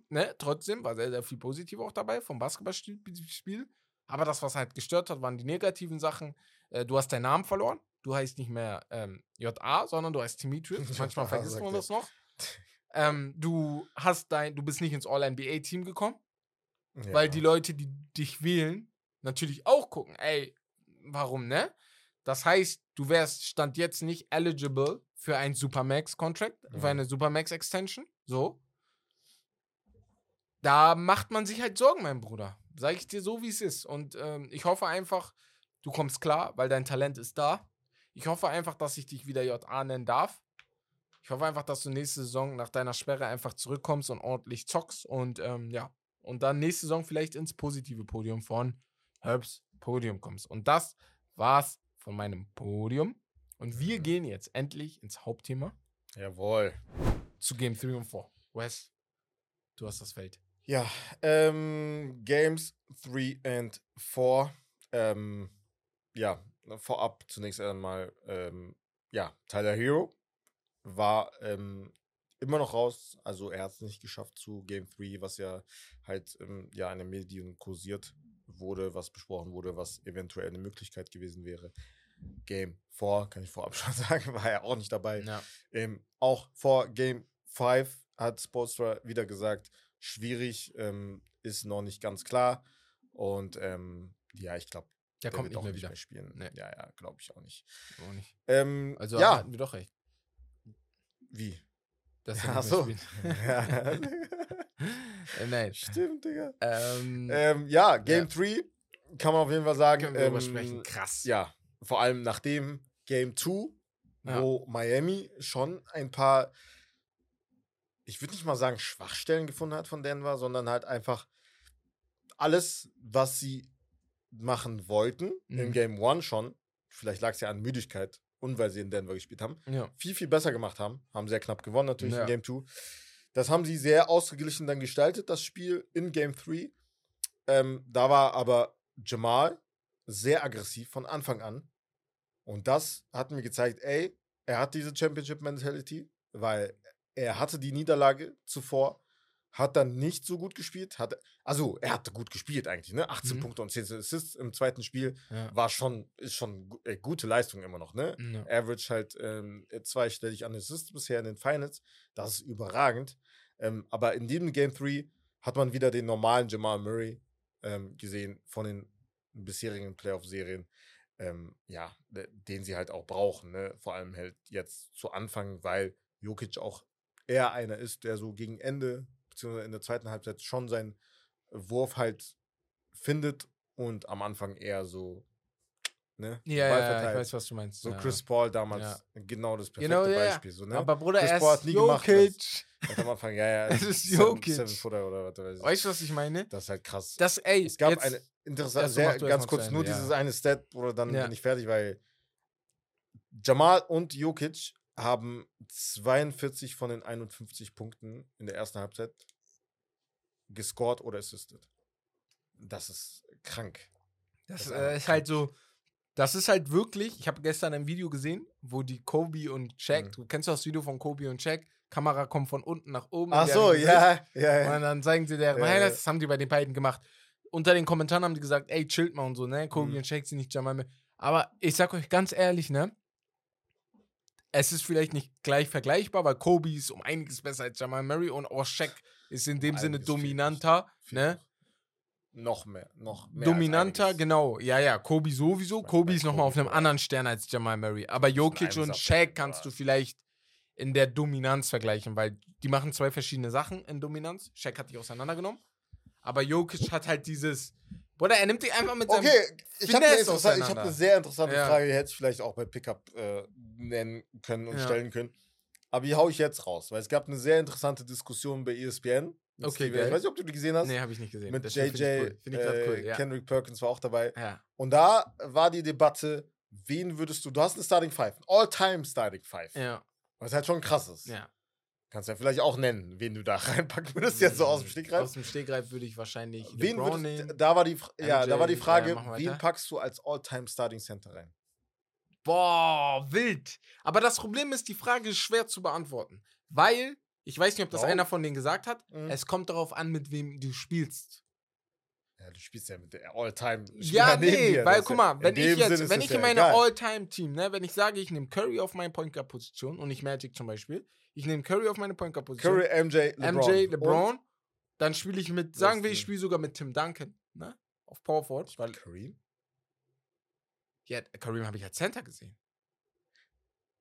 Speaker 3: ne? Trotzdem war sehr, sehr viel positiv auch dabei vom Basketballspiel. Aber das, was halt gestört hat, waren die negativen Sachen. Äh, du hast deinen Namen verloren. Du heißt nicht mehr ähm, JA, sondern du heißt Demetrius. Manchmal vergisst man das noch. Ähm, du hast dein, du bist nicht ins All-NBA-Team gekommen
Speaker 2: Ja.
Speaker 3: weil die Leute, die dich wählen, natürlich auch gucken, ey, warum, ne? Das heißt, du wärst Stand jetzt nicht eligible für ein Supermax-Contract,
Speaker 2: Mhm.
Speaker 3: für eine Supermax-Extension, so. Da macht man sich halt Sorgen, mein Bruder. Sag ich dir so, wie es ist. Und ähm, ich hoffe einfach, du kommst klar, weil dein Talent ist da. Ich hoffe einfach, dass ich dich wieder JA nennen darf. Ich hoffe einfach, dass du nächste Saison nach deiner Sperre einfach zurückkommst und ordentlich zockst und ähm, ja, und dann nächste Saison vielleicht ins positive Podium von Herbs Podium kommst. Und das war's von meinem Podium. Und wir
Speaker 2: Mhm.
Speaker 3: gehen jetzt endlich ins Hauptthema
Speaker 2: Jawohl.
Speaker 3: zu Game 3 und 4. Wes, du hast das Feld.
Speaker 2: Ja, ähm, Games 3 and 4. Ähm, ja, vorab zunächst einmal, ähm, ja, Tyler Hero war ähm, immer noch raus. Also er hat es nicht geschafft zu Game 3, was ja halt ähm, ja in den Medien kursiert wurde, was besprochen wurde, was eventuell eine Möglichkeit gewesen wäre. Game 4, kann ich vorab schon sagen, war er auch nicht dabei.
Speaker 3: Ja.
Speaker 2: Ähm, auch vor Game 5 hat Spolstra wieder gesagt, schwierig, ähm, ist noch nicht ganz klar. Und ähm, ja, ich glaube,
Speaker 3: Der kommt
Speaker 2: wird
Speaker 3: nicht
Speaker 2: auch
Speaker 3: mehr
Speaker 2: nicht
Speaker 3: wieder.
Speaker 2: mehr spielen.
Speaker 3: Nee.
Speaker 2: Ja, ja, glaube ich auch nicht.
Speaker 3: Auch nicht.
Speaker 2: Ähm,
Speaker 3: Also
Speaker 2: ja,
Speaker 3: hatten wir doch recht.
Speaker 2: wie?
Speaker 3: Dass
Speaker 2: Ja, so. Ja.
Speaker 3: Äh, nein.
Speaker 2: Stimmt, Digga.
Speaker 3: Ähm,
Speaker 2: Ähm, ja, Game 3 kann man auf jeden Fall sagen.
Speaker 3: können wir
Speaker 2: ähm,
Speaker 3: sprechen. Krass.
Speaker 2: Ja, vor allem nachdem Game 2,
Speaker 3: Ja.
Speaker 2: wo Miami schon ein paar, ich würde nicht mal sagen Schwachstellen gefunden hat von Denver, sondern halt einfach alles, was sie machen wollten, im
Speaker 3: Mhm.
Speaker 2: Game 1 schon, vielleicht lag es ja an Müdigkeit und weil sie in Denver gespielt haben,
Speaker 3: Ja.
Speaker 2: viel, viel besser gemacht haben. Haben sehr knapp gewonnen natürlich
Speaker 3: Ja.
Speaker 2: in Game 2. Das haben sie sehr ausgeglichen dann gestaltet, das Spiel in Game 3. Ähm, da war aber Jamal sehr aggressiv von Anfang an. Und das hat mir gezeigt, ey, er hat diese Championship-Mentality, weil er hatte die Niederlage zuvor, hat dann nicht so gut gespielt. Hat, also, er hatte gut gespielt eigentlich, ne? 18
Speaker 3: Mhm.
Speaker 2: Punkte und 10 Assists im zweiten Spiel
Speaker 3: Ja.
Speaker 2: war schon, ist schon äh, gute Leistung immer noch, ne?
Speaker 3: Ja.
Speaker 2: Average halt ähm, zweistellig an Assists bisher in den Finals. Das ist überragend. Ähm, aber in diesem Game 3 hat man wieder den normalen Jamal Murray ähm, gesehen von den bisherigen Playoff-Serien. Ähm, ja, de- den sie halt auch brauchen, ne? Vor allem halt jetzt zu Anfang, weil Jokic auch eher einer ist, der so gegen Ende, beziehungsweise in der zweiten Halbzeit schon seinen Wurf halt findet und am Anfang eher so, ne?
Speaker 3: Ja,
Speaker 2: Ball
Speaker 3: ja, ich weiß, was du meinst.
Speaker 2: So
Speaker 3: ja.
Speaker 2: Chris Paul damals,
Speaker 3: Ja.
Speaker 2: genau das perfekte
Speaker 3: Genau, ja.
Speaker 2: Beispiel. So, ne?
Speaker 3: Aber Bruder,
Speaker 2: Chris
Speaker 3: er
Speaker 2: Paul hat
Speaker 3: ist
Speaker 2: nie gemacht,
Speaker 3: Jokic.
Speaker 2: Hat am Anfang, ja, ja.
Speaker 3: Es ist
Speaker 2: Seven-
Speaker 3: Jokic.
Speaker 2: Seven Footer oder was weiß ich.
Speaker 3: Weißt du, was ich meine?
Speaker 2: Das ist halt krass.
Speaker 3: Das, ey,
Speaker 2: es gab
Speaker 3: jetzt,
Speaker 2: eine interessante, sehr, ganz kurz, nur
Speaker 3: Ende, ja.
Speaker 2: dieses eine Stat, oder dann bin ich fertig, weil Jamal und Jokic haben 42 von den 51 Punkten in der ersten Halbzeit gescored oder assisted. Das ist krank.
Speaker 3: Das
Speaker 2: Das ist
Speaker 3: äh, ist halt so. Das ist halt wirklich. Ich habe gestern ein Video gesehen, wo die Kobe und Shaq.
Speaker 2: Mhm.
Speaker 3: Du kennst du das Video von Kobe und Shaq? Kamera kommt von unten nach oben.
Speaker 2: Ach so, ja, ja, ja.
Speaker 3: Und dann zeigen sie deren
Speaker 2: Ja.
Speaker 3: Highlights. Das haben die bei den beiden gemacht. Unter den Kommentaren haben die gesagt, ey, chillt mal und so, ne? Kobe
Speaker 2: Mhm.
Speaker 3: und Shaq sind nicht Jamal. Aber ich sag euch ganz ehrlich, ne? Es ist vielleicht nicht gleich vergleichbar, weil Kobe ist um einiges besser als Jamal Murray und auch Shaq ist in dem
Speaker 2: Um
Speaker 3: Sinne
Speaker 2: einiges viel
Speaker 3: dominanter,
Speaker 2: Viel
Speaker 3: ne?
Speaker 2: Noch mehr, noch mehr.
Speaker 3: dominanter, genau. Ja, ja, Kobe sowieso.
Speaker 2: Ich mein,
Speaker 3: Kobe ist nochmal auf einem anderen Stern als Jamal Murray. Aber Jokic und Shaq kannst du vielleicht in der Dominanz vergleichen, weil die machen zwei verschiedene Sachen in Dominanz. Shaq hat die auseinandergenommen. Aber Jokic hat halt dieses. Bruder, er nimmt die einfach mit seinem.
Speaker 2: Okay, ich habe eine,
Speaker 3: Finesse
Speaker 2: interessant, ich hab eine sehr interessante
Speaker 3: Ja.
Speaker 2: Frage, die hätte ich vielleicht auch bei Pickup äh, nennen können und
Speaker 3: Ja.
Speaker 2: stellen können. Aber die hau ich jetzt raus, weil es gab eine sehr interessante Diskussion bei ESPN.
Speaker 3: Okay, geil.
Speaker 2: Ich weiß nicht, ob du die gesehen hast.
Speaker 3: Nee, habe ich nicht gesehen.
Speaker 2: mit
Speaker 3: Das
Speaker 2: JJ,
Speaker 3: cool.
Speaker 2: Äh,
Speaker 3: cool. Ja.
Speaker 2: Kendrick Perkins war auch dabei.
Speaker 3: ja.
Speaker 2: Und da war die Debatte, wen würdest du, du hast eine Starting Five, All-Time Starting Five.
Speaker 3: Ja.
Speaker 2: Was halt schon krass ist.
Speaker 3: Ja.
Speaker 2: Kannst ja vielleicht auch nennen, wen du da reinpacken würdest, jetzt so aus dem Stegreif.
Speaker 3: Aus dem Stegreif würde ich wahrscheinlich.
Speaker 2: Wen
Speaker 3: LeBron
Speaker 2: würdest, da war die, ja, da war die
Speaker 3: MJ,
Speaker 2: Frage,
Speaker 3: wir
Speaker 2: wen packst du als All-Time Starting Center rein?
Speaker 3: Boah, wild. Aber das Problem ist, die Frage ist schwer zu beantworten. Weil, ich weiß nicht, ob das
Speaker 2: Warum?
Speaker 3: einer von denen gesagt hat,
Speaker 2: Mhm.
Speaker 3: es kommt darauf an, mit wem du spielst.
Speaker 2: Ja, du spielst ja mit der All-Time.
Speaker 3: Ja, nee, weil guck mal, wenn ich jetzt, wenn ich in
Speaker 2: meine
Speaker 3: meiner All-Time-Team, ne, wenn ich sage, ich nehme Curry auf meine Point Guard Position und nicht Magic zum Beispiel, ich nehme Curry auf meine Point Guard Position,
Speaker 2: Curry, MJ, LeBron.
Speaker 3: MJ,
Speaker 2: Und
Speaker 3: LeBron, dann spiele ich mit, sagen wir, ich spiele sogar mit Tim Duncan, ne, auf Power Forward, weil,
Speaker 2: Kareem?
Speaker 3: ja, Kareem habe ich als Center gesehen.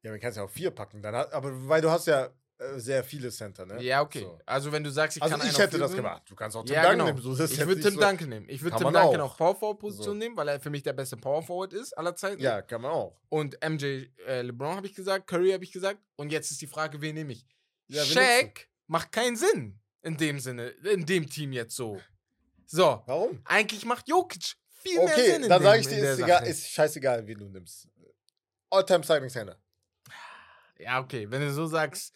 Speaker 2: Ja, man kann es ja auch vier packen. Dann hat, aber weil du hast ja sehr viele Center, ne?
Speaker 3: Ja, okay.
Speaker 2: So.
Speaker 3: Also wenn du sagst, ich
Speaker 2: Also
Speaker 3: kann
Speaker 2: ich hätte das gemacht. Du kannst auch Tim
Speaker 3: Ja,
Speaker 2: Duncan
Speaker 3: genau.
Speaker 2: nehmen. So,
Speaker 3: Ich würde Tim
Speaker 2: so-
Speaker 3: Duncan nehmen. Ich würde Tim Duncan
Speaker 2: auch.
Speaker 3: auf Power Forward Position
Speaker 2: So.
Speaker 3: nehmen, weil er für mich der beste Power Forward ist aller Zeiten.
Speaker 2: Ja, kann man auch.
Speaker 3: Und MJ äh, LeBron habe ich gesagt, Curry habe ich gesagt. Und jetzt ist die Frage, wen nehme ich?
Speaker 2: Ja,
Speaker 3: Shaq macht keinen Sinn in dem Sinne, in dem Team jetzt so. So,
Speaker 2: Warum?
Speaker 3: eigentlich macht Jokic viel mehr Sinn
Speaker 2: Okay,
Speaker 3: in
Speaker 2: dann
Speaker 3: dem,
Speaker 2: sage ich dir, ist, egal, ist scheißegal, wen du nimmst. All-Time Starting Center.
Speaker 3: Ja, okay, wenn du so sagst,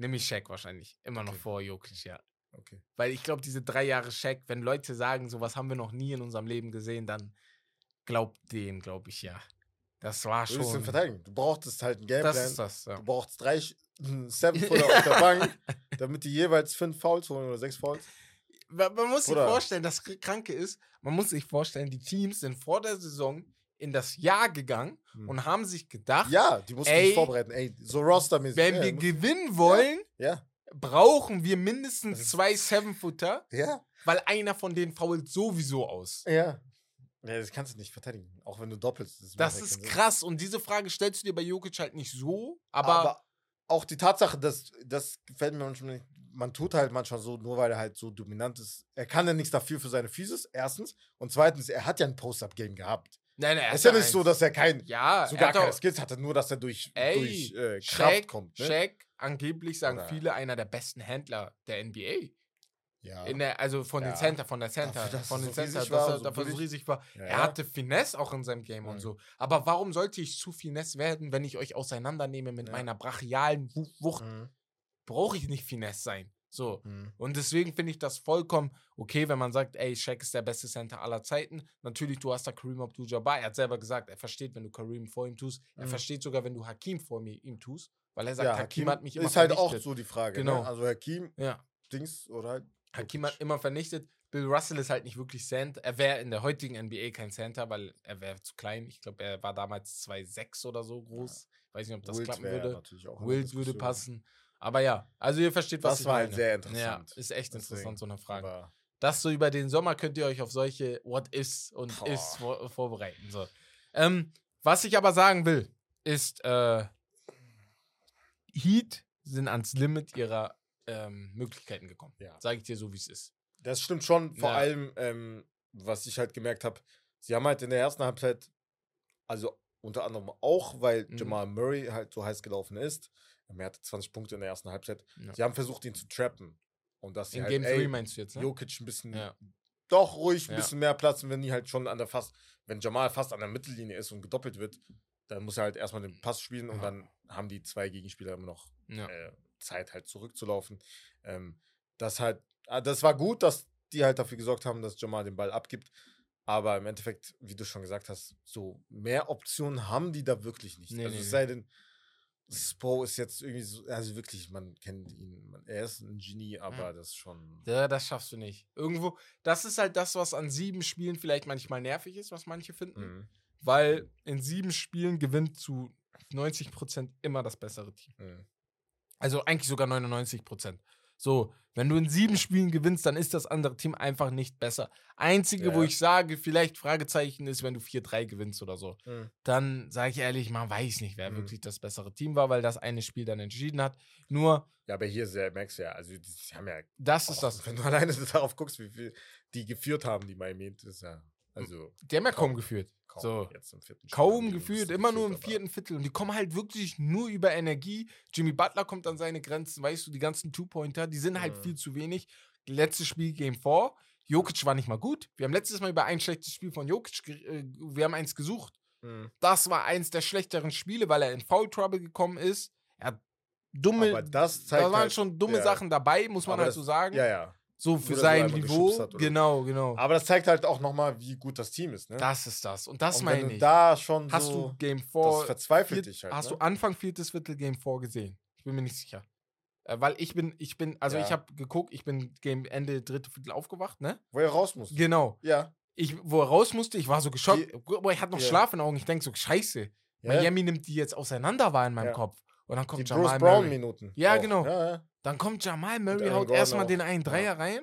Speaker 3: nehme ich Shaq wahrscheinlich. Immer noch
Speaker 2: Okay.
Speaker 3: vor Jokic, ja.
Speaker 2: Okay.
Speaker 3: Weil ich glaube, diese drei Jahre Shaq, wenn Leute sagen, sowas haben wir noch nie in unserem Leben gesehen, dann glaubt denen, glaube ich, ja. Das war
Speaker 2: Du willst ihn
Speaker 3: schon.
Speaker 2: verteidigen. Du brauchtest halt einen Gameplan.
Speaker 3: Das ist das, ja.
Speaker 2: Du brauchst drei Sch- Seven Footer auf der Bank, damit die jeweils fünf Fouls holen oder sechs Fouls.
Speaker 3: Man, man muss sich vorstellen, das Kranke ist, man muss sich vorstellen, die Teams sind vor der Saison in das Jahr gegangen
Speaker 2: Hm.
Speaker 3: und haben sich gedacht,
Speaker 2: Ja, die mussten
Speaker 3: Ey,
Speaker 2: sich vorbereiten. Ey, so rostermäßig.
Speaker 3: wenn
Speaker 2: ja,
Speaker 3: wir gewinnen wollen,
Speaker 2: Ja,
Speaker 3: brauchen wir mindestens
Speaker 2: Das
Speaker 3: zwei Seven-Footer,
Speaker 2: Ja.
Speaker 3: weil einer von denen fault sowieso aus.
Speaker 2: Ja. Ja, das kannst du nicht verteidigen. Auch wenn du doppelst.
Speaker 3: Das
Speaker 2: ja
Speaker 3: ist krass und diese Frage stellst du dir bei Jokic halt nicht so, aber,
Speaker 2: Aber, auch die Tatsache, dass das gefällt mir manchmal nicht. Man tut halt manchmal so, nur weil er halt so dominant ist. Er kann ja nichts dafür für seine Physis, erstens. Und zweitens, er hat ja ein Post-Up-Game gehabt.
Speaker 3: Nein, nein, er
Speaker 2: Es ist ja nicht so, dass er kein,
Speaker 3: ja,
Speaker 2: so gar keine Skills hatte, nur dass er durch,
Speaker 3: Ey,
Speaker 2: durch äh, Kraft
Speaker 3: Shaq,
Speaker 2: kommt. Ne?
Speaker 3: Shaq, angeblich sagen
Speaker 2: Oder-
Speaker 3: viele, einer der besten Händler der NBA.
Speaker 2: Ja.
Speaker 3: In der, also von den
Speaker 2: Ja.
Speaker 3: Center, von der Center,
Speaker 2: Dafür,
Speaker 3: von den
Speaker 2: so
Speaker 3: Center, dass
Speaker 2: war,
Speaker 3: er
Speaker 2: so
Speaker 3: dafür so riesig war.
Speaker 2: Ja,
Speaker 3: Er
Speaker 2: ja.
Speaker 3: hatte Finesse auch in seinem Game und
Speaker 2: Mhm.
Speaker 3: so. Aber warum sollte ich zu Finesse werden, wenn ich euch auseinandernehme mit
Speaker 2: Ja.
Speaker 3: meiner brachialen Wu- Wucht?
Speaker 2: Mhm.
Speaker 3: Brauche ich nicht Finesse sein. So.
Speaker 2: Mhm.
Speaker 3: Und deswegen finde ich das vollkommen okay, wenn man sagt, ey, Shaq ist der beste Center aller Zeiten. Natürlich, du hast da Kareem Abdul-Jabbar. Er hat selber gesagt, er versteht, wenn du Kareem vor ihm tust. Er
Speaker 2: Mhm.
Speaker 3: versteht sogar, wenn du Hakim vor mir, ihm tust. Weil er sagt,
Speaker 2: Ja,
Speaker 3: Hakim,
Speaker 2: Hakim
Speaker 3: hat mich immer
Speaker 2: ist halt
Speaker 3: vernichtet.
Speaker 2: auch so die Frage.
Speaker 3: Genau.
Speaker 2: Ne? Also Hakim,
Speaker 3: Ja.
Speaker 2: Dings oder halt.
Speaker 3: Hakim hat immer vernichtet. Bill Russell ist halt nicht wirklich Center. Er wäre in der heutigen NBA kein Center, weil er wäre zu klein. Ich glaube, er war damals 2,6 oder so groß. Weiß nicht, ob das
Speaker 2: Wilt
Speaker 3: klappen würde. Wild würde passen. Aber ja, also ihr versteht, was
Speaker 2: Das
Speaker 3: ich
Speaker 2: war
Speaker 3: meine.
Speaker 2: halt sehr interessant.
Speaker 3: Ja, ist echt
Speaker 2: Deswegen.
Speaker 3: interessant, so eine Frage.
Speaker 2: Aber
Speaker 3: Das so über den Sommer könnt ihr euch auf solche What-Is und
Speaker 2: Boah.
Speaker 3: Is vor, vorbereiten. So. Ähm, was ich aber sagen will, ist, äh, Heat sind ans Limit ihrer ähm, Möglichkeiten gekommen.
Speaker 2: Ja.
Speaker 3: Sage ich dir so, wie es ist.
Speaker 2: Das stimmt schon. Vor
Speaker 3: Ja.
Speaker 2: allem, ähm, was ich halt gemerkt habe, sie haben halt in der ersten Halbzeit, also unter anderem auch, weil
Speaker 3: Mhm.
Speaker 2: Jamal Murray halt so heiß gelaufen ist. Er hatte 20 Punkte in der ersten Halbzeit.
Speaker 3: Ja.
Speaker 2: Sie haben versucht, ihn zu trappen. Und dass sie
Speaker 3: In
Speaker 2: halt,
Speaker 3: Game 3
Speaker 2: ey,
Speaker 3: meinst du jetzt, ne?
Speaker 2: Jokic ein bisschen,
Speaker 3: Ja.
Speaker 2: doch ruhig ein
Speaker 3: Ja.
Speaker 2: bisschen mehr Platz, wenn die halt schon an der fast, wenn Jamal fast an der Mittellinie ist und gedoppelt wird, dann muss er halt erstmal den Pass spielen und dann haben die zwei Gegenspieler immer noch äh, Zeit halt zurückzulaufen. Ähm, das halt, das war gut, dass die halt dafür gesorgt haben, dass Jamal den Ball abgibt. Aber im Endeffekt, wie du schon gesagt hast, so mehr Optionen haben die da wirklich nicht.
Speaker 3: Nee,
Speaker 2: also es
Speaker 3: nee.
Speaker 2: sei denn, Spo ist jetzt irgendwie so, also wirklich, man kennt ihn, man, er ist ein Genie, aber das ist schon.
Speaker 3: Ja, das schaffst du nicht. Irgendwo, das ist halt das, was an sieben Spielen vielleicht manchmal nervig ist, was manche finden.
Speaker 2: Mhm.
Speaker 3: Weil in sieben Spielen gewinnt zu 90% immer das bessere Team.
Speaker 2: Mhm.
Speaker 3: Also eigentlich sogar 99%. So, wenn du in sieben Spielen gewinnst, dann ist das andere Team einfach nicht besser. Einzige, wo
Speaker 2: Ja.
Speaker 3: ich sage, vielleicht Fragezeichen ist, wenn du 4-3 gewinnst oder so.
Speaker 2: Mhm.
Speaker 3: Dann sage ich ehrlich, man weiß nicht, wer
Speaker 2: Mhm.
Speaker 3: wirklich das bessere Team war, weil das eine Spiel dann entschieden hat. Nur,
Speaker 2: Ja, aber hier ist ja, merkst du ja, also die, haben ja,
Speaker 3: das ist
Speaker 2: auch,
Speaker 3: das.
Speaker 2: wenn du alleine darauf guckst, wie viel die geführt haben, die Miami, das ist ja, also
Speaker 3: Die haben ja kaum
Speaker 2: kaum.
Speaker 3: geführt.
Speaker 2: kaum
Speaker 3: So.
Speaker 2: jetzt im vierten
Speaker 3: Kaum geführt, immer nur im vierten Viertel. Und die kommen halt wirklich nur über Energie. Jimmy Butler kommt an seine Grenzen, weißt du, die ganzen Two-Pointer, die sind halt
Speaker 2: Mhm.
Speaker 3: viel zu wenig. Letztes Spiel Game 4. Jokic war nicht mal gut. Wir haben letztes Mal über ein schlechtes Spiel von Jokic, äh, wir haben eins gesucht.
Speaker 2: Mhm.
Speaker 3: Das war eins der schlechteren Spiele, weil er in Foul Trouble gekommen ist. Er hat dumme,
Speaker 2: Aber das zeigt
Speaker 3: da waren
Speaker 2: halt,
Speaker 3: schon dumme
Speaker 2: ja.
Speaker 3: Sachen dabei, muss man
Speaker 2: Aber
Speaker 3: halt
Speaker 2: das-
Speaker 3: so sagen.
Speaker 2: Ja, ja.
Speaker 3: So für
Speaker 2: dass er
Speaker 3: sein Niveau.
Speaker 2: hat oder.
Speaker 3: Genau, genau.
Speaker 2: Aber das zeigt halt auch nochmal, wie gut das Team ist, ne?
Speaker 3: das ist das. Und das
Speaker 2: Und
Speaker 3: meine ich.
Speaker 2: da schon
Speaker 3: Hast
Speaker 2: so,
Speaker 3: du Game
Speaker 2: das
Speaker 3: 4
Speaker 2: verzweifelt
Speaker 3: Viert-
Speaker 2: dich halt.
Speaker 3: Hast
Speaker 2: ne?
Speaker 3: du Anfang viertes Viertel Game 4 gesehen? Ich bin mir nicht sicher. Äh, weil ich bin, ich bin, also
Speaker 2: Ja.
Speaker 3: ich habe geguckt, ich bin Game Ende dritte Viertel aufgewacht, ne?
Speaker 2: Wo er raus muss.
Speaker 3: Genau.
Speaker 2: Ja.
Speaker 3: Ich, wo er raus musste, ich war so geschockt.
Speaker 2: Die-
Speaker 3: Boah, ich hatte noch
Speaker 2: Ja.
Speaker 3: Schlaf in den Augen. Ich denke so, scheiße.
Speaker 2: ja.
Speaker 3: Miami nimmt die jetzt auseinander, war in meinem. Kopf. Und dann
Speaker 2: Die
Speaker 3: kommt
Speaker 2: Bruce
Speaker 3: Jamal
Speaker 2: Brown
Speaker 3: Murray.
Speaker 2: Minuten.
Speaker 3: Ja,
Speaker 2: auch.
Speaker 3: genau.
Speaker 2: Ja, ja.
Speaker 3: Dann kommt Jamal Murray, haut
Speaker 2: Gordon
Speaker 3: erstmal
Speaker 2: auch.
Speaker 3: den einen
Speaker 2: Ja.
Speaker 3: Dreier rein.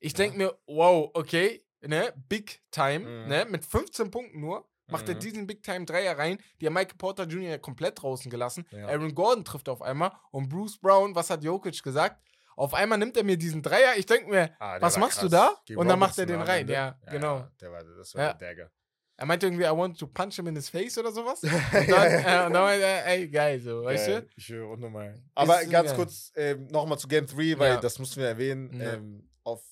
Speaker 3: Ich
Speaker 2: Ja.
Speaker 3: denke mir, wow, okay, ne? Big Time,
Speaker 2: Mhm.
Speaker 3: ne? Mit 15 Punkten nur. Macht er
Speaker 2: Mhm.
Speaker 3: diesen Big Time Dreier rein. Die haben Michael Porter Jr. ja komplett draußen gelassen.
Speaker 2: Ja.
Speaker 3: Aaron Gordon trifft auf einmal. Und Bruce Brown, was hat Jokic gesagt? Auf einmal nimmt er mir diesen Dreier. Ich denke mir,
Speaker 2: Ah,
Speaker 3: was machst du
Speaker 2: krass.
Speaker 3: da?
Speaker 2: Gegen
Speaker 3: Und dann macht er den rein.
Speaker 2: Ende.
Speaker 3: Ja, genau.
Speaker 2: Der war, das war
Speaker 3: Ja.
Speaker 2: der Dagger.
Speaker 3: Er meinte irgendwie, I want to punch him in his face oder sowas. Und dann,
Speaker 2: Ja, ja.
Speaker 3: äh, und dann meinte er, ey, geil, so, weißt du?
Speaker 2: Ich höre unnormal. Aber
Speaker 3: Ist
Speaker 2: ganz
Speaker 3: geil.
Speaker 2: kurz ähm, nochmal zu Game 3, weil
Speaker 3: Ja.
Speaker 2: das mussten wir erwähnen.
Speaker 3: Ja.
Speaker 2: Ähm, auf,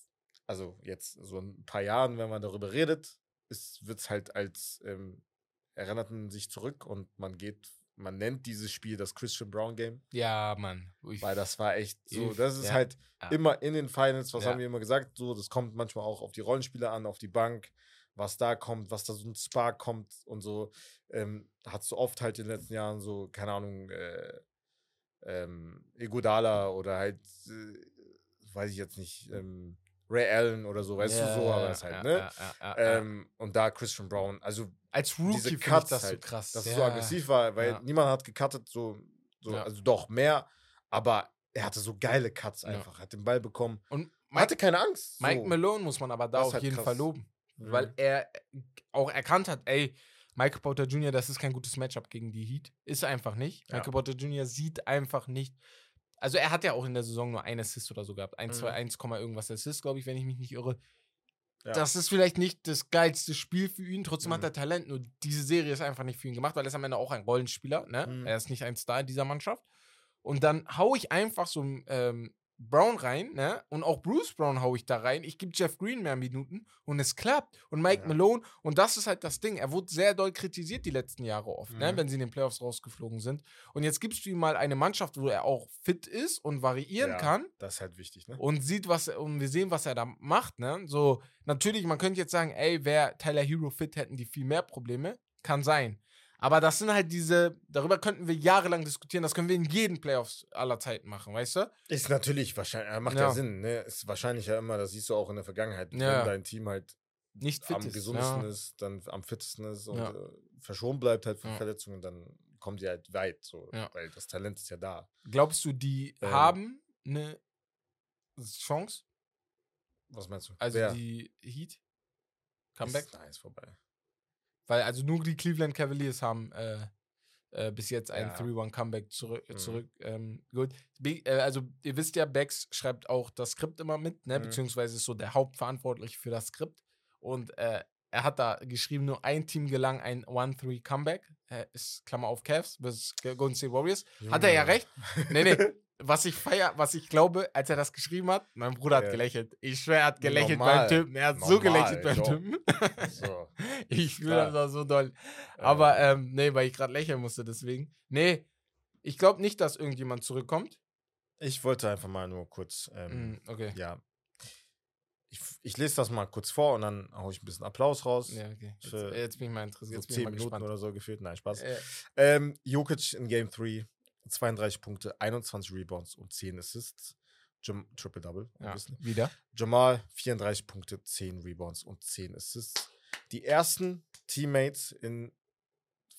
Speaker 2: also jetzt so ein paar Jahren, wenn man darüber redet, wird es halt als ähm, erinnert man sich zurück und man geht, man nennt dieses Spiel das Christian Brown Game,
Speaker 3: Ja, Mann. Ich,
Speaker 2: weil das war echt so, das ist
Speaker 3: ja.
Speaker 2: halt
Speaker 3: Ja.
Speaker 2: immer in den Finals, was
Speaker 3: Ja.
Speaker 2: haben wir immer gesagt, so, das kommt manchmal auch auf die Rollenspieler an, auf die Bank, was da kommt, was da so ein Spark kommt und so, ähm, hat so oft halt in den letzten Jahren so, keine Ahnung, äh, ähm, Egodala oder halt, äh, weiß ich jetzt nicht, ähm, Ray Allen oder so, weißt du, so, aber das halt,
Speaker 3: ja,
Speaker 2: ne?
Speaker 3: Ja.
Speaker 2: Ähm, und da Christian Brown, also
Speaker 3: Als Rookie
Speaker 2: diese
Speaker 3: ich
Speaker 2: Cuts
Speaker 3: das so
Speaker 2: halt,
Speaker 3: krass.
Speaker 2: dass
Speaker 3: ja.
Speaker 2: es so aggressiv war, weil niemand hat gecuttet, so, so also doch mehr, aber er hatte so geile Cuts einfach, hat den Ball bekommen.
Speaker 3: Und
Speaker 2: Man hatte keine Angst.
Speaker 3: Mike
Speaker 2: so.
Speaker 3: Malone muss man aber da
Speaker 2: Das
Speaker 3: auf
Speaker 2: halt
Speaker 3: jeden
Speaker 2: krass.
Speaker 3: Fall loben.
Speaker 2: Mhm.
Speaker 3: Weil er auch erkannt hat, ey, Michael Porter Jr., das ist kein gutes Matchup gegen die Heat. Ist einfach nicht.
Speaker 2: Ja.
Speaker 3: Michael Porter Jr. sieht einfach nicht. Also er hat ja auch in der Saison nur ein Assist oder so gehabt. 1,
Speaker 2: Mhm.
Speaker 3: 2, 1, irgendwas Assist, glaube ich, wenn ich mich nicht irre.
Speaker 2: Ja.
Speaker 3: Das ist vielleicht nicht das geilste Spiel für ihn, trotzdem hat
Speaker 2: Mhm.
Speaker 3: er Talent. Nur diese Serie ist einfach nicht für ihn gemacht, weil er ist am Ende auch ein Rollenspieler. Ne?
Speaker 2: Mhm.
Speaker 3: Er ist nicht ein Star in dieser Mannschaft. Und dann hau ich einfach so ähm, Brown rein, ne? Und auch Bruce Brown hau ich da rein. Ich gebe Jeff Green mehr Minuten und es klappt. Und Mike
Speaker 2: Ja.
Speaker 3: Malone, und das ist halt das Ding. Er wurde sehr doll kritisiert die letzten Jahre oft, ne?
Speaker 2: Mhm.
Speaker 3: Wenn sie in den Playoffs rausgeflogen sind. Und jetzt gibst du ihm mal eine Mannschaft, wo er auch fit ist und variieren
Speaker 2: Ja.
Speaker 3: kann
Speaker 2: Das ist halt wichtig, ne?
Speaker 3: und sieht, was er- und wir sehen, was er da macht, ne? So, natürlich, man könnte jetzt sagen, ey, wäre Tyler Hero fit, hätten die viel mehr Probleme. Kann sein. Aber das sind halt diese, darüber könnten wir jahrelang diskutieren, das können wir in jeden Playoffs aller Zeiten machen, weißt du?
Speaker 2: Ist natürlich wahrscheinlich, äh, macht ja,
Speaker 3: Ja.
Speaker 2: Sinn, ne? Ist wahrscheinlich ja immer, das siehst du auch in der Vergangenheit,
Speaker 3: Ja.
Speaker 2: wenn dein Team halt
Speaker 3: Nicht fit
Speaker 2: am
Speaker 3: ist.
Speaker 2: gesündesten
Speaker 3: ja.
Speaker 2: ist, dann am fittesten ist und äh, verschont bleibt halt von. Verletzungen, dann kommen die halt weit, so, weil das Talent ist ja da.
Speaker 3: Glaubst du, die
Speaker 2: Ähm.
Speaker 3: haben eine Chance?
Speaker 2: Was meinst du?
Speaker 3: Also
Speaker 2: Wer?
Speaker 3: die Heat? Comeback?
Speaker 2: Ist, nein, ist vorbei.
Speaker 3: Weil also nur die Cleveland Cavaliers haben äh, äh, bis jetzt ein
Speaker 2: Ja.
Speaker 3: 3-1-Comeback zurück.
Speaker 2: Mhm.
Speaker 3: zurück ähm, gut. Be äh, also ihr wisst ja, Bex schreibt auch das Skript immer mit, ne?
Speaker 2: Mhm.
Speaker 3: beziehungsweise ist so der Hauptverantwortliche für das Skript. Und äh, er hat da geschrieben, nur ein Team gelang ein 1-3-Comeback. Äh, ist Klammer auf Cavs bis Golden State Warriors. Hat er ja
Speaker 2: Junge.
Speaker 3: recht. Nee, nee. Was ich feier, was ich glaube, als er das geschrieben hat, mein Bruder hat gelächelt. Ich schwör, er hat gelächelt
Speaker 2: Normal.
Speaker 3: beim Typen. Er hat so
Speaker 2: Normal,
Speaker 3: gelächelt beim. Typen.
Speaker 2: So,
Speaker 3: Ich fühle das auch so doll. Aber ähm, nee, weil ich gerade lächeln musste, deswegen. Nee, ich glaube nicht, dass irgendjemand zurückkommt.
Speaker 2: ich wollte einfach mal nur kurz, ähm,
Speaker 3: Mm, okay.
Speaker 2: ja, ich, ich lese das mal kurz vor und dann hau ich ein bisschen Applaus raus.
Speaker 3: Ja, okay. Jetzt, jetzt bin ich mal interessiert.
Speaker 2: so
Speaker 3: Jetzt bin ich
Speaker 2: 10
Speaker 3: mal
Speaker 2: Minuten
Speaker 3: gespannt.
Speaker 2: oder so gefühlt. Nein, Spaß.
Speaker 3: Äh,
Speaker 2: Ähm, Jokic in Game 3, 32 Punkte, 21 Rebounds und 10 Assists. Jam Triple-Double.
Speaker 3: ja,
Speaker 2: obviously.
Speaker 3: wieder.
Speaker 2: Jamal, 34 Punkte, 10 Rebounds und 10 Assists. Die ersten Teammates in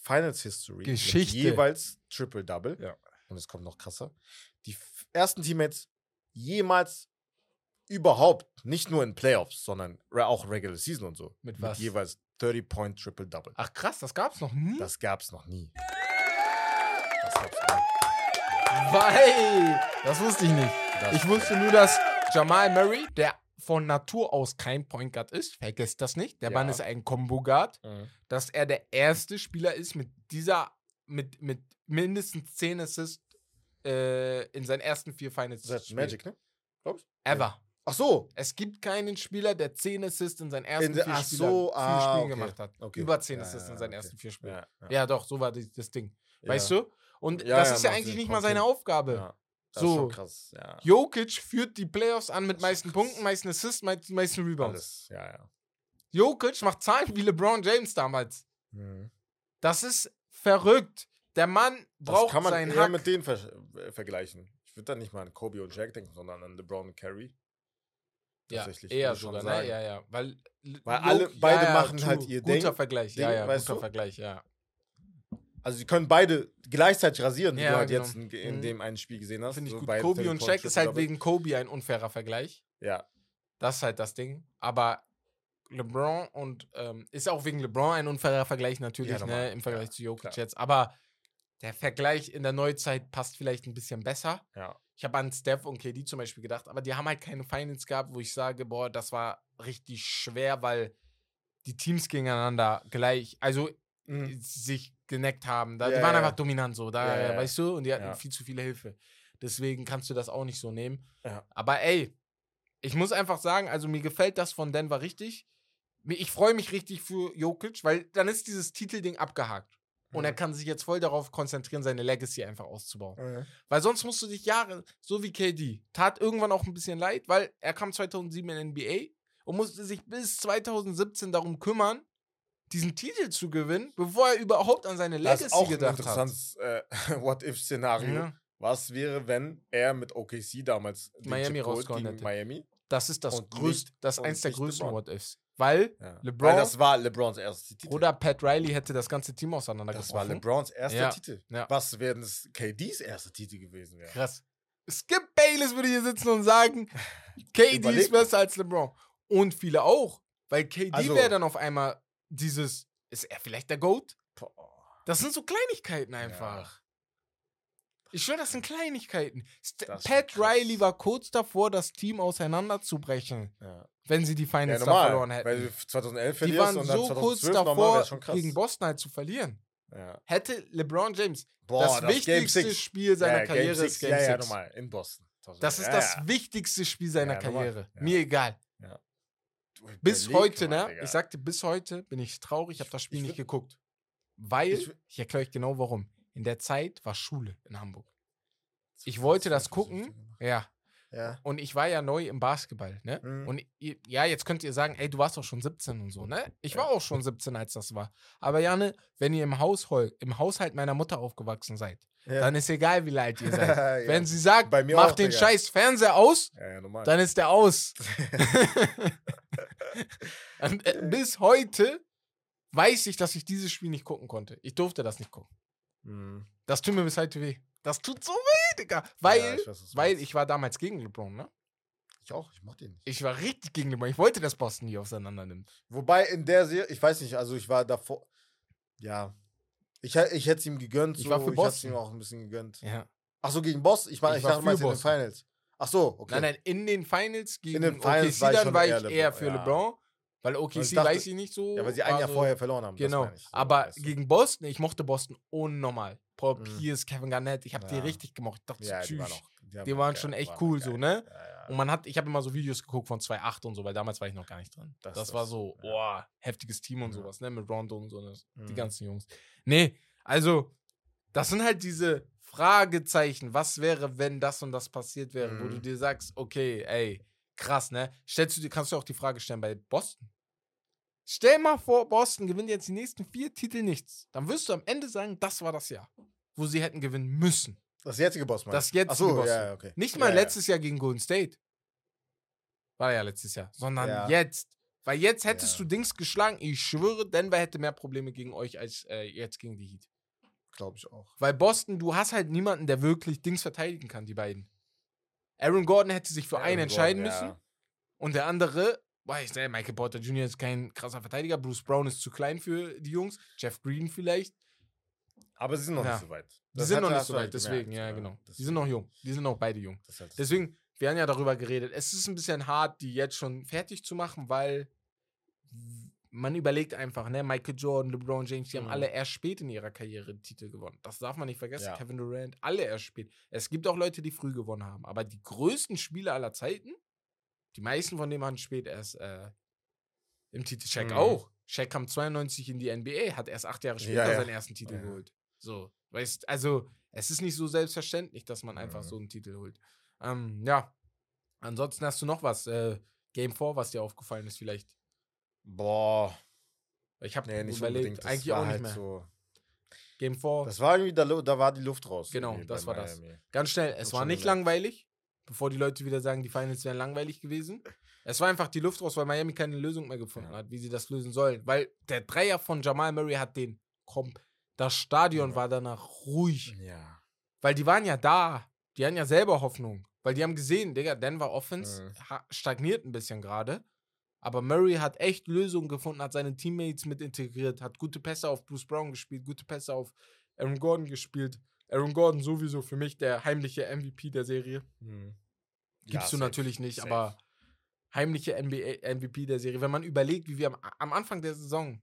Speaker 2: Finals History
Speaker 3: Geschichte.
Speaker 2: mit jeweils Triple-Double.
Speaker 3: Ja.
Speaker 2: Und es kommt noch krasser. Die ersten Teammates jemals überhaupt, nicht nur in Playoffs, sondern auch Regular Season und so.
Speaker 3: Mit was?
Speaker 2: jeweils 30-Point Triple-Double.
Speaker 3: Ach krass, das gab's noch nie.
Speaker 2: Das gab's noch nie. Das gab's noch nie.
Speaker 3: Weil, das wusste ich nicht.
Speaker 2: Das-
Speaker 3: Ich wusste nur, dass Jamal Murray, der von Natur aus kein Point Guard ist, vergesst das nicht. Der
Speaker 2: Ja.
Speaker 3: Mann ist ein Combo Guard.
Speaker 2: Mhm.
Speaker 3: dass er der erste Spieler ist mit dieser, mit, mit mindestens 10 Assists äh, in seinen ersten vier Finals.
Speaker 2: Das ist. Magic, ne? Glaubst
Speaker 3: Ever.
Speaker 2: Ach so.
Speaker 3: Es gibt keinen Spieler, der 10 Assists in seinen ersten
Speaker 2: In
Speaker 3: vier,
Speaker 2: ach
Speaker 3: Spieler,
Speaker 2: so,
Speaker 3: vier
Speaker 2: ah,
Speaker 3: Spielen
Speaker 2: okay.
Speaker 3: gemacht hat.
Speaker 2: Okay.
Speaker 3: Über 10
Speaker 2: Ja,
Speaker 3: Assists in seinen
Speaker 2: okay.
Speaker 3: ersten vier Spielen.
Speaker 2: Ja,
Speaker 3: doch, so war das, das Ding. Weißt du? Und
Speaker 2: Ja,
Speaker 3: das
Speaker 2: ja,
Speaker 3: ist ja eigentlich nicht mal seine. Aufgabe.
Speaker 2: Ja. Das ist
Speaker 3: So.
Speaker 2: schon krass. Ja.
Speaker 3: Jokic führt die Playoffs an mit
Speaker 2: Das ist
Speaker 3: meisten. Punkten, meisten Assists, meisten, meisten Rebounds.
Speaker 2: Ja, ja.
Speaker 3: Jokic macht Zahlen wie LeBron James damals.
Speaker 2: Mhm.
Speaker 3: Das ist verrückt. Der Mann
Speaker 2: Das
Speaker 3: braucht
Speaker 2: kann man
Speaker 3: seinen
Speaker 2: eher
Speaker 3: Hack.
Speaker 2: mit denen ver äh, vergleichen. Ich würde da nicht mal an Kobe und Jack denken, sondern an LeBron und Curry.
Speaker 3: Ja,
Speaker 2: Tatsächlich,
Speaker 3: eher sogar, ne? Ja, ja. Weil,
Speaker 2: Weil alle- beide machen halt ihr
Speaker 3: Guter
Speaker 2: Ding-
Speaker 3: Vergleich, ja,
Speaker 2: Ding,
Speaker 3: ja,
Speaker 2: weißt
Speaker 3: guter
Speaker 2: du?
Speaker 3: Vergleich, ja.
Speaker 2: Also sie können beide gleichzeitig rasieren, wie
Speaker 3: Ja,
Speaker 2: du halt
Speaker 3: genau.
Speaker 2: jetzt in, in
Speaker 3: Mhm.
Speaker 2: dem einen Spiel gesehen hast.
Speaker 3: Finde ich
Speaker 2: So
Speaker 3: gut. Kobe und
Speaker 2: 30
Speaker 3: Shaq ist halt wegen Kobe ein unfairer Vergleich.
Speaker 2: Ja,
Speaker 3: Das ist halt das Ding. Aber LeBron und ähm, ist auch wegen LeBron ein unfairer Vergleich natürlich,
Speaker 2: Ja,
Speaker 3: ne, im Vergleich
Speaker 2: Ja,
Speaker 3: zu Jokic
Speaker 2: klar.
Speaker 3: jetzt. Aber der Vergleich in der Neuzeit passt vielleicht ein bisschen besser.
Speaker 2: ja.
Speaker 3: Ich habe an Steph und KD zum Beispiel gedacht, aber die haben halt keine Finals gehabt, wo ich sage, boah, das war richtig schwer, weil die Teams gegeneinander gleich, also
Speaker 2: Mhm.
Speaker 3: sich geneckt haben. Da,
Speaker 2: Ja,
Speaker 3: die waren
Speaker 2: ja.
Speaker 3: einfach dominant so, da,
Speaker 2: Ja, ja.
Speaker 3: weißt du, und die hatten viel zu viele Hilfe. Deswegen kannst du das auch nicht so nehmen. Aber ey, ich muss einfach sagen, also mir gefällt das von Denver richtig. Ich freue mich richtig für Jokic, weil dann ist dieses Titelding abgehakt. Und er
Speaker 2: Mhm.
Speaker 3: kann sich jetzt voll darauf konzentrieren, seine Legacy einfach auszubauen.
Speaker 2: Mhm.
Speaker 3: Weil sonst musst du dich Jahre, so wie KD, tat irgendwann auch ein bisschen leid, weil er kam 2007 in NBA und musste sich bis 2017 darum kümmern, diesen Titel zu gewinnen, bevor er überhaupt an seine
Speaker 2: Das
Speaker 3: Legacy
Speaker 2: ist auch ein
Speaker 3: gedacht hat.
Speaker 2: interessantes äh, What-If-Szenario.
Speaker 3: Ja,
Speaker 2: Was wäre, wenn er mit OKC damals
Speaker 3: Miami rausgehauen
Speaker 2: gegen
Speaker 3: hätte.
Speaker 2: Miami?
Speaker 3: das ist das größte, das ist eins der größten. What-Ifs. Weil
Speaker 2: Ja.
Speaker 3: LeBron-
Speaker 2: Weil das war LeBrons erstes Titel.
Speaker 3: Bruder Pat Riley hätte das ganze Team
Speaker 2: das war. LeBrons erster
Speaker 3: Ja,
Speaker 2: Titel.
Speaker 3: ja.
Speaker 2: Was wäre es KDs erster Titel gewesen wäre?
Speaker 3: Krass. Skip Bayless würde hier sitzen und sagen, KD ist besser als LeBron. Und viele auch. Weil KD
Speaker 2: Also-
Speaker 3: wäre dann auf einmal dieses, ist er vielleicht der GOAT? Das sind so Kleinigkeiten einfach. Ich schwöre, das sind Kleinigkeiten. St
Speaker 2: Das
Speaker 3: Pat. Riley war kurz davor, das Team auseinanderzubrechen,
Speaker 2: Ja.
Speaker 3: wenn sie die
Speaker 2: Ja,
Speaker 3: Finals da
Speaker 2: normal.
Speaker 3: verloren hätten.
Speaker 2: Weil du 2011
Speaker 3: die waren
Speaker 2: und
Speaker 3: so
Speaker 2: 2012
Speaker 3: kurz davor, gegen Boston halt zu verlieren.
Speaker 2: Ja.
Speaker 3: Hätte LeBron James
Speaker 2: Boah,
Speaker 3: das,
Speaker 2: Game
Speaker 3: wichtigste
Speaker 2: Six.
Speaker 3: Spiel seiner
Speaker 2: ja,
Speaker 3: Karriere
Speaker 2: Game
Speaker 3: ist
Speaker 2: Six,
Speaker 3: Game
Speaker 2: ja, ja,
Speaker 3: 6.
Speaker 2: nochmal, in Boston.
Speaker 3: Das ist
Speaker 2: ja,
Speaker 3: das
Speaker 2: ja.
Speaker 3: wichtigste Spiel seiner
Speaker 2: Ja, normal.
Speaker 3: Karriere.
Speaker 2: Ja.
Speaker 3: Mir egal. Bis
Speaker 2: überleg
Speaker 3: heute,
Speaker 2: mal,
Speaker 3: ne?
Speaker 2: Digga.
Speaker 3: Ich sagte, bis heute bin ich traurig, ich habe das Spiel
Speaker 2: ich
Speaker 3: nicht geguckt. Weil,
Speaker 2: Ich
Speaker 3: ich, erkläre euch genau warum. In der Zeit war Schule in Hamburg. Ich wollte das gucken, ja.
Speaker 2: Ja.
Speaker 3: Und ich war ja neu im Basketball, ne?
Speaker 2: Mhm.
Speaker 3: Und ihr, ja, jetzt könnt ihr sagen, ey, du warst doch schon 17 und so, ne? Ich war
Speaker 2: Ja.
Speaker 3: auch schon 17, als das war. Aber Janne, wenn ihr im Haushalt, im Haushalt meiner Mutter aufgewachsen seid,
Speaker 2: Ja.
Speaker 3: dann ist egal, wie alt ihr seid.
Speaker 2: Ja.
Speaker 3: Wenn sie sagt,
Speaker 2: Bei mir
Speaker 3: mach
Speaker 2: auch,
Speaker 3: den
Speaker 2: Digga.
Speaker 3: scheiß Fernseher aus,
Speaker 2: ja, ja,
Speaker 3: dann ist der aus. Und, äh, bis heute weiß ich, dass ich dieses Spiel nicht gucken konnte. Ich durfte das nicht gucken.
Speaker 2: Mhm.
Speaker 3: Das tut mir bis heute weh. Das tut so weh, Digga. Weil,
Speaker 2: Ja, ich weiß,
Speaker 3: weil ich war damals gegen LeBron, ne?
Speaker 2: Ich auch, ich mochte ihn nicht.
Speaker 3: Ich war richtig gegen LeBron. Ich wollte, dass Boston die auseinander nimmt.
Speaker 2: Wobei in der Serie, ich weiß nicht, also ich war davor, ja, ich, ich hätte es ihm gegönnt.
Speaker 3: Ich
Speaker 2: so,
Speaker 3: war für
Speaker 2: Ich es
Speaker 3: Boston.
Speaker 2: ihm auch ein bisschen gegönnt.
Speaker 3: Ja.
Speaker 2: Ach so, gegen Boss? Ich, war,
Speaker 3: Ich
Speaker 2: ich,
Speaker 3: war
Speaker 2: dachte, meinst du in den. Finals. Ach so, okay.
Speaker 3: Nein, nein, in den Finals gegen
Speaker 2: den Finals
Speaker 3: OKC
Speaker 2: war ich
Speaker 3: dann war
Speaker 2: eher
Speaker 3: ich
Speaker 2: LeBron,
Speaker 3: eher für
Speaker 2: ja.
Speaker 3: LeBron. Weil OKC
Speaker 2: ich dachte-
Speaker 3: weiß ich nicht so.
Speaker 2: Ja, weil sie ein
Speaker 3: war
Speaker 2: Jahr
Speaker 3: so-
Speaker 2: vorher verloren haben.
Speaker 3: Genau.
Speaker 2: meine ich, so,
Speaker 3: Aber gegen Boston, ich mochte Boston unnormal. Paul
Speaker 2: Mhm.
Speaker 3: Pierce, Kevin Garnett, ich habe die
Speaker 2: Ja.
Speaker 3: richtig gemocht. Ich dachte,
Speaker 2: ja, die waren
Speaker 3: tschüss.
Speaker 2: auch. haben
Speaker 3: Die waren
Speaker 2: geil,
Speaker 3: schon echt
Speaker 2: waren
Speaker 3: cool,
Speaker 2: geil.
Speaker 3: so, ne?
Speaker 2: Ja.
Speaker 3: Und man hat, ich habe immer so Videos geguckt von 2.8 und so, weil damals war ich noch gar nicht drin. Das,
Speaker 2: Das-
Speaker 3: war
Speaker 2: das-
Speaker 3: so,
Speaker 2: ja.
Speaker 3: boah, heftiges Team und sowas, ne? Mit Rondo und so, ne? die
Speaker 2: Mhm.
Speaker 3: ganzen Jungs. Nee, also, das sind halt diese Fragezeichen. Was wäre, wenn das und das passiert wäre, wo du
Speaker 2: Mhm.
Speaker 3: dir sagst, okay, ey, krass, ne? Stellst du dir, kannst du auch die Frage stellen bei Boston. Stell mal vor, Boston gewinnt jetzt die nächsten vier Titel nichts. Dann wirst du am Ende sagen, das war das Jahr, wo sie hätten gewinnen müssen.
Speaker 2: Das jetzige Boss, meinst
Speaker 3: Das jetzige
Speaker 2: so,
Speaker 3: Boston.
Speaker 2: ja, ja, okay.
Speaker 3: Nicht
Speaker 2: Ja,
Speaker 3: mal
Speaker 2: ja.
Speaker 3: letztes Jahr gegen Golden State. War ja letztes Jahr. Sondern
Speaker 2: Ja.
Speaker 3: jetzt. Weil jetzt hättest
Speaker 2: Ja.
Speaker 3: du Dings geschlagen. Ich schwöre, Denver hätte mehr Probleme gegen euch als äh, jetzt gegen die Heat.
Speaker 2: Glaube ich auch.
Speaker 3: Weil Boston, du hast halt niemanden, der wirklich Dings verteidigen kann, die beiden. Aaron Gordon hätte sich für
Speaker 2: Aaron
Speaker 3: einen entscheiden
Speaker 2: Gordon,
Speaker 3: müssen. Und der andere, weiß ich, Michael Porter Jr. ist kein krasser Verteidiger. Bruce Brown ist zu klein für die Jungs. Jeff Green vielleicht.
Speaker 2: Aber sie sind noch
Speaker 3: Ja.
Speaker 2: nicht so weit.
Speaker 3: Die
Speaker 2: Das
Speaker 3: sind
Speaker 2: hat-
Speaker 3: noch nicht so weit,
Speaker 2: halt
Speaker 3: deswegen, ja, genau. Die sind noch jung. Die sind noch beide jung.
Speaker 2: Halt
Speaker 3: Deswegen, wir haben ja darüber geredet. Es ist ein bisschen hart, die jetzt schon fertig zu machen, weil man überlegt einfach, ne, Michael Jordan, LeBron James, die haben
Speaker 2: Mhm.
Speaker 3: alle erst spät in ihrer Karriere Titel gewonnen. Das darf man nicht vergessen.
Speaker 2: Ja.
Speaker 3: Kevin Durant, alle erst spät. Es gibt auch Leute, die früh gewonnen haben, aber die größten Spieler aller Zeiten, die meisten von denen haben spät erst äh, im Titel. Shaq
Speaker 2: Mhm.
Speaker 3: auch. Shaq kam 92 in die NBA, hat erst acht Jahre
Speaker 2: Ja,
Speaker 3: später
Speaker 2: ja.
Speaker 3: seinen ersten Titel
Speaker 2: Ja.
Speaker 3: geholt. So, weißt, also es ist nicht so selbstverständlich, dass man einfach
Speaker 2: Mhm.
Speaker 3: so einen Titel holt. Ähm, ja. Ansonsten hast du noch was, äh, Game 4, was dir aufgefallen ist vielleicht?
Speaker 2: Boah,
Speaker 3: Ich habe
Speaker 2: nee, nicht
Speaker 3: überlegt.
Speaker 2: Das
Speaker 3: eigentlich auch nicht
Speaker 2: halt
Speaker 3: mehr.
Speaker 2: So,
Speaker 3: Game 4,
Speaker 2: das war irgendwie, da, da war die Luft raus.
Speaker 3: Genau, das war das.
Speaker 2: Miami.
Speaker 3: ganz schnell, es war nicht langweilig, bevor die Leute wieder sagen, die Finals wären langweilig gewesen. Es war einfach die Luft raus, weil Miami keine Lösung mehr gefunden
Speaker 2: Ja.
Speaker 3: hat, wie sie das lösen sollen. Weil der Dreier von Jamal Murray hat den, komm, das Stadion
Speaker 2: Ja.
Speaker 3: war danach ruhig.
Speaker 2: Ja.
Speaker 3: Weil die waren ja da. Die hatten ja selber Hoffnung. Weil die haben gesehen, Digga, Denver Offense
Speaker 2: Mhm.
Speaker 3: stagniert ein bisschen gerade. Aber Murray hat echt Lösungen gefunden, hat seine Teammates mit integriert, hat gute Pässe auf Bruce Brown gespielt, gute Pässe auf Aaron Gordon gespielt. Aaron Gordon sowieso für mich der heimliche MVP der Serie.
Speaker 2: Mhm.
Speaker 3: Gibst
Speaker 2: Ja,
Speaker 3: du
Speaker 2: safe,
Speaker 3: natürlich nicht,
Speaker 2: safe.
Speaker 3: aber heimliche NBA, MVP der Serie. Wenn man überlegt, wie wir am, am Anfang der Saison,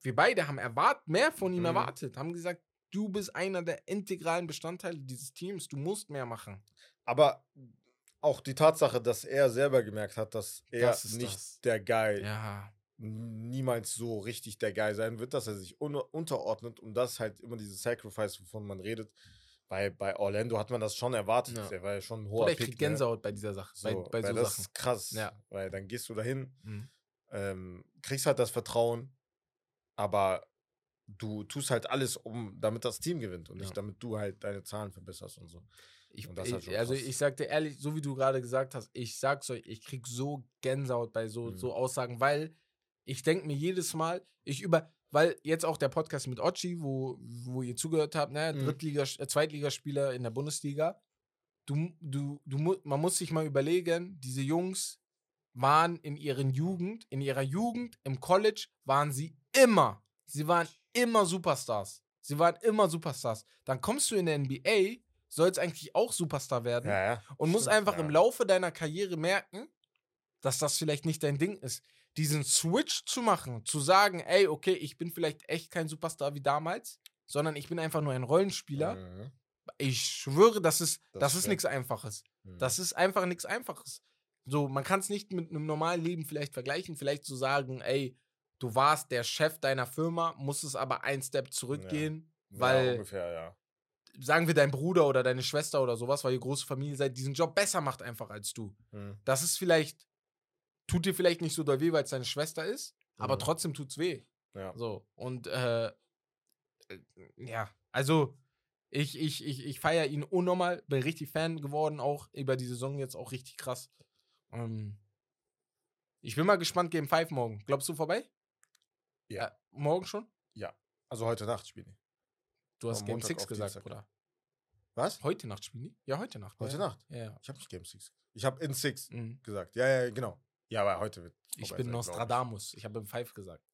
Speaker 3: wir beide haben erwart, mehr von ihm
Speaker 2: Mhm.
Speaker 3: erwartet, haben gesagt, du bist einer der integralen Bestandteile dieses Teams, du musst mehr machen.
Speaker 2: Aber auch die Tatsache, dass er selber gemerkt hat, dass er
Speaker 3: Das
Speaker 2: nicht
Speaker 3: das.
Speaker 2: der Guy,
Speaker 3: Ja.
Speaker 2: niemals so richtig der Guy sein wird, dass er sich un unterordnet und das halt immer dieses Sacrifice, wovon man redet. Bei, bei Orlando hat man das schon erwartet.
Speaker 3: Ja.
Speaker 2: Der war ja schon ein hoher
Speaker 3: Oder ich
Speaker 2: Pick.
Speaker 3: krieg Gänsehaut bei dieser Sache,
Speaker 2: Ne?
Speaker 3: bei,
Speaker 2: So,
Speaker 3: bei
Speaker 2: weil
Speaker 3: so
Speaker 2: das
Speaker 3: Sachen.
Speaker 2: ist krass.
Speaker 3: Ja.
Speaker 2: Weil dann gehst du dahin,
Speaker 3: Mhm.
Speaker 2: ähm, kriegst halt das Vertrauen, aber du tust halt alles, um damit das Team gewinnt und
Speaker 3: Ja.
Speaker 2: nicht damit du halt deine Zahlen verbesserst und so.
Speaker 3: Ich,
Speaker 2: Und das ist halt
Speaker 3: ich,
Speaker 2: schon
Speaker 3: also ich sag dir ehrlich, so wie du gerade gesagt hast, ich sag's euch, ich krieg so Gänsehaut bei so,
Speaker 2: Mhm.
Speaker 3: so Aussagen, weil ich denke mir jedes Mal, ich über, weil jetzt auch der Podcast mit Ochi, wo, wo ihr zugehört habt, ne,
Speaker 2: Mhm.
Speaker 3: Drittliga, äh, Zweitligaspieler in der Bundesliga, du, du, du, man muss sich mal überlegen, diese Jungs waren in ihren Jugend, in ihrer Jugend im College waren sie immer, sie waren immer Superstars. Sie waren immer Superstars. Dann kommst du in der NBA, sollst eigentlich auch Superstar werden
Speaker 2: Ja, ja.
Speaker 3: und musst
Speaker 2: Stimmt,
Speaker 3: einfach
Speaker 2: ja.
Speaker 3: im Laufe deiner Karriere merken, dass das vielleicht nicht dein Ding ist. Diesen Switch zu machen, zu sagen, ey, okay, ich bin vielleicht echt kein Superstar wie damals, sondern ich bin einfach nur ein Rollenspieler.
Speaker 2: Mhm.
Speaker 3: Ich schwöre, das ist,
Speaker 2: Das
Speaker 3: das, ist nichts Einfaches.
Speaker 2: Mhm.
Speaker 3: Das ist einfach nichts Einfaches. So, man kann es nicht mit einem normalen Leben vielleicht vergleichen, vielleicht zu sagen, ey, du warst der Chef deiner Firma, musstest aber einen Step zurückgehen, weil
Speaker 2: ungefähr, ja.
Speaker 3: Sagen wir dein Bruder oder deine Schwester oder sowas, weil ihr große Familie seid, diesen Job besser macht einfach als du.
Speaker 2: Mhm.
Speaker 3: Das ist vielleicht, tut dir vielleicht nicht so doll weh, weil es deine Schwester ist, aber
Speaker 2: Mhm.
Speaker 3: trotzdem tut's weh.
Speaker 2: Ja.
Speaker 3: So, und äh, äh, ja, also ich, ich, ich, ich feiere ihn unnormal, bin richtig Fan geworden, auch über die Saison jetzt auch richtig krass. Ähm, ich bin mal gespannt, Game 5 morgen. Glaubst du vorbei?
Speaker 2: Ja.
Speaker 3: Äh, morgen schon?
Speaker 2: Also heute Nacht spielen die.
Speaker 3: Du hast Game
Speaker 2: Montag
Speaker 3: 6
Speaker 2: auf
Speaker 3: gesagt,
Speaker 2: Dienstag.
Speaker 3: Bruder.
Speaker 2: Was?
Speaker 3: Heute Nacht spielen die? Ja, heute Nacht.
Speaker 2: Heute
Speaker 3: ja.
Speaker 2: Nacht?
Speaker 3: Ja, ja.
Speaker 2: Ich habe nicht Game 6. Ich habe in 6
Speaker 3: Mhm.
Speaker 2: gesagt. Ja, ja, genau. Ja, aber heute wird.
Speaker 3: Ich bin Nostradamus. Ich habe im Five gesagt.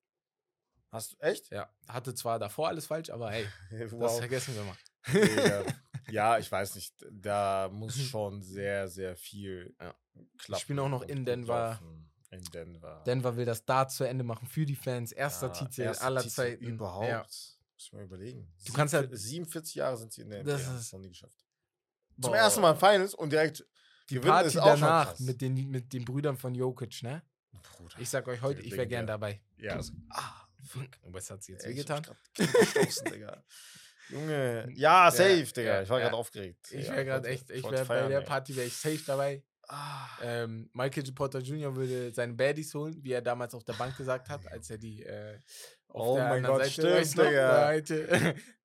Speaker 2: Hast du echt?
Speaker 3: Ja. Hatte zwar davor alles falsch, aber hey, das
Speaker 2: wow.
Speaker 3: vergessen wir mal.
Speaker 2: Ja, ich weiß nicht. Da muss schon sehr, sehr viel
Speaker 3: Ja.
Speaker 2: klappen.
Speaker 3: spielen auch noch in Denver.
Speaker 2: laufen. In Denver.
Speaker 3: Denver will das da zu Ende machen für die Fans. Erster
Speaker 2: Ja,
Speaker 3: Titel
Speaker 2: erster
Speaker 3: aller
Speaker 2: Titel
Speaker 3: Zeiten.
Speaker 2: Überhaupt. Muss ich mal überlegen.
Speaker 3: Du kannst halt-
Speaker 2: 47 Jahre sind sie in der
Speaker 3: Das
Speaker 2: NBA.
Speaker 3: ist-
Speaker 2: noch nie geschafft. Zum
Speaker 3: Boah.
Speaker 2: ersten Mal Finals und direkt
Speaker 3: Die
Speaker 2: gewinnen
Speaker 3: Party
Speaker 2: ist auch
Speaker 3: danach mit den, mit den Brüdern von Jokic, ne?
Speaker 2: Bruder.
Speaker 3: Ich sag euch heute, ich wäre gern dabei.
Speaker 2: Ja, also, ah,
Speaker 3: Aber es hat sie jetzt
Speaker 2: ey,
Speaker 3: wehgetan.
Speaker 2: Digga. Junge. Ja, safe, Digga.
Speaker 3: ja,
Speaker 2: Ich war
Speaker 3: ja.
Speaker 2: gerade aufgeregt.
Speaker 3: Ich wäre gerade echt, ich wäre bei der. Party wäre ich safe dabei.
Speaker 2: Ah,
Speaker 3: Ähm, Michael J. Porter Jr. würde seine Baddies holen, wie er damals auf der Bank gesagt hat, als er die äh, auf
Speaker 2: Oh mein Gott,
Speaker 3: Seite,
Speaker 2: stimmt, Digga.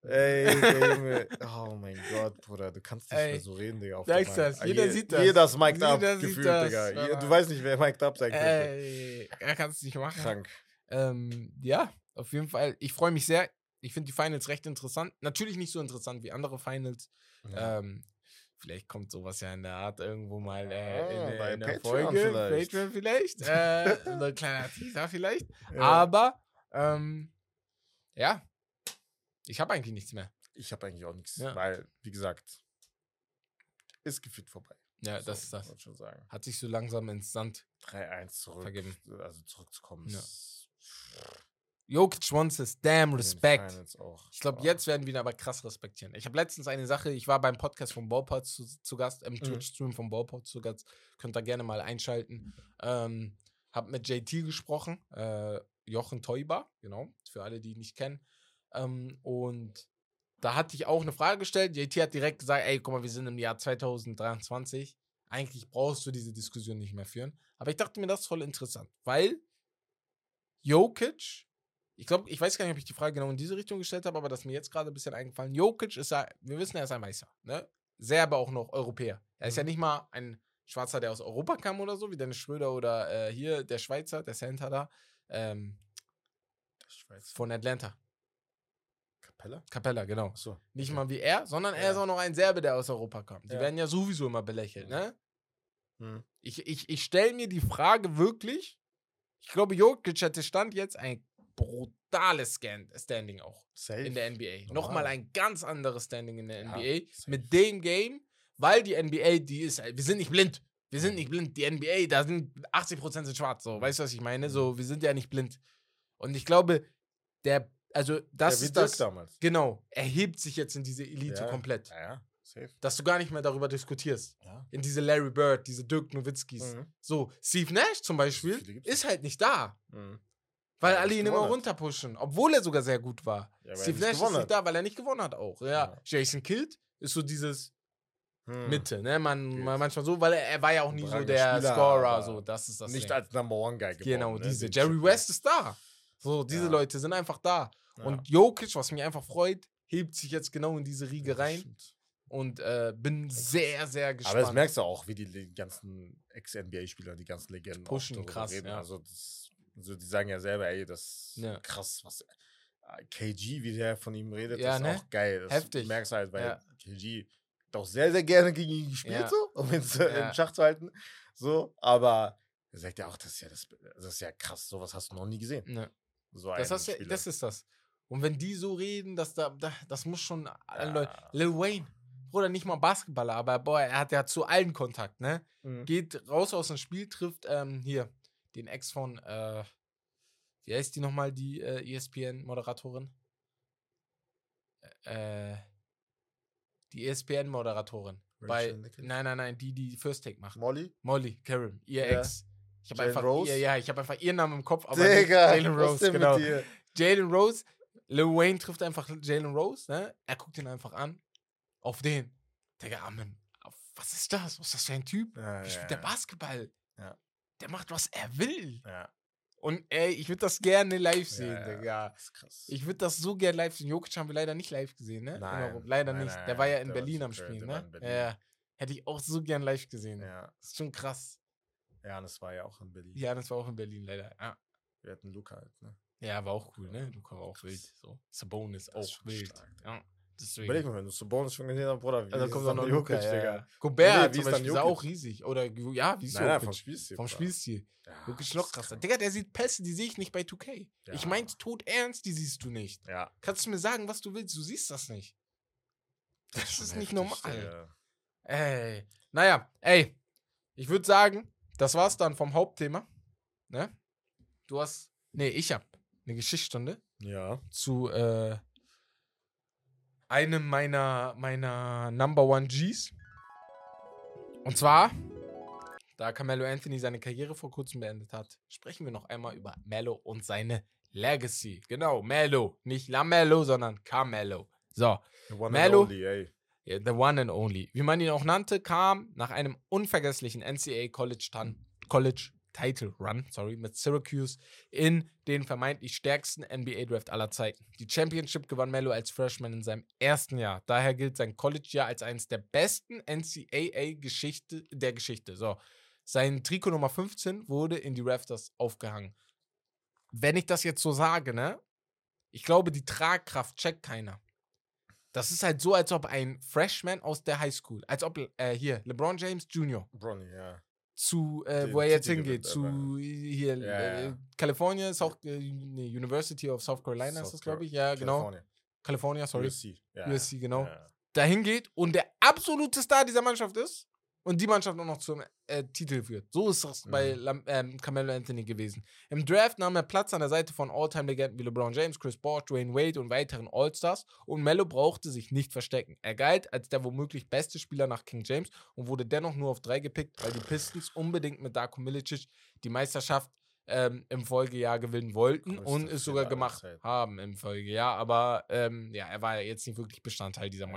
Speaker 2: Ey, Junge. Oh mein Gott, Bruder, du kannst nicht
Speaker 3: Ey,
Speaker 2: mehr so reden, Digga. Auf
Speaker 3: sag's
Speaker 2: der Bank.
Speaker 3: das,
Speaker 2: Ah,
Speaker 3: jeder
Speaker 2: je-
Speaker 3: sieht das.
Speaker 2: Jeder ist mic'd up gefühlt,
Speaker 3: das,
Speaker 2: Digga.
Speaker 3: Ja.
Speaker 2: Du weißt nicht, wer mic'd up sein könnte.
Speaker 3: Ey, er kann es nicht machen.
Speaker 2: Krank.
Speaker 3: Ähm, ja, auf jeden Fall. Ich freue mich sehr. Ich finde die Finals recht interessant. Natürlich nicht so interessant wie andere Finals.
Speaker 2: Ja.
Speaker 3: Ähm, vielleicht kommt sowas ja in der Art irgendwo mal äh, in, der-
Speaker 2: bei
Speaker 3: in der
Speaker 2: Patreon
Speaker 3: Folge.
Speaker 2: vielleicht.
Speaker 3: Patreon vielleicht. Äh, so ein kleiner Teaser vielleicht.
Speaker 2: Ja.
Speaker 3: Aber ähm, ja, ich habe eigentlich nichts mehr.
Speaker 2: Ich habe eigentlich auch nichts,
Speaker 3: Ja.
Speaker 2: weil, wie gesagt, ist gefühlt vorbei.
Speaker 3: Ja,
Speaker 2: So,
Speaker 3: das ist das.
Speaker 2: schon sagen.
Speaker 3: Hat sich so langsam ins Sand
Speaker 2: 3-1 zurück.
Speaker 3: vergeben.
Speaker 2: Also zurückzukommen.
Speaker 3: Ja. Jokic wants his damn respect. Ich glaube, jetzt werden wir ihn aber krass respektieren. Ich habe letztens eine Sache, ich war beim Podcast von Ballpod zu, zu Gast, im
Speaker 2: Mhm.
Speaker 3: Twitch-Stream von Ballpod zu Gast. Könnt ihr gerne mal einschalten. Ähm, hab mit JT gesprochen, äh, Jochen Teuber, genau, für alle, die ihn nicht kennen. Ähm, und da hatte ich auch eine Frage gestellt. JT hat direkt gesagt: Ey, guck mal, wir sind im Jahr 2023. Eigentlich brauchst du diese Diskussion nicht mehr führen. Aber ich dachte mir, das ist voll interessant, weil Jokic ich glaube, ich weiß gar nicht, ob ich die Frage genau in diese Richtung gestellt habe, aber das ist mir jetzt gerade ein bisschen eingefallen. Jokic ist ja, wir wissen, er ist ein Weißer, ne? Serbe auch noch Europäer. Er ist ja
Speaker 2: Mhm.
Speaker 3: nicht mal ein Schwarzer, der aus Europa kam oder so, wie Dennis Schröder oder äh, hier der Schweizer, der Center da, ähm, von Atlanta.
Speaker 2: Capella?
Speaker 3: Capella, genau.
Speaker 2: Achso.
Speaker 3: Nicht
Speaker 2: Okay.
Speaker 3: mal wie er, sondern er
Speaker 2: Ja.
Speaker 3: ist auch noch ein Serbe, der aus Europa kam. Die
Speaker 2: Ja.
Speaker 3: werden ja sowieso immer belächelt, ne?
Speaker 2: Hm.
Speaker 3: Ich, ich, ich stelle mir die Frage wirklich, ich glaube, Jokic hätte Stand jetzt ein brutales Standing auch.
Speaker 2: Safe.
Speaker 3: in der NBA.
Speaker 2: Normal.
Speaker 3: Nochmal ein ganz anderes Standing in der
Speaker 2: Ja,
Speaker 3: NBA.
Speaker 2: safe.
Speaker 3: Mit dem Game, weil die NBA, die ist, wir sind nicht blind. Wir
Speaker 2: Mhm.
Speaker 3: sind nicht blind. Die NBA, da sind 80% sind schwarz. So, weißt du, was ich meine?
Speaker 2: Mhm.
Speaker 3: So, wir sind ja nicht blind. Und ich glaube, der, also das
Speaker 2: ja,
Speaker 3: ist das.
Speaker 2: damals.
Speaker 3: Genau, er hebt sich jetzt in diese Elite
Speaker 2: Ja.
Speaker 3: komplett.
Speaker 2: Ja, ja. Safe.
Speaker 3: Dass du gar nicht mehr darüber diskutierst.
Speaker 2: Ja.
Speaker 3: In diese Larry Bird, diese Dirk Nowitzkis.
Speaker 2: Mhm.
Speaker 3: So, Steve Nash zum Beispiel ist halt nicht da.
Speaker 2: Mhm.
Speaker 3: Weil
Speaker 2: er
Speaker 3: alle ihn immer runterpushen, obwohl er sogar sehr gut war.
Speaker 2: Ja,
Speaker 3: Steve Nash ist nicht da, weil er nicht gewonnen hat auch. Ja.
Speaker 2: Ja.
Speaker 3: Jason Kidd ist so dieses
Speaker 2: Hm.
Speaker 3: Mitte, ne? Man, man manchmal so, weil er, er war ja auch nie so der
Speaker 2: Spieler,
Speaker 3: Scorer, so das ist das
Speaker 2: Nicht
Speaker 3: Ding.
Speaker 2: als Number One Guy geworden.
Speaker 3: Genau,
Speaker 2: ne?
Speaker 3: diese Jerry West ist da. So diese
Speaker 2: Ja.
Speaker 3: Leute sind einfach da.
Speaker 2: Ja.
Speaker 3: Und Jokic, was mich einfach freut, hebt sich jetzt genau in diese Riege rein und äh, bin sehr sehr gespannt.
Speaker 2: Aber das merkst du auch, wie die ganzen Ex-NBA-Spieler, die ganzen Legenden auch
Speaker 3: Pushen krass,
Speaker 2: reden.
Speaker 3: ja.
Speaker 2: Also, das, also die sagen ja selber, ey, das ist krass, was äh, KG, wie der von ihm redet,
Speaker 3: Ja,
Speaker 2: ist
Speaker 3: ne?
Speaker 2: auch geil. Das
Speaker 3: Heftig.
Speaker 2: merkst du halt, weil. KG auch sehr, sehr gerne gegen ihn gespielt,
Speaker 3: Ja.
Speaker 2: so, um ihn zu,
Speaker 3: Ja.
Speaker 2: in Schach zu halten. So, aber er sagt ja auch, das ist ja, das, das ist ja krass, sowas hast du noch nie gesehen.
Speaker 3: Ne.
Speaker 2: So
Speaker 3: Das, hast,
Speaker 2: Spieler.
Speaker 3: das ist das. Und wenn die so reden, dass da, da das muss schon allen
Speaker 2: Ja.
Speaker 3: Leuten. Lil Wayne, Bruder, nicht mal Basketballer, aber boah, er hat ja zu allen Kontakt, ne?
Speaker 2: Mhm.
Speaker 3: Geht raus aus dem Spiel, trifft ähm, hier den Ex von, äh, wie heißt die nochmal, die äh, ESPN-Moderatorin? Äh, die ESPN-Moderatorin. Bei, nein, nein, nein, die, die First Take macht.
Speaker 2: Molly?
Speaker 3: Molly Karim, ihr
Speaker 2: Ja.
Speaker 3: Ex. Ich habe einfach,
Speaker 2: Rose?
Speaker 3: Ihr, ja, ich habe einfach ihren Namen im Kopf, aber Jalen Rose, genau. Jalen Rose, Lil Wayne trifft einfach Jalen Rose, ne? Er guckt ihn einfach an. Auf den. Digga, Amen. Was ist das? Was ist das für ein Typ?
Speaker 2: Ja,
Speaker 3: Wie
Speaker 2: ja,
Speaker 3: spielt der
Speaker 2: ja.
Speaker 3: Basketball?
Speaker 2: Ja.
Speaker 3: Der macht, was er will.
Speaker 2: Ja,
Speaker 3: Und ey, ich würde das gerne live sehen,
Speaker 2: ja, ja.
Speaker 3: Digga.
Speaker 2: Das ist krass.
Speaker 3: Ich würde das so gerne live sehen. Jokic haben wir leider nicht live gesehen, ne? In
Speaker 2: Nein,
Speaker 3: leider
Speaker 2: nein,
Speaker 3: nicht.
Speaker 2: nein,
Speaker 3: der war ja in Berlin am
Speaker 2: war
Speaker 3: ne? Ja, ja. Hätte ich auch so gern live gesehen.
Speaker 2: ja.
Speaker 3: Das ist schon krass.
Speaker 2: ja, das war ja auch in Berlin.
Speaker 3: Ja, das war auch in Berlin leider. Ja,
Speaker 2: Wir hatten Luca halt, ne?
Speaker 3: ja war auch cool, ne? Luca war auch wild. So. Sabonis auch wild.
Speaker 2: stark,
Speaker 3: ja, deswegen.
Speaker 2: Überleg mal, wenn du zu Bonus schon gesehen hast, Bruder, wie
Speaker 3: Also
Speaker 2: ist
Speaker 3: kommt noch
Speaker 2: dann
Speaker 3: Luca,
Speaker 2: Jokic,
Speaker 3: ja,
Speaker 2: Digga?
Speaker 3: Gobert
Speaker 2: Nee, wie ist dann
Speaker 3: ist auch
Speaker 2: Jokic?
Speaker 3: riesig. Oder ja, wie ist
Speaker 2: Nein, nein,
Speaker 3: Jokic?
Speaker 2: vom Spielstil.
Speaker 3: Vom. Spielstil.
Speaker 2: Ja,
Speaker 3: Jokic
Speaker 2: das
Speaker 3: noch krasser. Digga, der sieht Pässe, die sehe ich nicht bei 2K. Ich
Speaker 2: Ja.
Speaker 3: mein's tot ernst, die siehst du nicht.
Speaker 2: Ja.
Speaker 3: Kannst du mir sagen, was du willst? Du siehst das nicht. Das,
Speaker 2: schon
Speaker 3: ist nicht normal.
Speaker 2: Digga.
Speaker 3: Ey. Naja, ey. Ich würde sagen, das war's dann vom Hauptthema. Ne? Du hast. Nee, ich hab eine Geschichtsstunde
Speaker 2: Ja.
Speaker 3: zu äh, einem meiner, meiner Number One Gs. Und zwar, da Carmelo Anthony seine Karriere vor kurzem beendet hat, sprechen wir noch einmal über Melo und seine Legacy. Genau, Melo. Nicht Lamello, sondern Carmelo. So,
Speaker 2: The one
Speaker 3: Melo-
Speaker 2: and only, ey.
Speaker 3: ja, The One and Only. Wie man ihn auch nannte, kam nach einem unvergesslichen NCAA College, Tan College Title Run, sorry, mit Syracuse in den vermeintlich stärksten NBA Draft aller Zeiten. Die Championship gewann Melo als Freshman in seinem ersten Jahr. Daher gilt sein College-Jahr als eines der besten NCAA-Geschichte der Geschichte. So, sein Trikot Nummer 15 wurde in die Rafters aufgehangen. Wenn ich das jetzt so sage, ne? Ich glaube, die Tragkraft checkt keiner. Das ist halt so, als ob ein Freshman aus der Highschool, als ob äh, hier LeBron James Jr.
Speaker 2: Bronny, ja.
Speaker 3: Zu, äh, wo er jetzt hingeht, zu hier
Speaker 2: Ja,
Speaker 3: äh,
Speaker 2: ja.
Speaker 3: California, South, äh, nee, University of South Carolina ist
Speaker 2: South
Speaker 3: das, glaube ich. Ja, genau.
Speaker 2: California.
Speaker 3: California, sorry.
Speaker 2: USC. Ja.
Speaker 3: USC, genau. Dahin geht und der absolute Star dieser Mannschaft ist und die Mannschaft auch noch zum äh, Titel führt. So ist das bei
Speaker 2: Mhm.
Speaker 3: Lam ähm, Carmelo Anthony gewesen. Im Draft nahm er Platz an der Seite von All-Time-Legenden wie LeBron James, Chris Bosh, Dwayne Wade und weiteren All-Stars und Melo brauchte sich nicht verstecken. Er galt als der womöglich beste Spieler nach King James und wurde dennoch nur auf drei gepickt, weil die Pistons unbedingt mit Darko Milicic die Meisterschaft ähm, im Folgejahr gewinnen wollten
Speaker 2: Größter
Speaker 3: und es sogar gemacht haben im Folgejahr. Aber ähm, ja, er war ja jetzt nicht wirklich Bestandteil dieser
Speaker 2: Ja.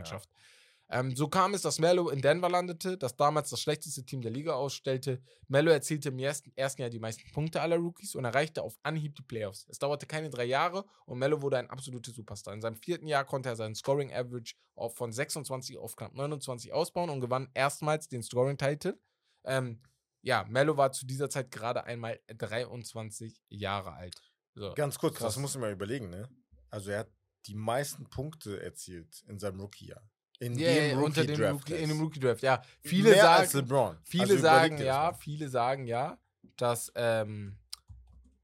Speaker 3: Ähm, so kam es, dass Melo in Denver landete, das damals das schlechteste Team der Liga ausstellte. Melo erzielte im ersten, ersten Jahr die meisten Punkte aller Rookies und erreichte auf Anhieb die Playoffs. Es dauerte keine drei Jahre und Melo wurde ein absoluter Superstar. In seinem vierten Jahr konnte er seinen Scoring Average von 26 auf knapp 29 ausbauen und gewann erstmals den Scoring-Title. Ähm, ja, Melo war zu dieser Zeit gerade einmal 23 Jahre alt. So.
Speaker 2: Ganz kurz,
Speaker 3: Krass.
Speaker 2: das muss ich mal überlegen, ne? Also er hat die meisten Punkte erzielt in seinem Rookie-Jahr. In
Speaker 3: Ja, ja,
Speaker 2: dem
Speaker 3: unter dem
Speaker 2: Rookie-Draft.
Speaker 3: Rookie, in dem Rookie Draft, ja. Viele
Speaker 2: Mehr als
Speaker 3: sagen,
Speaker 2: LeBron.
Speaker 3: Viele
Speaker 2: Also
Speaker 3: sagen ja, viele sagen ja, dass ähm,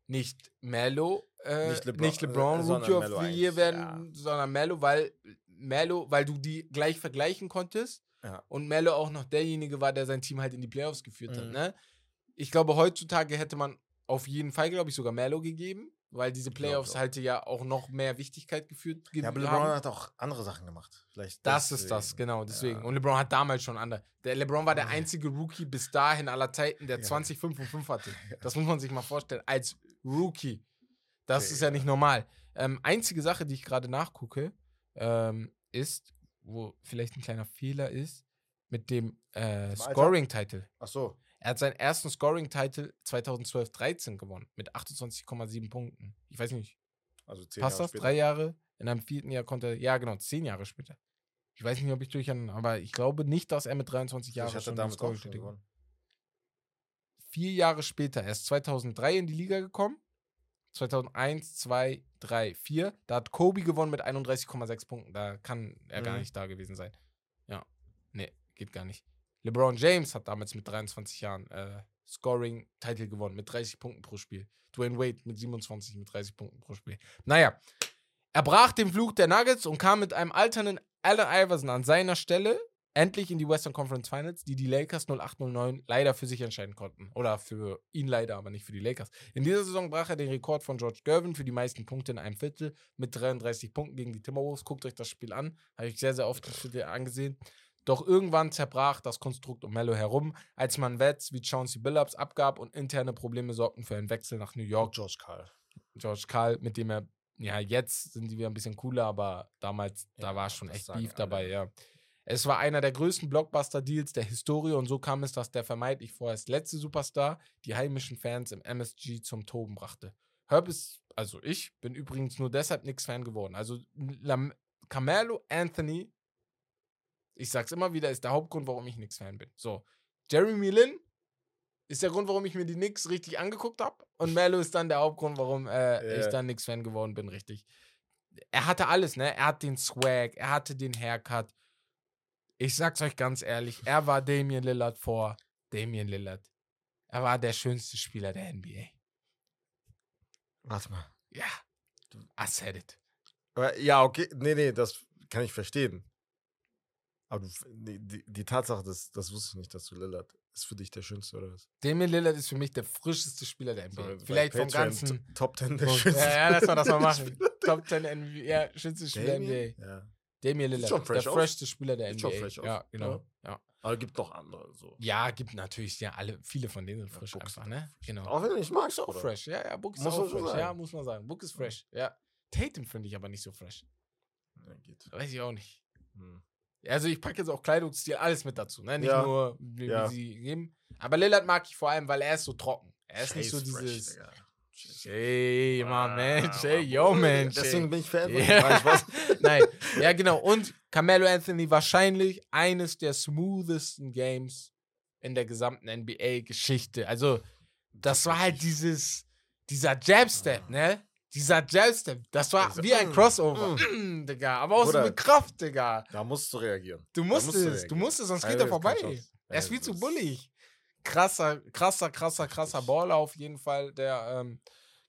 Speaker 3: nicht Melo, äh,
Speaker 2: Nicht
Speaker 3: nicht
Speaker 2: LeBron,
Speaker 3: LeBron,
Speaker 2: äh, sondern
Speaker 3: Rookie of the Year werden, sondern Melo, weil Melo, weil du die gleich vergleichen konntest
Speaker 2: Ja.
Speaker 3: und Melo auch noch derjenige war, der sein Team halt in die Playoffs geführt hat.
Speaker 2: Mhm.
Speaker 3: Ne? Ich glaube, heutzutage hätte man auf jeden Fall, glaube ich, sogar Melo gegeben, weil diese
Speaker 2: glaub
Speaker 3: Playoffs
Speaker 2: auch.
Speaker 3: halt ja auch noch mehr Wichtigkeit geführt
Speaker 2: Ja, aber
Speaker 3: haben.
Speaker 2: LeBron hat auch andere Sachen gemacht. Vielleicht
Speaker 3: Das ist das,
Speaker 2: deswegen.
Speaker 3: genau, deswegen.
Speaker 2: Ja.
Speaker 3: Und LeBron hat damals schon andere. Der LeBron war der
Speaker 2: Ja.
Speaker 3: einzige Rookie bis dahin aller Zeiten, der
Speaker 2: Ja.
Speaker 3: 20, 5 und 5 hatte. Das muss man sich mal vorstellen. Als Rookie. Das
Speaker 2: Okay,
Speaker 3: ist ja nicht normal. Ähm, einzige Sache, die ich gerade nachgucke, ähm, ist, wo vielleicht ein kleiner Fehler ist, mit dem äh? Scoring-Title.
Speaker 2: Ach so.
Speaker 3: Er hat seinen ersten Scoring-Title 2012-13 gewonnen, mit 28,7 Punkten. Ich weiß nicht,
Speaker 2: Also zehn
Speaker 3: Passt
Speaker 2: Jahre
Speaker 3: das?
Speaker 2: später.
Speaker 3: Drei Jahre? In einem vierten Jahr konnte er, ja genau, zehn Jahre später. Ich weiß nicht, ob ich durcheinander, aber ich glaube nicht, dass er mit 23 Jahren schon
Speaker 2: damals
Speaker 3: Scoring
Speaker 2: schon
Speaker 3: gewonnen. Vier Jahre später, er ist 2003 in die Liga gekommen. 2001, 2, 3, 4. Da hat Kobe gewonnen mit 31,6 Punkten. Da kann er gar
Speaker 2: Mhm.
Speaker 3: nicht da gewesen sein. Ja. Nee. geht gar nicht. LeBron James hat damals mit 23 Jahren äh, Scoring-Title gewonnen, mit 30 Punkten pro Spiel. Dwayne Wade mit 27 mit 30 Punkten pro Spiel. Naja, er brach den Fluch der Nuggets und kam mit einem alternden Allen Iverson an seiner Stelle endlich in die Western Conference Finals, die die Lakers 0809 leider für sich entscheiden konnten. Oder für ihn leider, aber nicht für die Lakers. In dieser Saison brach er den Rekord von George Gervin für die meisten Punkte in einem Viertel mit 33 Punkten gegen die Timberwolves. Guckt euch das Spiel an. Habe ich sehr, sehr oft das Spiel angesehen. Doch irgendwann zerbrach das Konstrukt um Mello herum, als man Wets wie Chauncey Billups abgab und interne Probleme sorgten für einen Wechsel nach New York.
Speaker 2: George Karl.
Speaker 3: George Karl, mit dem er, ja, jetzt sind die wieder ein bisschen cooler, aber damals,
Speaker 2: Ja,
Speaker 3: da war schon echt Beef
Speaker 2: alle.
Speaker 3: dabei, ja. Es war einer der größten Blockbuster-Deals der Historie und so kam es, dass der vermeintlich vorerst letzte Superstar die heimischen Fans im MSG zum Toben brachte. Herb ist, also ich, bin übrigens nur deshalb nix Fan geworden. Also Lam Carmelo Anthony, ich sag's immer wieder, ist der Hauptgrund, warum ich nix Fan bin. So, Jeremy Lin ist der Grund, warum ich mir die Knicks richtig angeguckt habe. Und Melo ist dann der Hauptgrund, warum äh, ich
Speaker 2: Ja.
Speaker 3: dann Knicks-Fan geworden bin, richtig. Er hatte alles, ne? Er hat den Swag, er hatte den Haircut. Ich sag's euch ganz ehrlich, er war Damian Lillard vor Damian Lillard. Er war der schönste Spieler der NBA.
Speaker 2: Warte mal.
Speaker 3: Ja, I said it.
Speaker 2: Ja, okay. Nee, nee, das kann ich verstehen. Aber du, nee, die, die Tatsache, das, das wusste ich nicht, dass du Lillard ist für dich der schönste oder was?
Speaker 3: Damian Lillard ist für mich der frischeste Spieler der NBA.
Speaker 2: So, bei
Speaker 3: Vielleicht vom ganzen.
Speaker 2: Top 10 der
Speaker 3: Ja,
Speaker 2: schönsten.
Speaker 3: ja, lass mal das mal machen.
Speaker 2: Spieler.
Speaker 3: Top 10 NBA, ja, schönste Spieler der NBA.
Speaker 2: Damien? Ja.
Speaker 3: Damian Lillard,
Speaker 2: schon fresh
Speaker 3: der freshste Spieler der NBA.
Speaker 2: schon fresh aus.
Speaker 3: Ja, genau. Ja.
Speaker 2: Aber gibt noch andere. So.
Speaker 3: ja, gibt natürlich, ja, alle, viele von denen sind
Speaker 2: Ja,
Speaker 3: frisch
Speaker 2: ist
Speaker 3: einfach, ne? Genau.
Speaker 2: Auch wenn ich mag,
Speaker 3: ist auch
Speaker 2: oder?
Speaker 3: fresh, ja, ja, Book ist
Speaker 2: Muss
Speaker 3: auch fresh.
Speaker 2: sagen.
Speaker 3: Ja, muss man sagen. Book ist fresh, ja. Tatum finde ich aber nicht so fresh.
Speaker 2: Ja, geht.
Speaker 3: Weiß ich auch nicht.
Speaker 2: Hm.
Speaker 3: Also ich packe jetzt auch Kleidungsstil, alles mit dazu, ne? Nicht
Speaker 2: Ja.
Speaker 3: nur, wie,
Speaker 2: Ja.
Speaker 3: wie sie geben. Aber Lillard mag ich vor allem, weil er ist so trocken. Er ist nicht so
Speaker 2: Chase fresh,
Speaker 3: dieses.
Speaker 2: Digga. Chase-
Speaker 3: Hey, man,
Speaker 2: Ah,
Speaker 3: man,
Speaker 2: Mann.
Speaker 3: hey, yo, man.
Speaker 2: Deswegen bin ich Fan. von ihm. Nein,
Speaker 3: ja, genau. Und Carmelo Anthony wahrscheinlich eines der smoothesten Games in der gesamten NBA-Geschichte. Also, das war halt dieses, dieser Jab-Step, ne? Dieser Jab-Step. Das war
Speaker 2: Also,
Speaker 3: wie ein
Speaker 2: mm,
Speaker 3: Crossover. Mm, Digga. Aber auch so
Speaker 2: Bruder.
Speaker 3: mit Kraft, Digga.
Speaker 2: Da musst du reagieren.
Speaker 3: Du
Speaker 2: Da
Speaker 3: musst
Speaker 2: du
Speaker 3: es, du
Speaker 2: reagieren.
Speaker 3: musst es, sonst geht er vorbei. Er ist viel zu bullig. Krasser, krasser, krasser, krasser Baller auf jeden Fall, der ähm,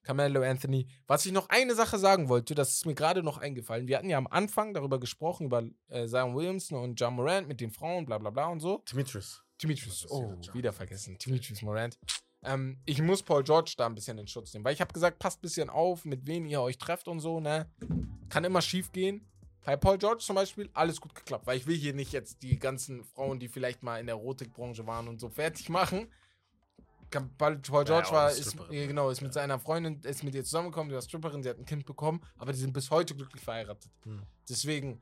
Speaker 3: Carmelo Anthony. Was ich noch eine Sache sagen wollte, das ist mir gerade noch eingefallen. Wir hatten ja am Anfang darüber gesprochen, über äh, Zion Williamson und John Morant mit den Frauen, bla bla bla und so.
Speaker 2: Das ist
Speaker 3: oh,
Speaker 2: wieder
Speaker 3: vergessen. Demetrius Morant. Ähm, ich muss Paul George da ein bisschen in Schutz nehmen, weil ich habe gesagt, passt ein bisschen auf, mit wem ihr euch trefft und so, ne? Kann immer schief gehen. Bei Paul George zum Beispiel, alles gut geklappt, weil ich will hier nicht jetzt die ganzen Frauen, die vielleicht mal in der Erotikbranche waren und so fertig machen. Paul
Speaker 2: Ja,
Speaker 3: George
Speaker 2: auch
Speaker 3: war, ist, ja,
Speaker 2: ne?
Speaker 3: genau, ist mit
Speaker 2: Ja.
Speaker 3: seiner Freundin, ist mit ihr zusammengekommen, die war Stripperin, sie hat ein Kind bekommen, aber die sind bis heute glücklich verheiratet.
Speaker 2: Hm.
Speaker 3: Deswegen,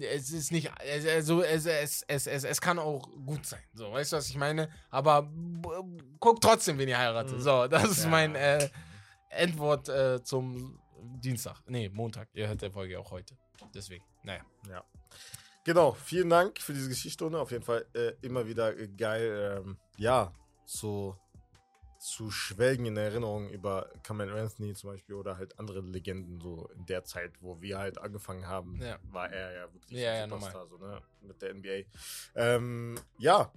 Speaker 3: es ist nicht, also es, es, es, es, es kann auch gut sein. So, weißt du, was ich meine? Aber guck trotzdem, wen ihr heiratet.
Speaker 2: Mhm.
Speaker 3: So, das ist
Speaker 2: Ja.
Speaker 3: mein äh, Endwort äh, zum Dienstag. Nee, Montag. Ihr hört der Folge auch heute. Deswegen, naja.
Speaker 2: Ja. Genau, vielen Dank für diese Geschichtsstunde. Auf jeden Fall äh, immer wieder äh, geil, ähm, ja, so zu schwelgen in Erinnerung über Carmelo Anthony zum Beispiel oder halt andere Legenden so in der Zeit, wo wir halt angefangen haben,
Speaker 3: Ja.
Speaker 2: war er ja wirklich
Speaker 3: Ja,
Speaker 2: ein
Speaker 3: ja.
Speaker 2: Superstar, so, ne, mit der NBA. Ähm, ja,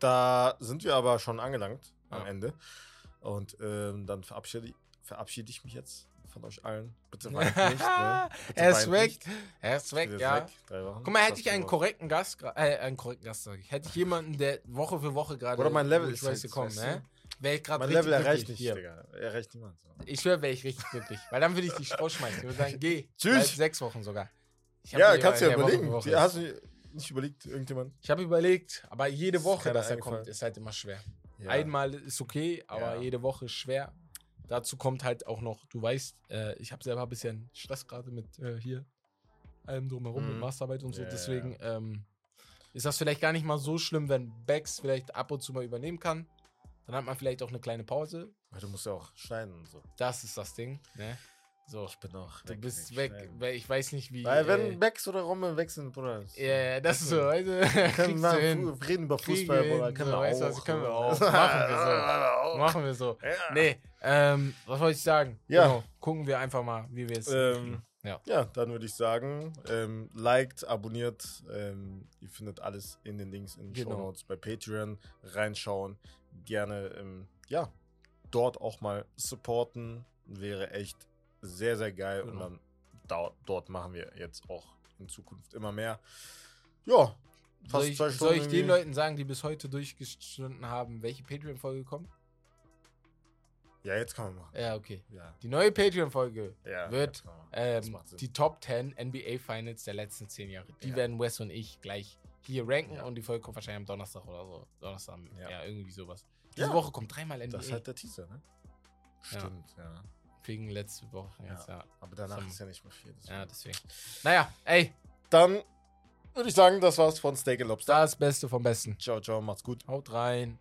Speaker 2: da sind wir aber schon angelangt am
Speaker 3: Ja.
Speaker 2: Ende und ähm, dann verabschiede, verabschiede ich mich jetzt von euch allen. Bitte weint nicht, ne? Bitte
Speaker 3: er ist weg.
Speaker 2: nicht.
Speaker 3: Er ist weg, ja.
Speaker 2: weg.
Speaker 3: Guck mal, hätte ich einen korrekten Gast, äh, einen korrekten Gast, sag ich. Hätte ich jemanden, der Woche für Woche gerade
Speaker 2: Oder mein Level ist halt,
Speaker 3: gekommen, ne? Wäre ich gerade richtig
Speaker 2: Level erreicht nicht,
Speaker 3: Hier.
Speaker 2: Digga. Erreicht niemand. So.
Speaker 3: Ich schwöre, wäre ich richtig glücklich. Weil dann würde ich dich rausschmeißen. Ich würde sagen, geh.
Speaker 2: Tschüss.
Speaker 3: Bald sechs Wochen sogar.
Speaker 2: Ja, kannst du ja überlegen. hast du nicht überlegt, irgendjemand?
Speaker 3: Ich habe überlegt, aber jede Woche, dass er kommt, ist halt immer schwer.
Speaker 2: Ja.
Speaker 3: Einmal ist okay, aber
Speaker 2: Ja.
Speaker 3: jede Woche ist schwer. Dazu kommt halt auch noch, du weißt, äh, ich habe selber ein bisschen Stress gerade mit äh, hier allem drumherum, mit
Speaker 2: Mhm.
Speaker 3: Masterarbeit und so.
Speaker 2: Ja,
Speaker 3: Deswegen ähm, ist das vielleicht gar nicht mal so schlimm, wenn Bex vielleicht ab und zu mal übernehmen kann. Dann hat man vielleicht auch eine kleine Pause.
Speaker 2: Weil du musst ja auch schneiden und so.
Speaker 3: Das ist das Ding. Ne? So,
Speaker 2: Ich bin auch
Speaker 3: du bist
Speaker 2: wegen
Speaker 3: weg.
Speaker 2: Schneiden.
Speaker 3: weil Ich weiß nicht, wie.
Speaker 2: Weil wenn
Speaker 3: äh,
Speaker 2: Becks oder Rommel wechseln, Bruder.
Speaker 3: ja, ja, das ist so.
Speaker 2: Wir können fu- reden über Fußball,
Speaker 3: wir
Speaker 2: Bruder. Können
Speaker 3: so,
Speaker 2: wir
Speaker 3: weißt du
Speaker 2: auch.
Speaker 3: was, können wir auch. Machen wir so. Machen wir so.
Speaker 2: Ja.
Speaker 3: Nee, ähm, was wollte ich sagen?
Speaker 2: Ja.
Speaker 3: Genau, gucken wir einfach mal, wie wir es.
Speaker 2: Ähm,
Speaker 3: Ja.
Speaker 2: Ja, dann würde ich sagen, ähm, liked, abonniert. Ähm, ihr findet alles in den Links in den
Speaker 3: Genau.
Speaker 2: Show Notes bei Patreon. Reinschauen. Gerne, ähm, ja, dort auch mal supporten. Wäre echt sehr, sehr geil. Und
Speaker 3: Genau.
Speaker 2: dann da, dort machen wir jetzt auch in Zukunft immer mehr. Ja, fast
Speaker 3: Soll ich, soll ich den. Leuten sagen, die bis heute durchgestunden haben, welche Patreon-Folge kommt?
Speaker 2: Ja, jetzt kann man machen.
Speaker 3: Ja, okay.
Speaker 2: Ja,
Speaker 3: Die neue Patreon-Folge
Speaker 2: ja
Speaker 3: wird ähm, die Top 10 NBA Finals der letzten 10 Jahre. Die
Speaker 2: Ja.
Speaker 3: werden Wes und ich gleich hier ranken
Speaker 2: Ja.
Speaker 3: und die Folge kommt wahrscheinlich am Donnerstag oder so. Donnerstag, ja,
Speaker 2: Ja.
Speaker 3: irgendwie sowas. Diese. Woche kommt dreimal NBA.
Speaker 2: Das ist halt der Teaser, ne? Stimmt, ja.
Speaker 3: Wegen letzte Woche jetzt, ja.
Speaker 2: Aber danach ist ja nicht mehr viel. deswegen.
Speaker 3: Ja, deswegen. Naja, ey,
Speaker 2: Dann würde ich sagen, das war's von Steak Lobster.
Speaker 3: das Beste vom Besten.
Speaker 2: Ciao, ciao, macht's gut.
Speaker 3: Haut rein.